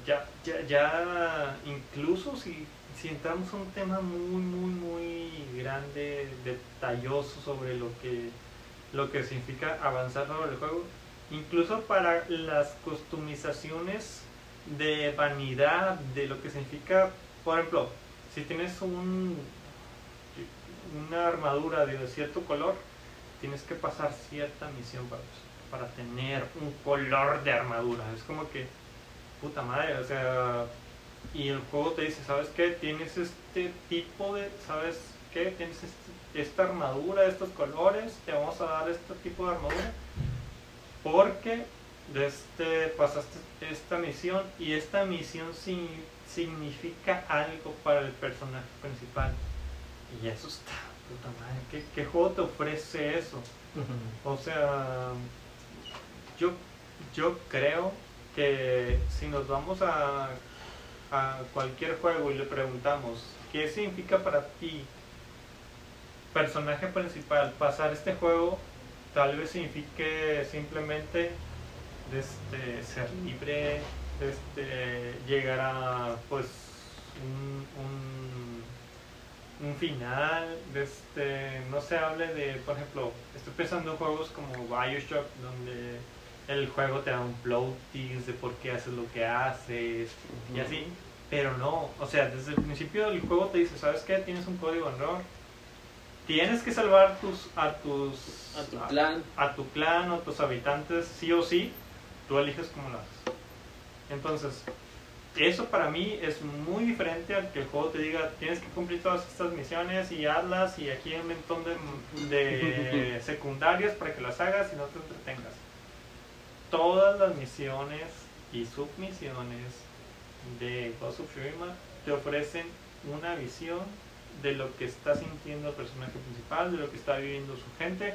ya, ya, ya incluso si, si entramos a un tema muy, muy, muy grande, detalloso sobre lo que, lo que significa avanzar sobre el juego, incluso para las customizaciones de vanidad, de lo que significa, por ejemplo, si tienes un, una armadura de cierto color, tienes que pasar cierta misión para, para tener un color de armadura. Es como que, puta madre, o sea, y el juego te dice, ¿sabes qué? Tienes este tipo de, ¿sabes qué? Tienes este- esta armadura, estos colores, te vamos a dar este tipo de armadura porque este, pasaste esta misión y esta misión si- significa algo para el personaje principal. Y eso está, puta madre, ¿qué, qué juego te ofrece eso? O sea, yo, yo creo que si nos vamos a, a cualquier juego y le preguntamos, ¿qué significa para ti, personaje principal, pasar este juego? Tal vez signifique simplemente este, ser libre, este, llegar a pues un, un, final, este, no se hable de, por ejemplo, estoy pensando en juegos como Bioshock, donde el juego te da un twist de por qué haces lo que haces y así, pero no, o sea, desde el principio del juego te dice, ¿sabes qué? Tienes un código de error, tienes que salvar tus, a tus A tu clan. a tu clan o a tus habitantes, sí o sí, tú eliges cómo lo haces. Entonces, eso para mí es muy diferente al que el juego te diga, tienes que cumplir todas estas misiones y hazlas y aquí hay un montón de, de secundarias para que las hagas y no te entretengas. Todas las misiones y submisiones de Ghost of Tsushima te ofrecen una visión de lo que está sintiendo el personaje principal, de lo que está viviendo su gente,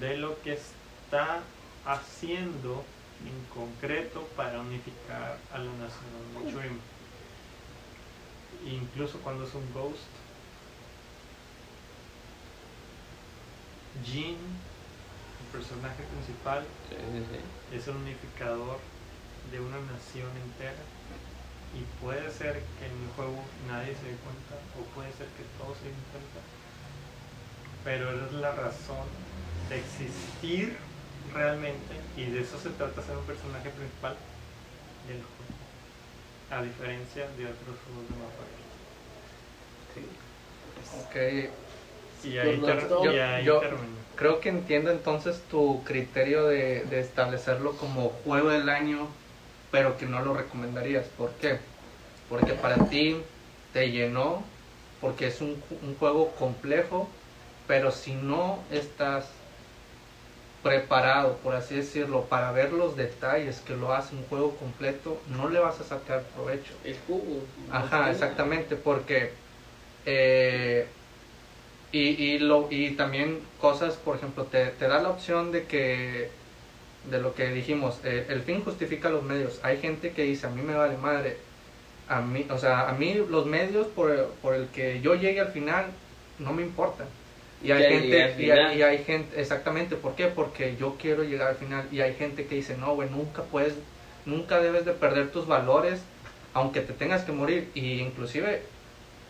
de lo que está haciendo en concreto para unificar a la nación de Tsushima. Incluso cuando es un ghost, Jin, personaje principal, Sí, sí, sí. es el unificador de una nación entera. Y puede ser que en el juego nadie se dé cuenta o puede ser que todos se den cuenta. Pero es la razón de existir realmente y de eso se trata ser un personaje principal del juego a diferencia de otros juegos de mapa. Ok, y ahí, Pues y yo- ahí yo- termino. Creo que entiendo entonces tu criterio de, de establecerlo como juego del año, pero que no lo recomendarías. ¿Por qué? Porque para ti te llenó, porque es un, un juego complejo, pero si no estás preparado, por así decirlo, para ver los detalles que lo hace un juego completo, no le vas a sacar provecho. El jugo. Ajá, exactamente, porque eh, y, y, lo, y también cosas, por ejemplo, te, te da la opción de que, de lo que dijimos, eh, el fin justifica los medios. Hay gente que dice, a mí me vale madre, a mí, o sea, a mí los medios por, por el que yo llegue al final no me importan. Y hay gente, y hay, final. y hay gente, exactamente, ¿por qué? Porque yo quiero llegar al final y hay gente que dice, no, güey, nunca puedes, nunca debes de perder tus valores, aunque te tengas que morir. Y inclusive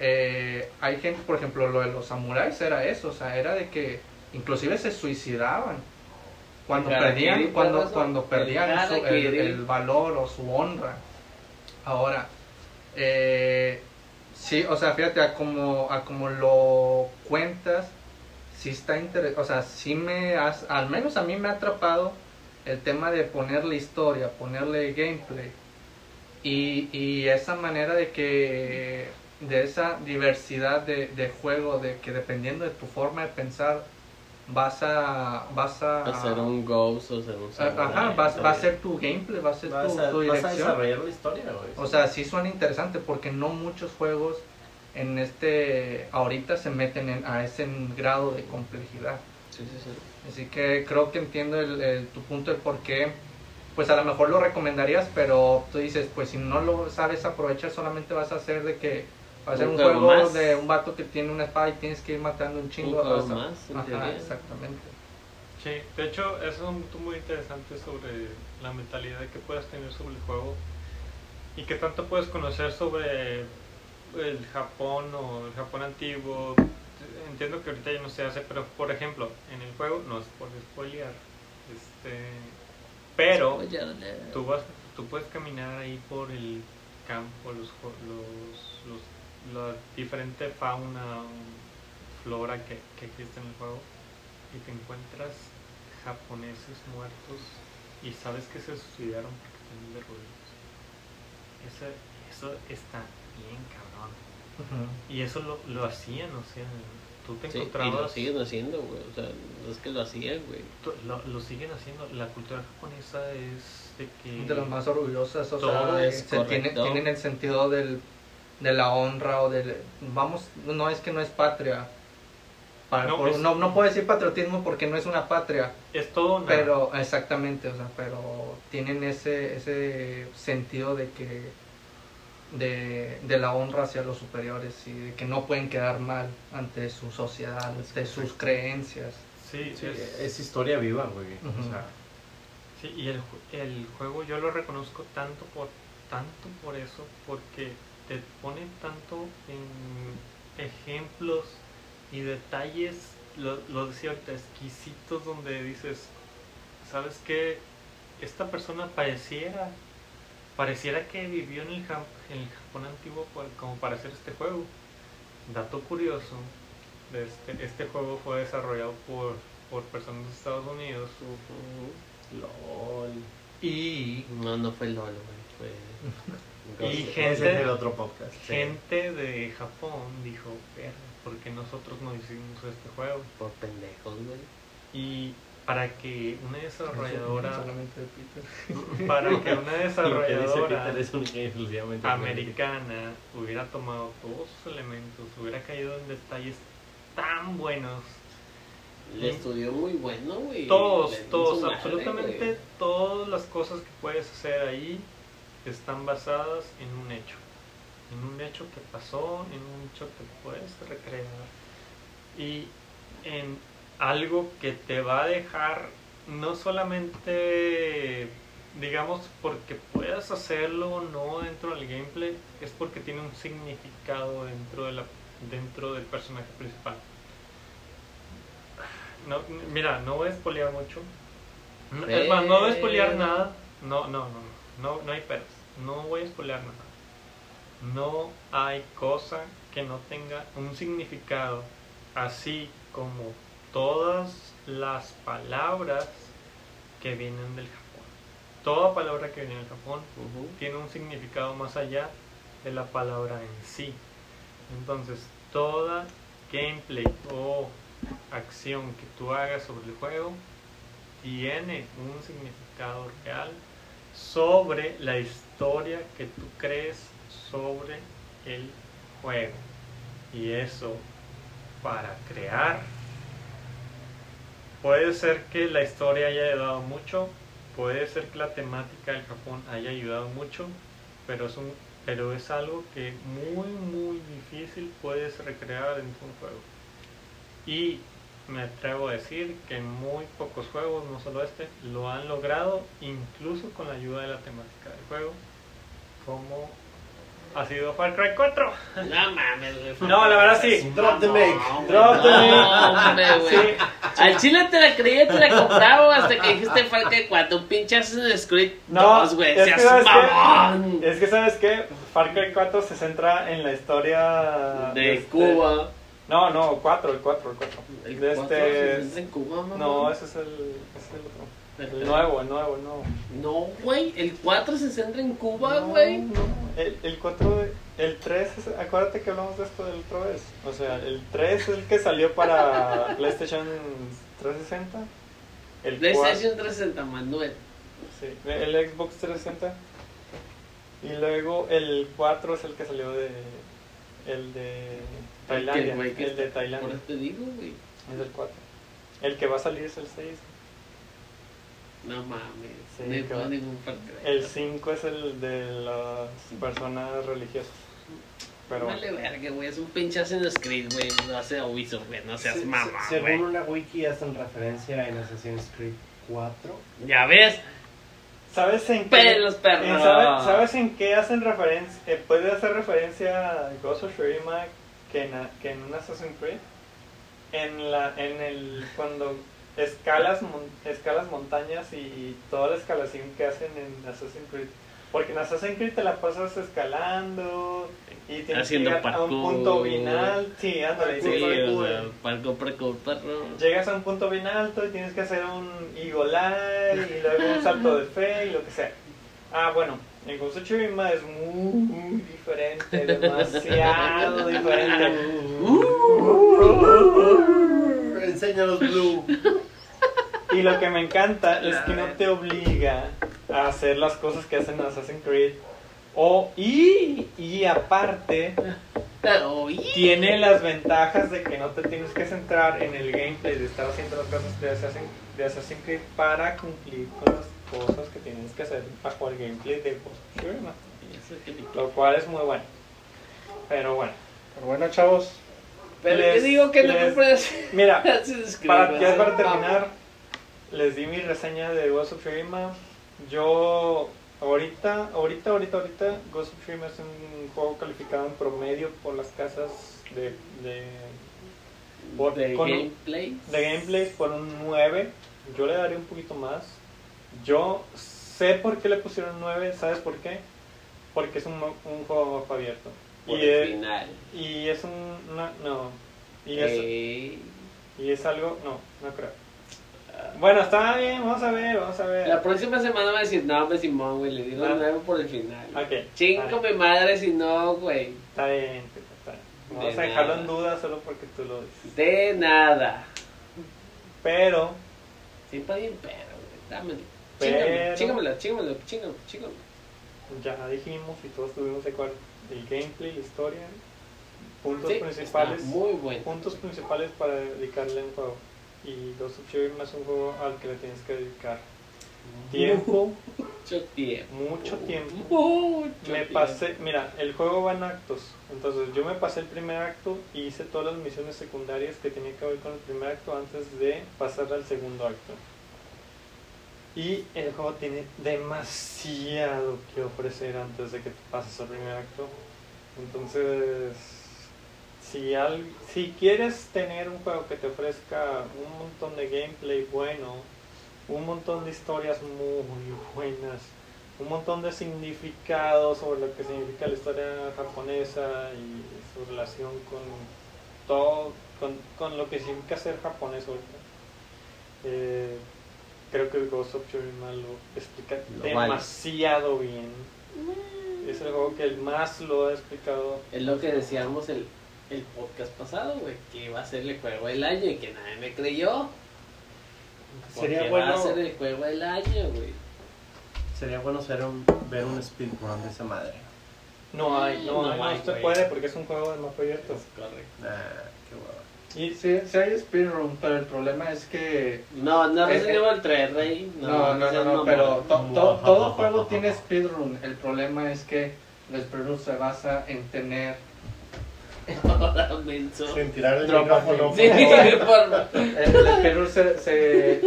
eh, hay gente, por ejemplo, lo de los samuráis era eso, o sea, era de que inclusive se suicidaban cuando perdían, cuando, cuando perdían su- el valor o su honra. Ahora, eh, sí, o sea, fíjate, a como, a como lo cuentas, sí está interesante, o sea, sí me has, al menos a mí me ha atrapado el tema de ponerle historia, ponerle gameplay y, y esa manera de que, de esa diversidad de, de juego, de que dependiendo de tu forma de pensar, vas a, vas a, Hacer un ghost o hacer un Ajá, samurai, va, a eso. ser tu gameplay, va a ser Vas tu, a, tu vas a dirección. desarrollar la historia, güey. O sea, sí suena interesante porque no muchos juegos en este ahorita se meten en- a ese grado de complejidad. Sí, sí, sí. Así que creo que entiendo el, el- tu punto de por qué. Pues a lo mejor lo recomendarías, pero tú dices, pues si no lo sabes aprovechar, solamente vas a hacer de que va a ser Un un, juego más. de un vato que tiene una espada y tienes que ir matando un chingo. Un juego hasta- más, Ajá, exactamente. Sí, de hecho, eso es un punto muy interesante sobre la mentalidad que puedas tener sobre el juego y que tanto puedes conocer sobre el Japón o el Japón antiguo. Entiendo que ahorita ya no se hace, pero por ejemplo, en el juego, no es por spoilear, este, pero tú vas, tú puedes caminar ahí por el campo, los, los, los- la diferente fauna, flora que, que existe en el juego y te encuentras japoneses muertos y sabes que se suicidaron porque están derruidos. Ese, Eso está bien cabrón. Y eso lo, lo hacían, o sea, tú te Sí, y encontrabas... lo siguen haciendo, güey. O sea, no es que lo hacían, güey. Lo, lo siguen haciendo. La cultura japonesa es de que... De las más orgullosas, o sea, es se tiene, tienen el sentido del, de la honra o del... Vamos, no es que no es patria. Para- No, por- es- no, no puedo decir patriotismo porque no es una patria, Es todo una- pero exactamente, o sea, pero tienen ese, ese sentido de que de, de la honra hacia los superiores y de que no pueden quedar mal ante su sociedad, ante sus creencias. Sí, Sí, es- es historia viva, güey. O sea, Sí, y el, el juego yo lo reconozco tanto por tanto por eso, porque te pone tanto en ejemplos y detalles, lo, lo decía ahorita, exquisitos donde dices, ¿sabes qué? Esta persona pareciera, pareciera que vivió en el, Jap- en el Japón antiguo como para hacer este juego. Dato curioso, de este, este juego fue desarrollado por, por personas de Estados Unidos LOL. y No, no fue LOL, güey. Fue. Y gente- es el otro podcast. sí. gente de Japón dijo, "Verga, ¿por qué nosotros no hicimos este juego? Por pendejos, güey. Y para que una desarrolladora, Solamente de Peter. para que una que desarrolladora Peter es única y exclusivamente americana hubiera tomado todos sus elementos, hubiera caído en detalles tan buenos, El estudio muy bueno, güey. todos, Le todos, madre, absolutamente todas las cosas que puedes hacer ahí están basadas en un hecho, en un hecho que pasó, en un hecho que puedes recrear y en algo que te va a dejar no solamente digamos porque puedas hacerlo o no dentro del gameplay, es porque tiene un significado dentro de la dentro del personaje principal. No, mira, no voy a spoilear mucho. No, Es más, no voy a spoilear Pero- nada. No, no, no, no, no, hay pedos. No voy a spoilear nada. No hay cosa que no tenga un significado, así como todas las palabras que vienen del Japón. Toda palabra que viene del Japón tiene un significado más allá de la palabra en sí. Entonces, toda gameplay o acción que tú hagas sobre el juego tiene un significado real sobre la historia que tú crees sobre el juego. Y eso, para crear, puede ser que la historia haya ayudado mucho, puede ser que la temática del Japón haya ayudado mucho, pero es, un, pero es algo que muy, muy difícil puedes recrear dentro de un juego. Y me atrevo a decir que muy pocos juegos, no solo este, lo han logrado, incluso con la ayuda de la temática del juego, como ha sido Far Cry 4. No mames, güey. No, la verdad sí. Drop the make. No, Drop the no, hombre, güey. Sí. Al chile te la creía y te la compraba hasta que dijiste Far Cry 4. Un pinche Assassin's Creed 2, güey. es que Seas sabes mamón. qué, es que sabes que Far Cry 4 se centra en la historia De este- Cuba. No, no, 4, el 4, el 4. El De 4 este- en Cuba, mamá. No, ese es el, ese es el otro. El nuevo, el nuevo, el nuevo. No, güey. El 4 se centra en Cuba, No, güey. no. El, el 4, el 3, es- acuérdate que hablamos de esto del otra vez. O sea, el 3 es el que salió para PlayStation 360. El PlayStation 360, Manuel. Sí, el Xbox 360. Y luego el 4 es el que salió de. El de Tailandia. güey, que el de Tailandia. Por eso te digo, güey. Es el 4. El que va a salir es el 6. No mames. Sí, no hay que va- ningún Far Cry. El 5 es el de las personas religiosas. Pero. Vale, verga, güey. Es un pinche Assassin's Creed, güey. Lo hace Ubisoft, güey. No seas Se- mamá, se-. Según una wiki hacen referencia en Assassin's Creed 4. Ya ves. ¿Sabes en qué? Pelos, perro. en- ¿sabe- ¿Sabes en qué hacen referencia? eh, puede hacer referencia a Ghost of Tsushima que en, que en un Assassin's Creed. En la, en el cuando escalas mon- escalas montañas y toda la escalación que hacen en Assassin's Creed. Porque en Assassin's Creed te la pasas escalando y tienes Haciendo que llegar a un parkour. punto bien alto. Sí, ándale, Sí, o parkour. sea, parkour, parkour, perro. Llegas a un punto bien alto y tienes que hacer un eye y luego un salto de fe y lo que sea. Ah, bueno, El Ghost of Tsushima es muy, muy diferente, demasiado diferente. Enséñanos, Blue. Y lo que me encanta es que no te obliga a hacer las cosas que hacen en Assassin's Creed. O, y, y aparte, tiene las ventajas de que no te tienes que centrar en el gameplay de estar haciendo las cosas de Assassin's, de Assassin's Creed para cumplir con las cosas que tienes que hacer bajo el gameplay de Ghost of Tsushima. Lo cual es muy bueno. Pero bueno, Pero bueno, chavos, Pero Les- te digo que no les- compres. mira, Assassin's Creed, para, ya para terminar, les di mi reseña de Ghost of Tsushima. Yo, ahorita, ahorita, ahorita, ahorita, Ghost of Tsushima es un juego calificado en promedio por las casas de, de, por- de de gameplays por un 9. Yo le daría un poquito más. Yo sé por qué le pusieron 9, ¿sabes por qué? Porque es un, un juego mapa abierto. Por Y el es, final. y es un... No, no. Y es, y es algo... No, no creo. Bueno, está bien, vamos a ver, vamos a ver. La próxima semana va a decir, no, hombre, Simón, güey, le digo nuevo por el final. Ok. Chingo mi madre si no, güey. Está bien, está bien. Vamos De a dejarlo nada. en duda solo porque tú lo dices. De nada. Pero, Siempre bien pero, güey. Dámelo. Pero- Chingamelo, chingamelo, chingamelo, chingamelo. ya dijimos y todos tuvimos de. El gameplay, la historia, puntos Sí, principales. muy bueno. puntos principales para dedicarle a un juego. Y Ghost of Tsushima es un juego al que le tienes que dedicar tiempo, Mucho tiempo. mucho tiempo. Mucho Me tiempo. pasé, mira, el juego va en actos. Entonces yo me pasé el primer acto y hice todas las misiones secundarias que tenía que ver con el primer acto antes de pasar al segundo acto. Y el juego tiene demasiado que ofrecer antes de que te pases al primer acto. Entonces, si, al, si quieres tener un juego que te ofrezca un montón de gameplay bueno, un montón de historias muy buenas, un montón de significados sobre lo que significa la historia japonesa y su relación con todo, con, con lo que significa ser japonés ahorita. Eh, creo que Ghost of Tsushima lo explica Lo vale. demasiado bien. Es el juego que más lo ha explicado. Es lo que decíamos el, el podcast pasado, güey, que iba a ser el juego del año y que nadie me creyó. Sería bueno- va a ser el juego del año, güey. Sería bueno ser un, ver un speedrun de esa madre. No hay, no, No hay, no hay, se güey. puede porque es un juego de mapa abierto. Correcto. Ah, qué hueva. Y sí, sí hay speedrun, pero el problema es que... No, no Eh, Resident Evil 3, Rey. No, no, no, no, pero to- to- todo juego tiene speedrun. El problema es que el speedrun se basa en tener... Sin tirar el micrófono. Sí, por favor. por- El, el speedrun se, se-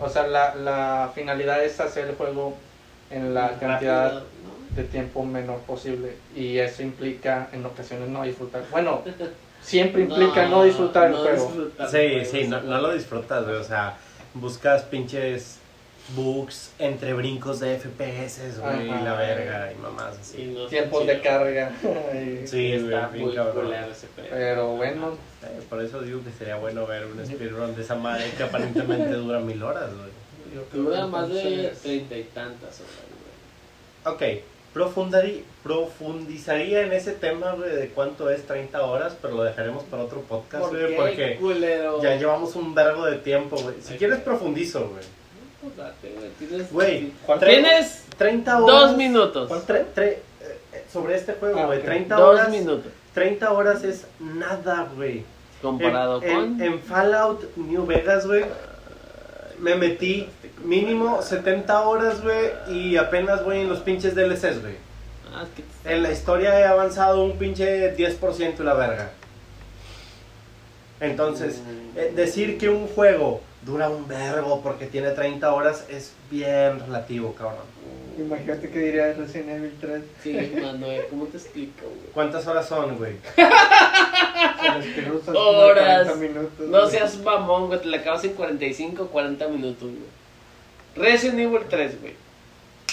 O sea, la, la finalidad es hacer el juego en la cantidad de tiempo menor posible. Y eso implica en ocasiones no disfrutar. Bueno, siempre implica no, disfrutar el no juego. disfrutar el Sí, juego, sí, no, no lo disfrutas, güey. O sea, buscas pinches bugs entre brincos de FPS, güey, y la verga, y mamás Y así. no está Tiempos de carga. Y- Sí, está güey, bien muy cabrón. ese. Pero bueno, Eh, por eso digo que sería bueno ver un speedrun de esa madre que aparentemente dura mil horas, güey. Dura más de treinta y tantas horas, güey. Ok, profundizaría en ese tema, güey, de cuánto es 30 horas, pero lo dejaremos para otro podcast, ¿Por güey, qué, porque culero? ya llevamos un vergo de tiempo, güey. Si quieres profundizo, güey. Pues date, güey, tienes- Güey, ¿cuánto- Tienes 30 horas. dos minutos. ¿cuán- tre- tre- eh, sobre este juego, Ah, güey, ok. 30 Dos horas. minutos. 30 horas es nada, güey. Comparado en, con. en, en Fallout New Vegas, güey, me metí mínimo 70 horas, güey, y apenas voy en los pinches DLCs, güey. Ah, es que te- En la historia he avanzado un pinche 10% la verga. Entonces, Mm. eh, decir que un juego dura un vergo porque tiene 30 horas es bien relativo, cabrón. Imagínate que diría Resident Evil 3. Sí, Manuel, ¿cómo te explico, güey? ¿Cuántas horas son, güey? Horas. 40 minutos. No güey. seas mamón, güey. Te la acabas en 45, 40 minutos, güey. Resident Evil 3, güey.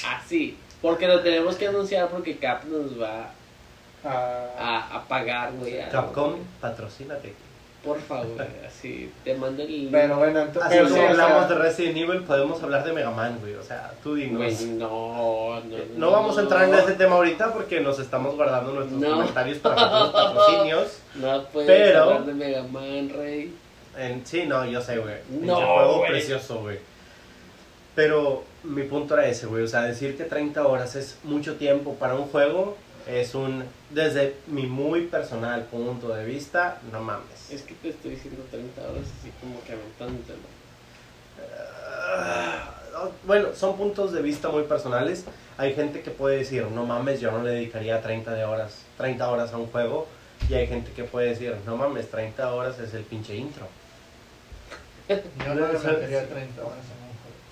Así. Porque lo tenemos que anunciar porque Cap nos va Ah, a, a pagar, güey. Capcom, patrocínate. Porfa, güey. Así, te mando el. Pero bueno, entonces. Así pero o sea, hablamos de Resident Evil, podemos hablar de Mega Man, güey. O sea, tú dinos. Güey, no, no, No vamos a entrar en ese tema ahorita porque nos estamos guardando nuestros No. comentarios para futuros patrocinios. No puedes Pero- hablar de Mega Man, Rey. En- sí, no, yo sé, güey. No, Pinche juego güey. precioso, güey. Pero mi punto era ese, güey. O sea, decir que 30 horas es mucho tiempo para un juego es un. Desde mi muy personal punto de vista, no mames. Es que te estoy diciendo 30 horas así como que aventándotelo. Ah, Bueno, son puntos de vista muy personales. Hay gente que puede decir, no mames, yo no le dedicaría 30 de horas, 30 horas a un juego. Y hay gente que puede decir, no mames, 30 horas es el pinche intro. Yo no le metería 30 horas juego.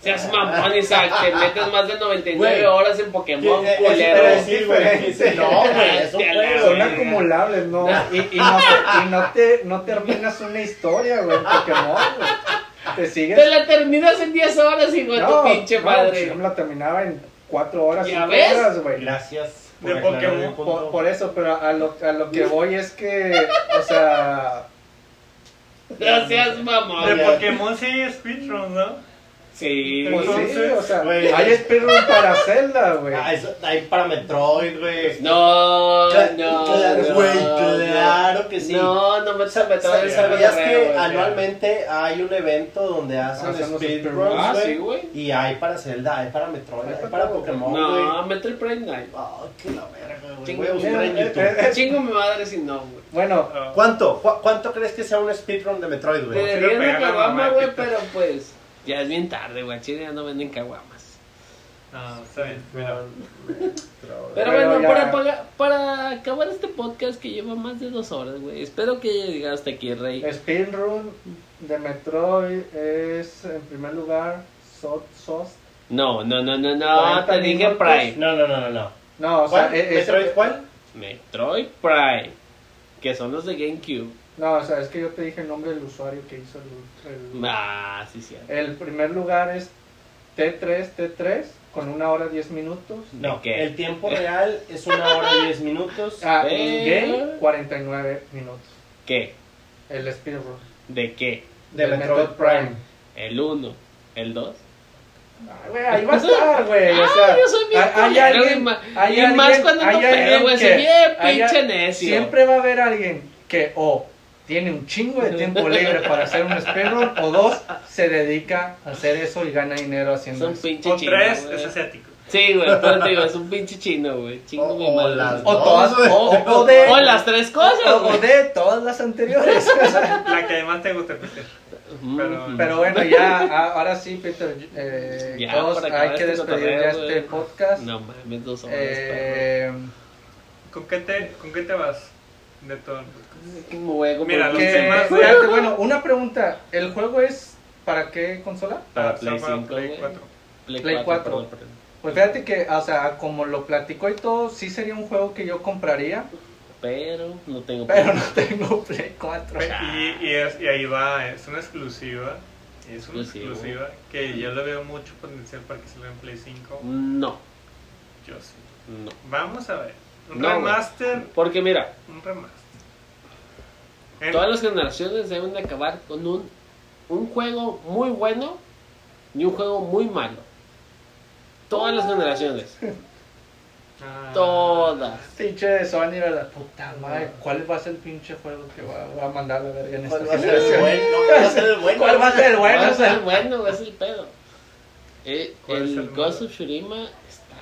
Seas mamón, Isaac, te metes más de 99 Güey. horas en Pokémon, ¿Qué- eh, culero. es- diferente. No, güey. Son acumulables, ¿no? Y, y, no, te, y no, te, no terminas una historia, güey, en Pokémon, güey. Te sigues. Te la terminas en 10 horas, hijo de tu pinche no, madre. Yo me la terminaba en 4 horas, ¿Ya 5 ves? horas, güey. Gracias. De por Pokémon. Por, por eso, pero a lo, a lo que voy es que, o sea, No seas mamón. De. Pokémon sí hay speedrun, ¿no? Sí. pues sí, o sea, güey. hay speedrun para Zelda, güey. Ah, eso, hay para Metroid, güey. No, Cla- no, claro, no, güey, no. claro que sí. No, no me metas en ¿Sabías que anualmente hay un evento donde hacen Hacen speedruns. Ah, güey? sí, güey. Y hay para Zelda, hay para Metroid, Hay hay para. Pokémon, güey. No, Metroid Prime Night. Ah, qué la verga, güey. Chingo, Voy a buscar en Eh, YouTube. eh, Chingo mi madre si no, güey. Bueno, Ah. ¿Cuánto? ¿Cu- ¿Cuánto crees que sea un speedrun de Metroid, güey? mamá, güey, pero pues ya es bien tarde, güey. Chile ya no venden caguamas. No, está bien. Mira. Pero, Pero bueno, ya- para, paga- para acabar este podcast que lleva más de dos horas, güey. Espero que haya llegado hasta aquí, Rey. speedrun de Metroid es, en primer lugar, Sost. No, no, no, no, no. 40 Te dije minutos. Prime. No, no, no, no, no. No, ¿Metroid cuál? Metroid Prime. Que son los de GameCube. No, o sea, es que yo te dije el nombre del usuario que hizo el, el- Ah, sí, sí. el primer lugar es T3, T3, con una hora 10 minutos. No, qué? el tiempo real es una hora y diez minutos. Ah, Pero- in-game, 49 minutos. ¿Qué? El speedrun. ¿De qué? de del Metroid Prime. El 1, el 2. Ay, güey, ahí va a estar, güey. O sea, Ah, yo soy bien hay- hay alguien- y ma- hay y más alguien- cuando hay no pedo, güey. Soy bien pinche necio. Siempre va a haber alguien que o tiene un chingo de tiempo libre para hacer un speedrun o dos se dedica a hacer eso y gana dinero Es haciendo un eso. pinche O chino. tres güey. es asiático. Sí, güey, pero te digo, es un pinche chino, güey. Chingo O- mi o madre. las O todas, o, o de, O las tres cosas, o- güey. de todas las anteriores. o sea. La que además te gusta, Peter. Mm. pero- Pero bueno, ya, ahora sí, Peter, eh, Ya, todos hay que este despedir ya este podcast. No mames, dos horas, Eh, ¿Con qué te, con qué te vas de todo? perro. ¿Cómo voy a comprar Mira, un los que- temas de- espérate, bueno, una pregunta. ¿El juego es para qué consola? Para Ah, Play para 5, Play güey. 4. Play, Play 4, 4. perdón, perdón. Pues fíjate que, o sea, como lo platicó y todo, sí sería un juego que yo compraría, Pero no tengo pero Play. no tengo Play 4. Y, y, es- y ahí va, es una exclusiva. Es una Exclusivo. exclusiva que yo le veo mucho potencial para que salga en Play 5. No, Yo sí. no. Vamos a ver. Un No, remaster. Porque mira, Un remaster. Todas las generaciones deben de acabar con un, un juego muy bueno y un juego muy malo. Todas las generaciones. Ah, Todas. Pinche de Sony, ¿verdad? Puta madre, ¿cuál va a ser el pinche juego que va, va a mandar la verga en esta ¿Cuál va a ser el bueno? ¿Cuál va a ser el bueno? ¿Cuál va a ser el bueno? Va a ser bueno, es el pedo. Eh, ¿Cuál es el el Ghost of Tsushima está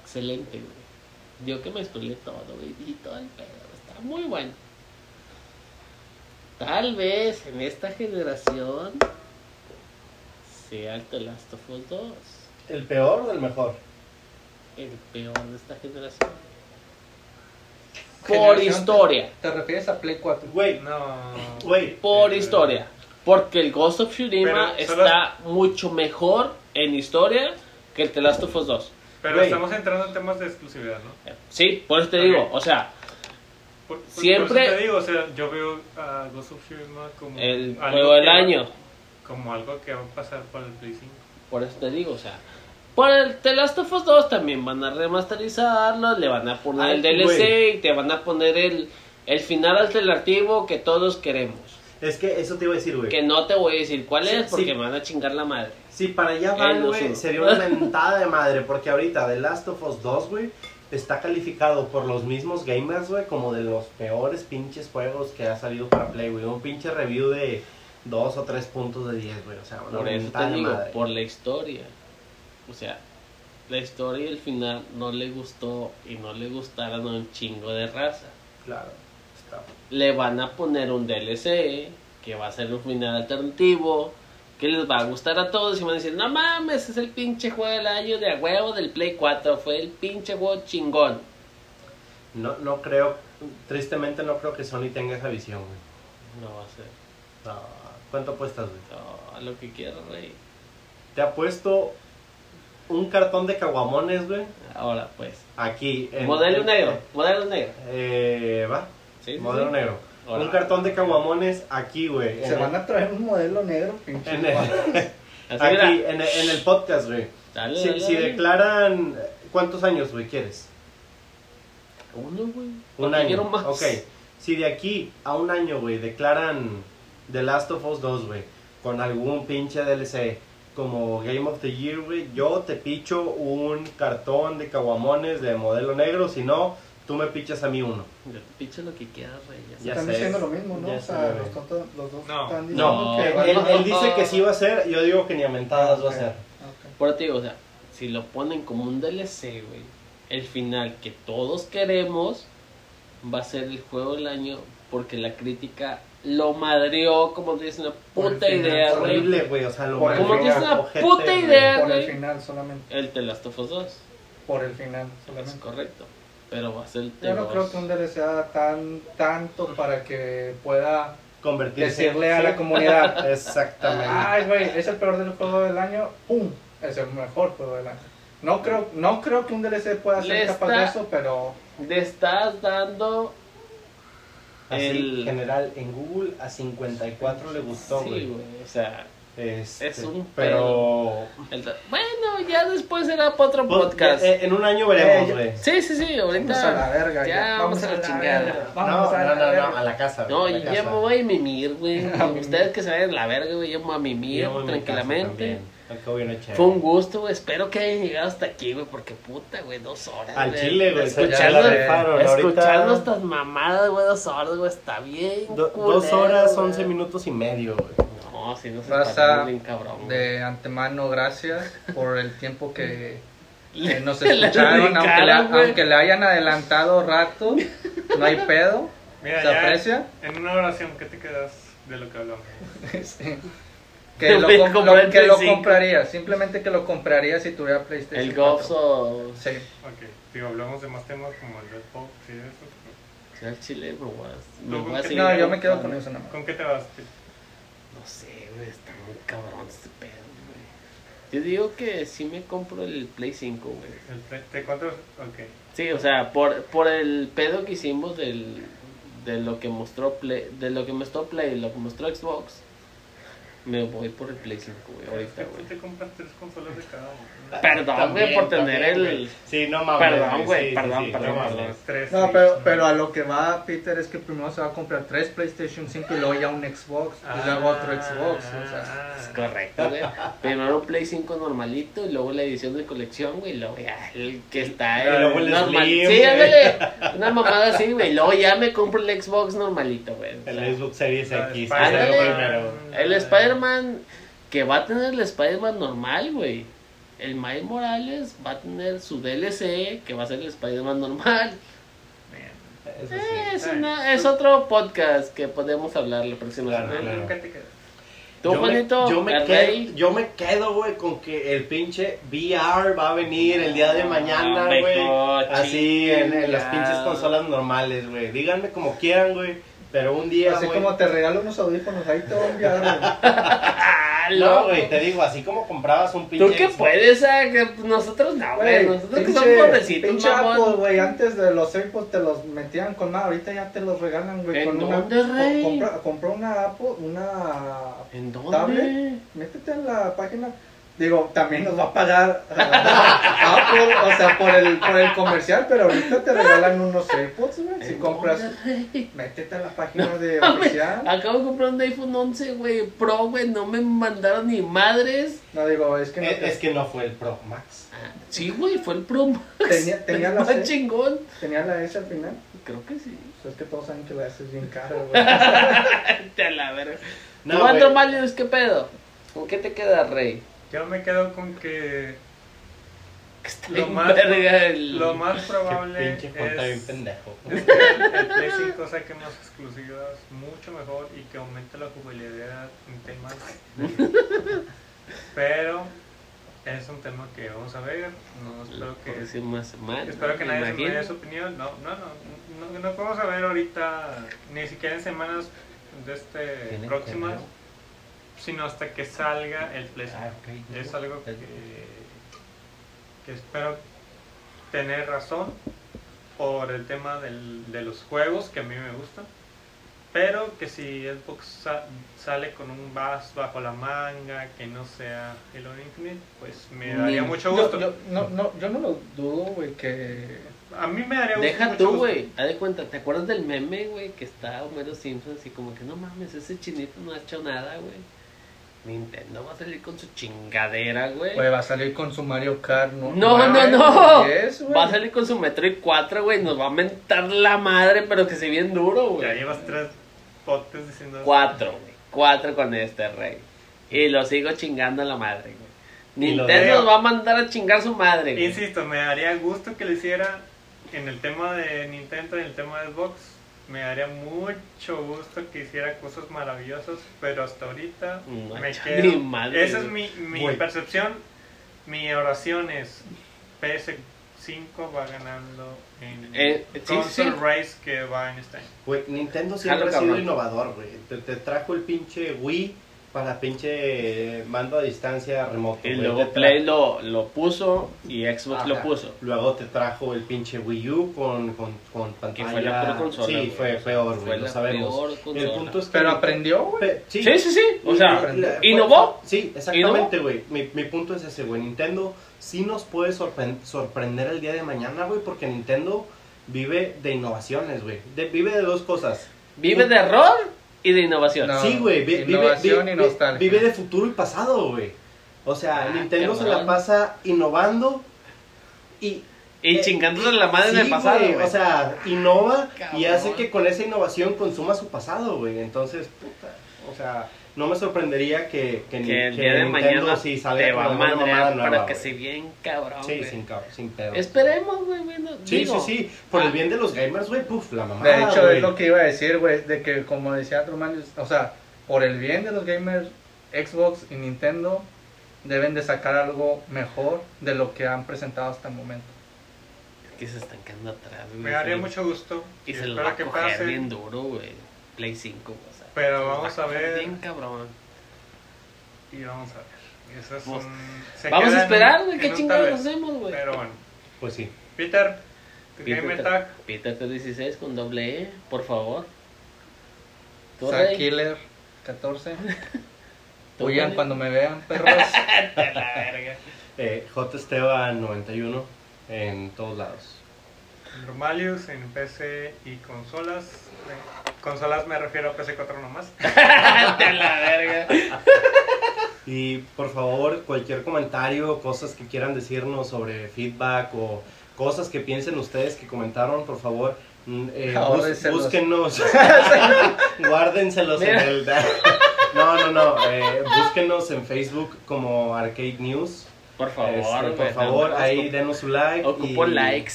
excelente, güey. Yo que me spoilé todo, güey, y todo el pedo. Está muy bueno. Tal vez en esta generación sea el The Last of Us 2 ¿El peor o el mejor? el peor de esta generación. Por Generación, historia. ¿Te refieres a Play 4? Güey, No. güey. Por Eh, historia. Porque el Ghost of Tsushima Pero solo- está mucho mejor en historia que el The Last of Us 2. Pero estamos entrando en temas de exclusividad, ¿no? Sí, por eso te digo, o sea, Por, por- Siempre- por te digo, o sea, yo veo a Ghost of Tsushima como el juego del año. Como algo que va a pasar por el Play 5. Por eso te digo, o sea, por el The Last of Us 2 también van a remasterizarlo, le van a poner Ay, el DLC güey. y te van a poner el, el final alternativo que todos queremos. Es que eso te iba a decir, güey. Que no te voy a decir cuál Sí, es porque sí. me van a chingar la madre. Si para allá Él van, güey, sería una mentada de madre. Porque ahorita The Last of Us 2, güey, está calificado por los mismos gamers, güey, como de los peores pinches juegos que ha salido para Play, güey. Un pinche review de 2 o 3 puntos de 10, güey. O sea, una Por eso te digo, madre. por la historia. O sea, la historia y el final no le gustó y no le gustaron a un chingo de raza. Claro, está. Le van a poner un DLC que va a ser un final alternativo que les va a gustar a todos y van a decir, no mames, es el pinche juego del año de a huevo del Play 4, fue el pinche juego chingón. No, no creo, tristemente no creo que Sony tenga esa visión, güey. No va a ser. No, ¿Cuánto apuestas, güey? No, a lo que quieras, rey. Te ha puesto un cartón de caguamones, güey. Ahora pues. Aquí. en- modelo en- negro, modelo negro. Eh, va. Sí, sí, Modelo sí. negro. Un cartón de caguamones aquí, güey. Se van el- a traer un modelo negro, pinche. en el- aquí, en el, en el podcast, güey. Dale, Si, dale, si dale. declaran. ¿Cuántos años, güey, quieres? Uno, güey. Un año. quiero más. Ok. Si de aquí a un año, güey, declaran The Last of Us 2, güey, con algún pinche DLC como Game of the Year, güey, yo te picho un cartón de caguamones de modelo negro. Si no, tú me pichas a mí uno. Yo te picho lo que quieras, rey. ya Están sé. diciendo lo mismo, ¿no? Ya O sea, güey. los, tontos- los dos No. están diciendo No, que Él, él dice que sí va a ser, yo digo que ni a mentadas va a ser. ok. Por ti, o sea, si lo ponen como un DLC, güey, el final que todos queremos va a ser el juego del año porque la crítica lo madreó, como te dice una puta final, idea, güey. Horrible, güey, o sea, lo el Como final, dice una ojete, puta güey. idea. Por el güey. final solamente. El The Last of Us 2, Por el final es solamente. correcto. Pero va a ser el Yo no T2. creo que un DLC haga tan, tanto para que pueda Convertirse decirle a Sí, la comunidad, Exactamente. ay, güey, es el peor del juego del año, ¡pum! Es el mejor juego del año. No creo, no creo que un DLC pueda Le ser capaz está- de eso, pero Le estás dando Así, el- general, en Google a 54 le gustó, Sí, güey. güey, o sea, Este, Es un Pero. el- bueno, ya después será para otro Pues, podcast. eh, en un año veremos, Eh, güey. Sí, sí, sí, ahorita. vamos a la verga. Ya, vamos a la chingada. no, Vamos no, a la no, no, verga. a la casa. No, la ya casa. me voy a mimir, güey. Ustedes que se vayan a la verga, güey, yo me voy a mimir Yo voy tranquilamente. Fue un gusto, güey. Espero que hayan llegado hasta aquí, güey, porque puta, güey, dos horas. Al chile, güey. Escuchando, escuchando ahorita- estas mamadas, güey, dos horas, güey, está bien. Do- culero, dos horas, güey. 11 minutos y medio, güey. No, si no se Raza bien cabrón. güey. De antemano, gracias por el tiempo que, que nos escucharon, aunque le, aunque le hayan adelantado rato, no hay pedo, Mira, se aprecia. En una oración, ¿qué te quedas de lo que hablamos? Sí. Que, lo, com- lo- el que lo compraría, simplemente que lo compraría si tuviera PlayStation. El 4. Gopso. Sí. Ok, digo, hablamos de más temas como el Redbox y eso. pero- Al chile, me voy a, me ¿Tú voy con a qué- seguir No, yo me quedo con eso nada más. ¿Con qué te vas? Pete? No sé, güey, está muy cabrón este pedo, güey. Yo digo que sí me compro el Play 5, güey. El Play- ¿Te cuántos? Ok. Sí, o sea, por, por el pedo que hicimos del, de lo que mostró Play, de lo que mostró Play, lo que mostró Xbox, me voy por el Play 5, güey, ahorita, güey. te compras tres consolas de cada uno. Perdón, güey, por tener también, el... güey. Sí, no mames. Perdón, güey, sí, perdón, sí, sí, perdón, no mames. perdón. Tres, No, pero, pero a lo que va Peter es que primero se va a comprar tres PlayStation 5 y luego ya un Xbox y luego otro Xbox. O sea, Ah, Es correcto, güey. Primero un Play 5 normalito y luego la edición de colección, güey, y luego ya el que está Y luego el normal. Slim, sí, ándale, una mamada así, güey. y Luego ya me compro el Xbox normalito, güey. o sea. El Xbox Series Ah, X. Primero. El Spider-Man que va a tener el Spider-Man normal, güey. El Miles Morales va a tener su DLC que va a ser el Spider-Man normal. Eso Eh, sí. es, una- es otro podcast que podemos hablar la próxima Claro. Tú, Yo me- Juanito, yo me, quedo, yo me quedo, güey, con que el pinche VR va a venir el día de mañana, Ah, güey. mejor, Así en, en las pinches consolas normales, güey. Díganme como quieran, güey. Pero un día, así como te regalo unos audífonos, ahí te voy a enviar. güey. Ah, No, loco. güey, te digo, así como comprabas un pinche. Tú que Xbox- puedes, ah, que nosotros no, güey. Nosotros que pinche- somos pobrecitos, pinche. Apple, güey, antes de los AirPods te los metían con nada, ahorita ya te los regalan, güey, ¿En con dónde, una... rey? Compra, compró una Apple, una ¿En dónde? tablet, métete en la página Digo, también nos va a pagar ah, Apple, o sea, por el, por el comercial, pero ahorita te regalan unos AirPods, güey. Si compras, métete a la página de oficial. Acabo de comprar un iPhone 11, güey, Pro, güey, no me mandaron ni madres. No, digo, es que no Es, te- es que no fue el Pro Max. Ah, Sí, güey, fue el Pro Max. Tenía- tenía la más C. chingón. tenía la S al final. Creo que sí. Pues es que todos saben que la S es bien cara, güey. Te la verga. No, ¿Tú, Andro güey. Malius, qué pedo? ¿Con qué te queda, Rey? Yo me quedo con que Lo más- verga el... lo más Qué probable es, que el, el Play 5 saque más exclusivas mucho mejor y que aumente la jugabilidad en temas. de- Pero es un tema que vamos a ver. No espero que próxima semana. Espero que me nadie se me dé su opinión. No, no, no, no, no podemos saber ahorita, ni siquiera en semanas de este próximas. Sino hasta que salga el Play Ah, 5. ok. Es algo que, que espero tener razón por el tema del- de los juegos que a mí me gustan. Pero que si Xbox sa- sale con un VAS bajo la manga que no sea Halo Infinite, pues me daría Ni- mucho gusto. yo, no, no, yo no lo dudo, güey, que... A mí me daría gusto. Deja mucho tú, gusto. güey. Haz de cuenta, ¿te acuerdas del meme, güey? Que está Homero Simpson así como que no mames, ese chinito no ha hecho nada, güey. Nintendo va a salir con su chingadera, güey. Güey, va a salir con su Mario Kart, ¿no? No, no, no. güey. Va a salir con su Metroid 4, güey. Nos va a mentar la madre, pero que se bien duro, Ya güey. llevas tres potes diciendo. Cuatro, güey. Cuatro con este rey. Y lo sigo chingando a la madre, güey. Y Nintendo nos va a mandar a chingar su madre, güey. Insisto, me daría gusto que lo hiciera en el tema de Nintendo, en el tema de Xbox. Me daría mucho gusto que hiciera cosas maravillosas, pero hasta ahorita me quedo. madre, Esa es mi, mi percepción. Mi oración es PS5 va ganando en Eh, sí, console sí. race que va en este año. Güey, Nintendo siempre Jalo, ha sido cabrón. innovador, güey. Te, te trajo el pinche Wii para pinche mando a distancia remoto. Y luego Play lo, lo puso y Xbox lo puso. Luego te trajo el pinche Wii U con, con, con pantalla. Que fue la peor consola. Sí, fue peor, güey, lo sabemos. El punto es que. Pero aprendió, güey. Pe- Sí, sí, sí. O sea, ¿innovó? Sí, exactamente, güey. Mi, mi punto es ese, güey. Nintendo sí nos puede sorpren- sorprender el día de mañana, güey, porque Nintendo vive de innovaciones, güey. De- vive de dos cosas. Vive de error y de innovación. No. sí, güey. vi- vive, innovación vi- y nostalgia. vive de futuro y pasado, güey. O sea, Ah, Nintendo se la pasa innovando y Y Eh, chingándose la madre sí, en el pasado, güey, güey. O sea, innova y hace que con esa innovación consuma su pasado, güey. Entonces, puta, o sea, no me sorprendería que, que, ni- que el que día de Nintendo mañana sí salga te va a para que güey. se bien cabrón, Sí, güey. sin, pedo. Esperemos, güey, bueno, Sí, digo, sí, sí. Por ah. el bien de los gamers, güey, puf, la mamada, De hecho, güey. es lo que iba a decir, güey, de que como decía Truman, o sea, por el bien de los gamers, Xbox y Nintendo deben de sacar algo mejor de lo que han presentado hasta el momento. Es que se están quedando atrás, güey. Me daría mucho gusto. Y y se lo va a que coger pase. bien duro, güey. Play 5, o sea. Pero vamos va a ver. Bien cabrón. Y vamos a ver. Eso es Vamos- un- se Vamos queda a esperar, güey. ¿Qué chingados hacemos, güey? Pero bueno. Pues sí. Peter, tu Peter, Game Attack. Peter T16 con doble E, por favor. ¿Tú, Zack? Killer 14. ¿Tú, Huyan cuando me vean, perros. La verga. Eh, J. Esteban 91 en todos lados. Normalius en PC y consolas. Consolas me refiero a PC4 nomás. Te la verga. Y por favor, cualquier comentario, cosas que quieran decirnos sobre feedback o cosas que piensen ustedes que comentaron, por favor, mm, eh, bus- búsquennos, guárdenselos en el... No, no, no, eh, búsquenos en Facebook como Arcade News. Por favor, Este, por favor, nada más ahí denos su like. Ocupo y- likes.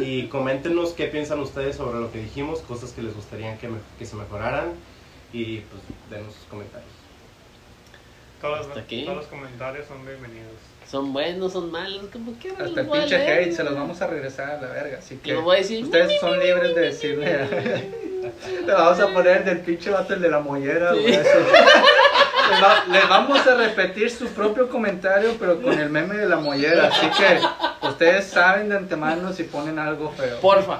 Y coméntenos qué piensan ustedes sobre lo que dijimos, cosas que les gustaría que, me- que se mejoraran. Y pues denos sus comentarios. Todos, Hasta aquí. todos los comentarios son bienvenidos. Son buenos, son malos, como quieran. Hasta el pinche leer, hate se los vamos a regresar a la verga. Así que voy a decir, ustedes son libres de decirle. Le vamos a poner del pinche vato el de la mollera, Sí. Les, va- les vamos a repetir su propio comentario, pero con el meme de la mollera. Así que ustedes saben de antemano si ponen algo feo. Porfa.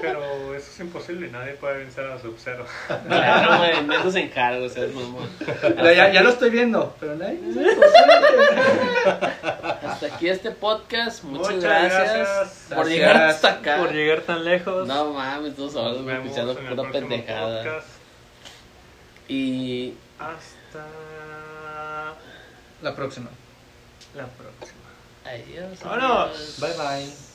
Pero eso es imposible, nadie puede vencer a Sub-Zero. Claro, güey, menos encargo, o sea, es mamón. Ya, ya lo estoy viendo. Pero nadie. Hasta aquí este podcast. Muchas, Muchas gracias, gracias. por Gracias llegar hasta acá. Por llegar tan lejos. No mames, tú solo Nos vemos escuchando pura pendejada. podcast. Y Hasta La próxima. la próxima. adiós. Vámonos. Bye bye.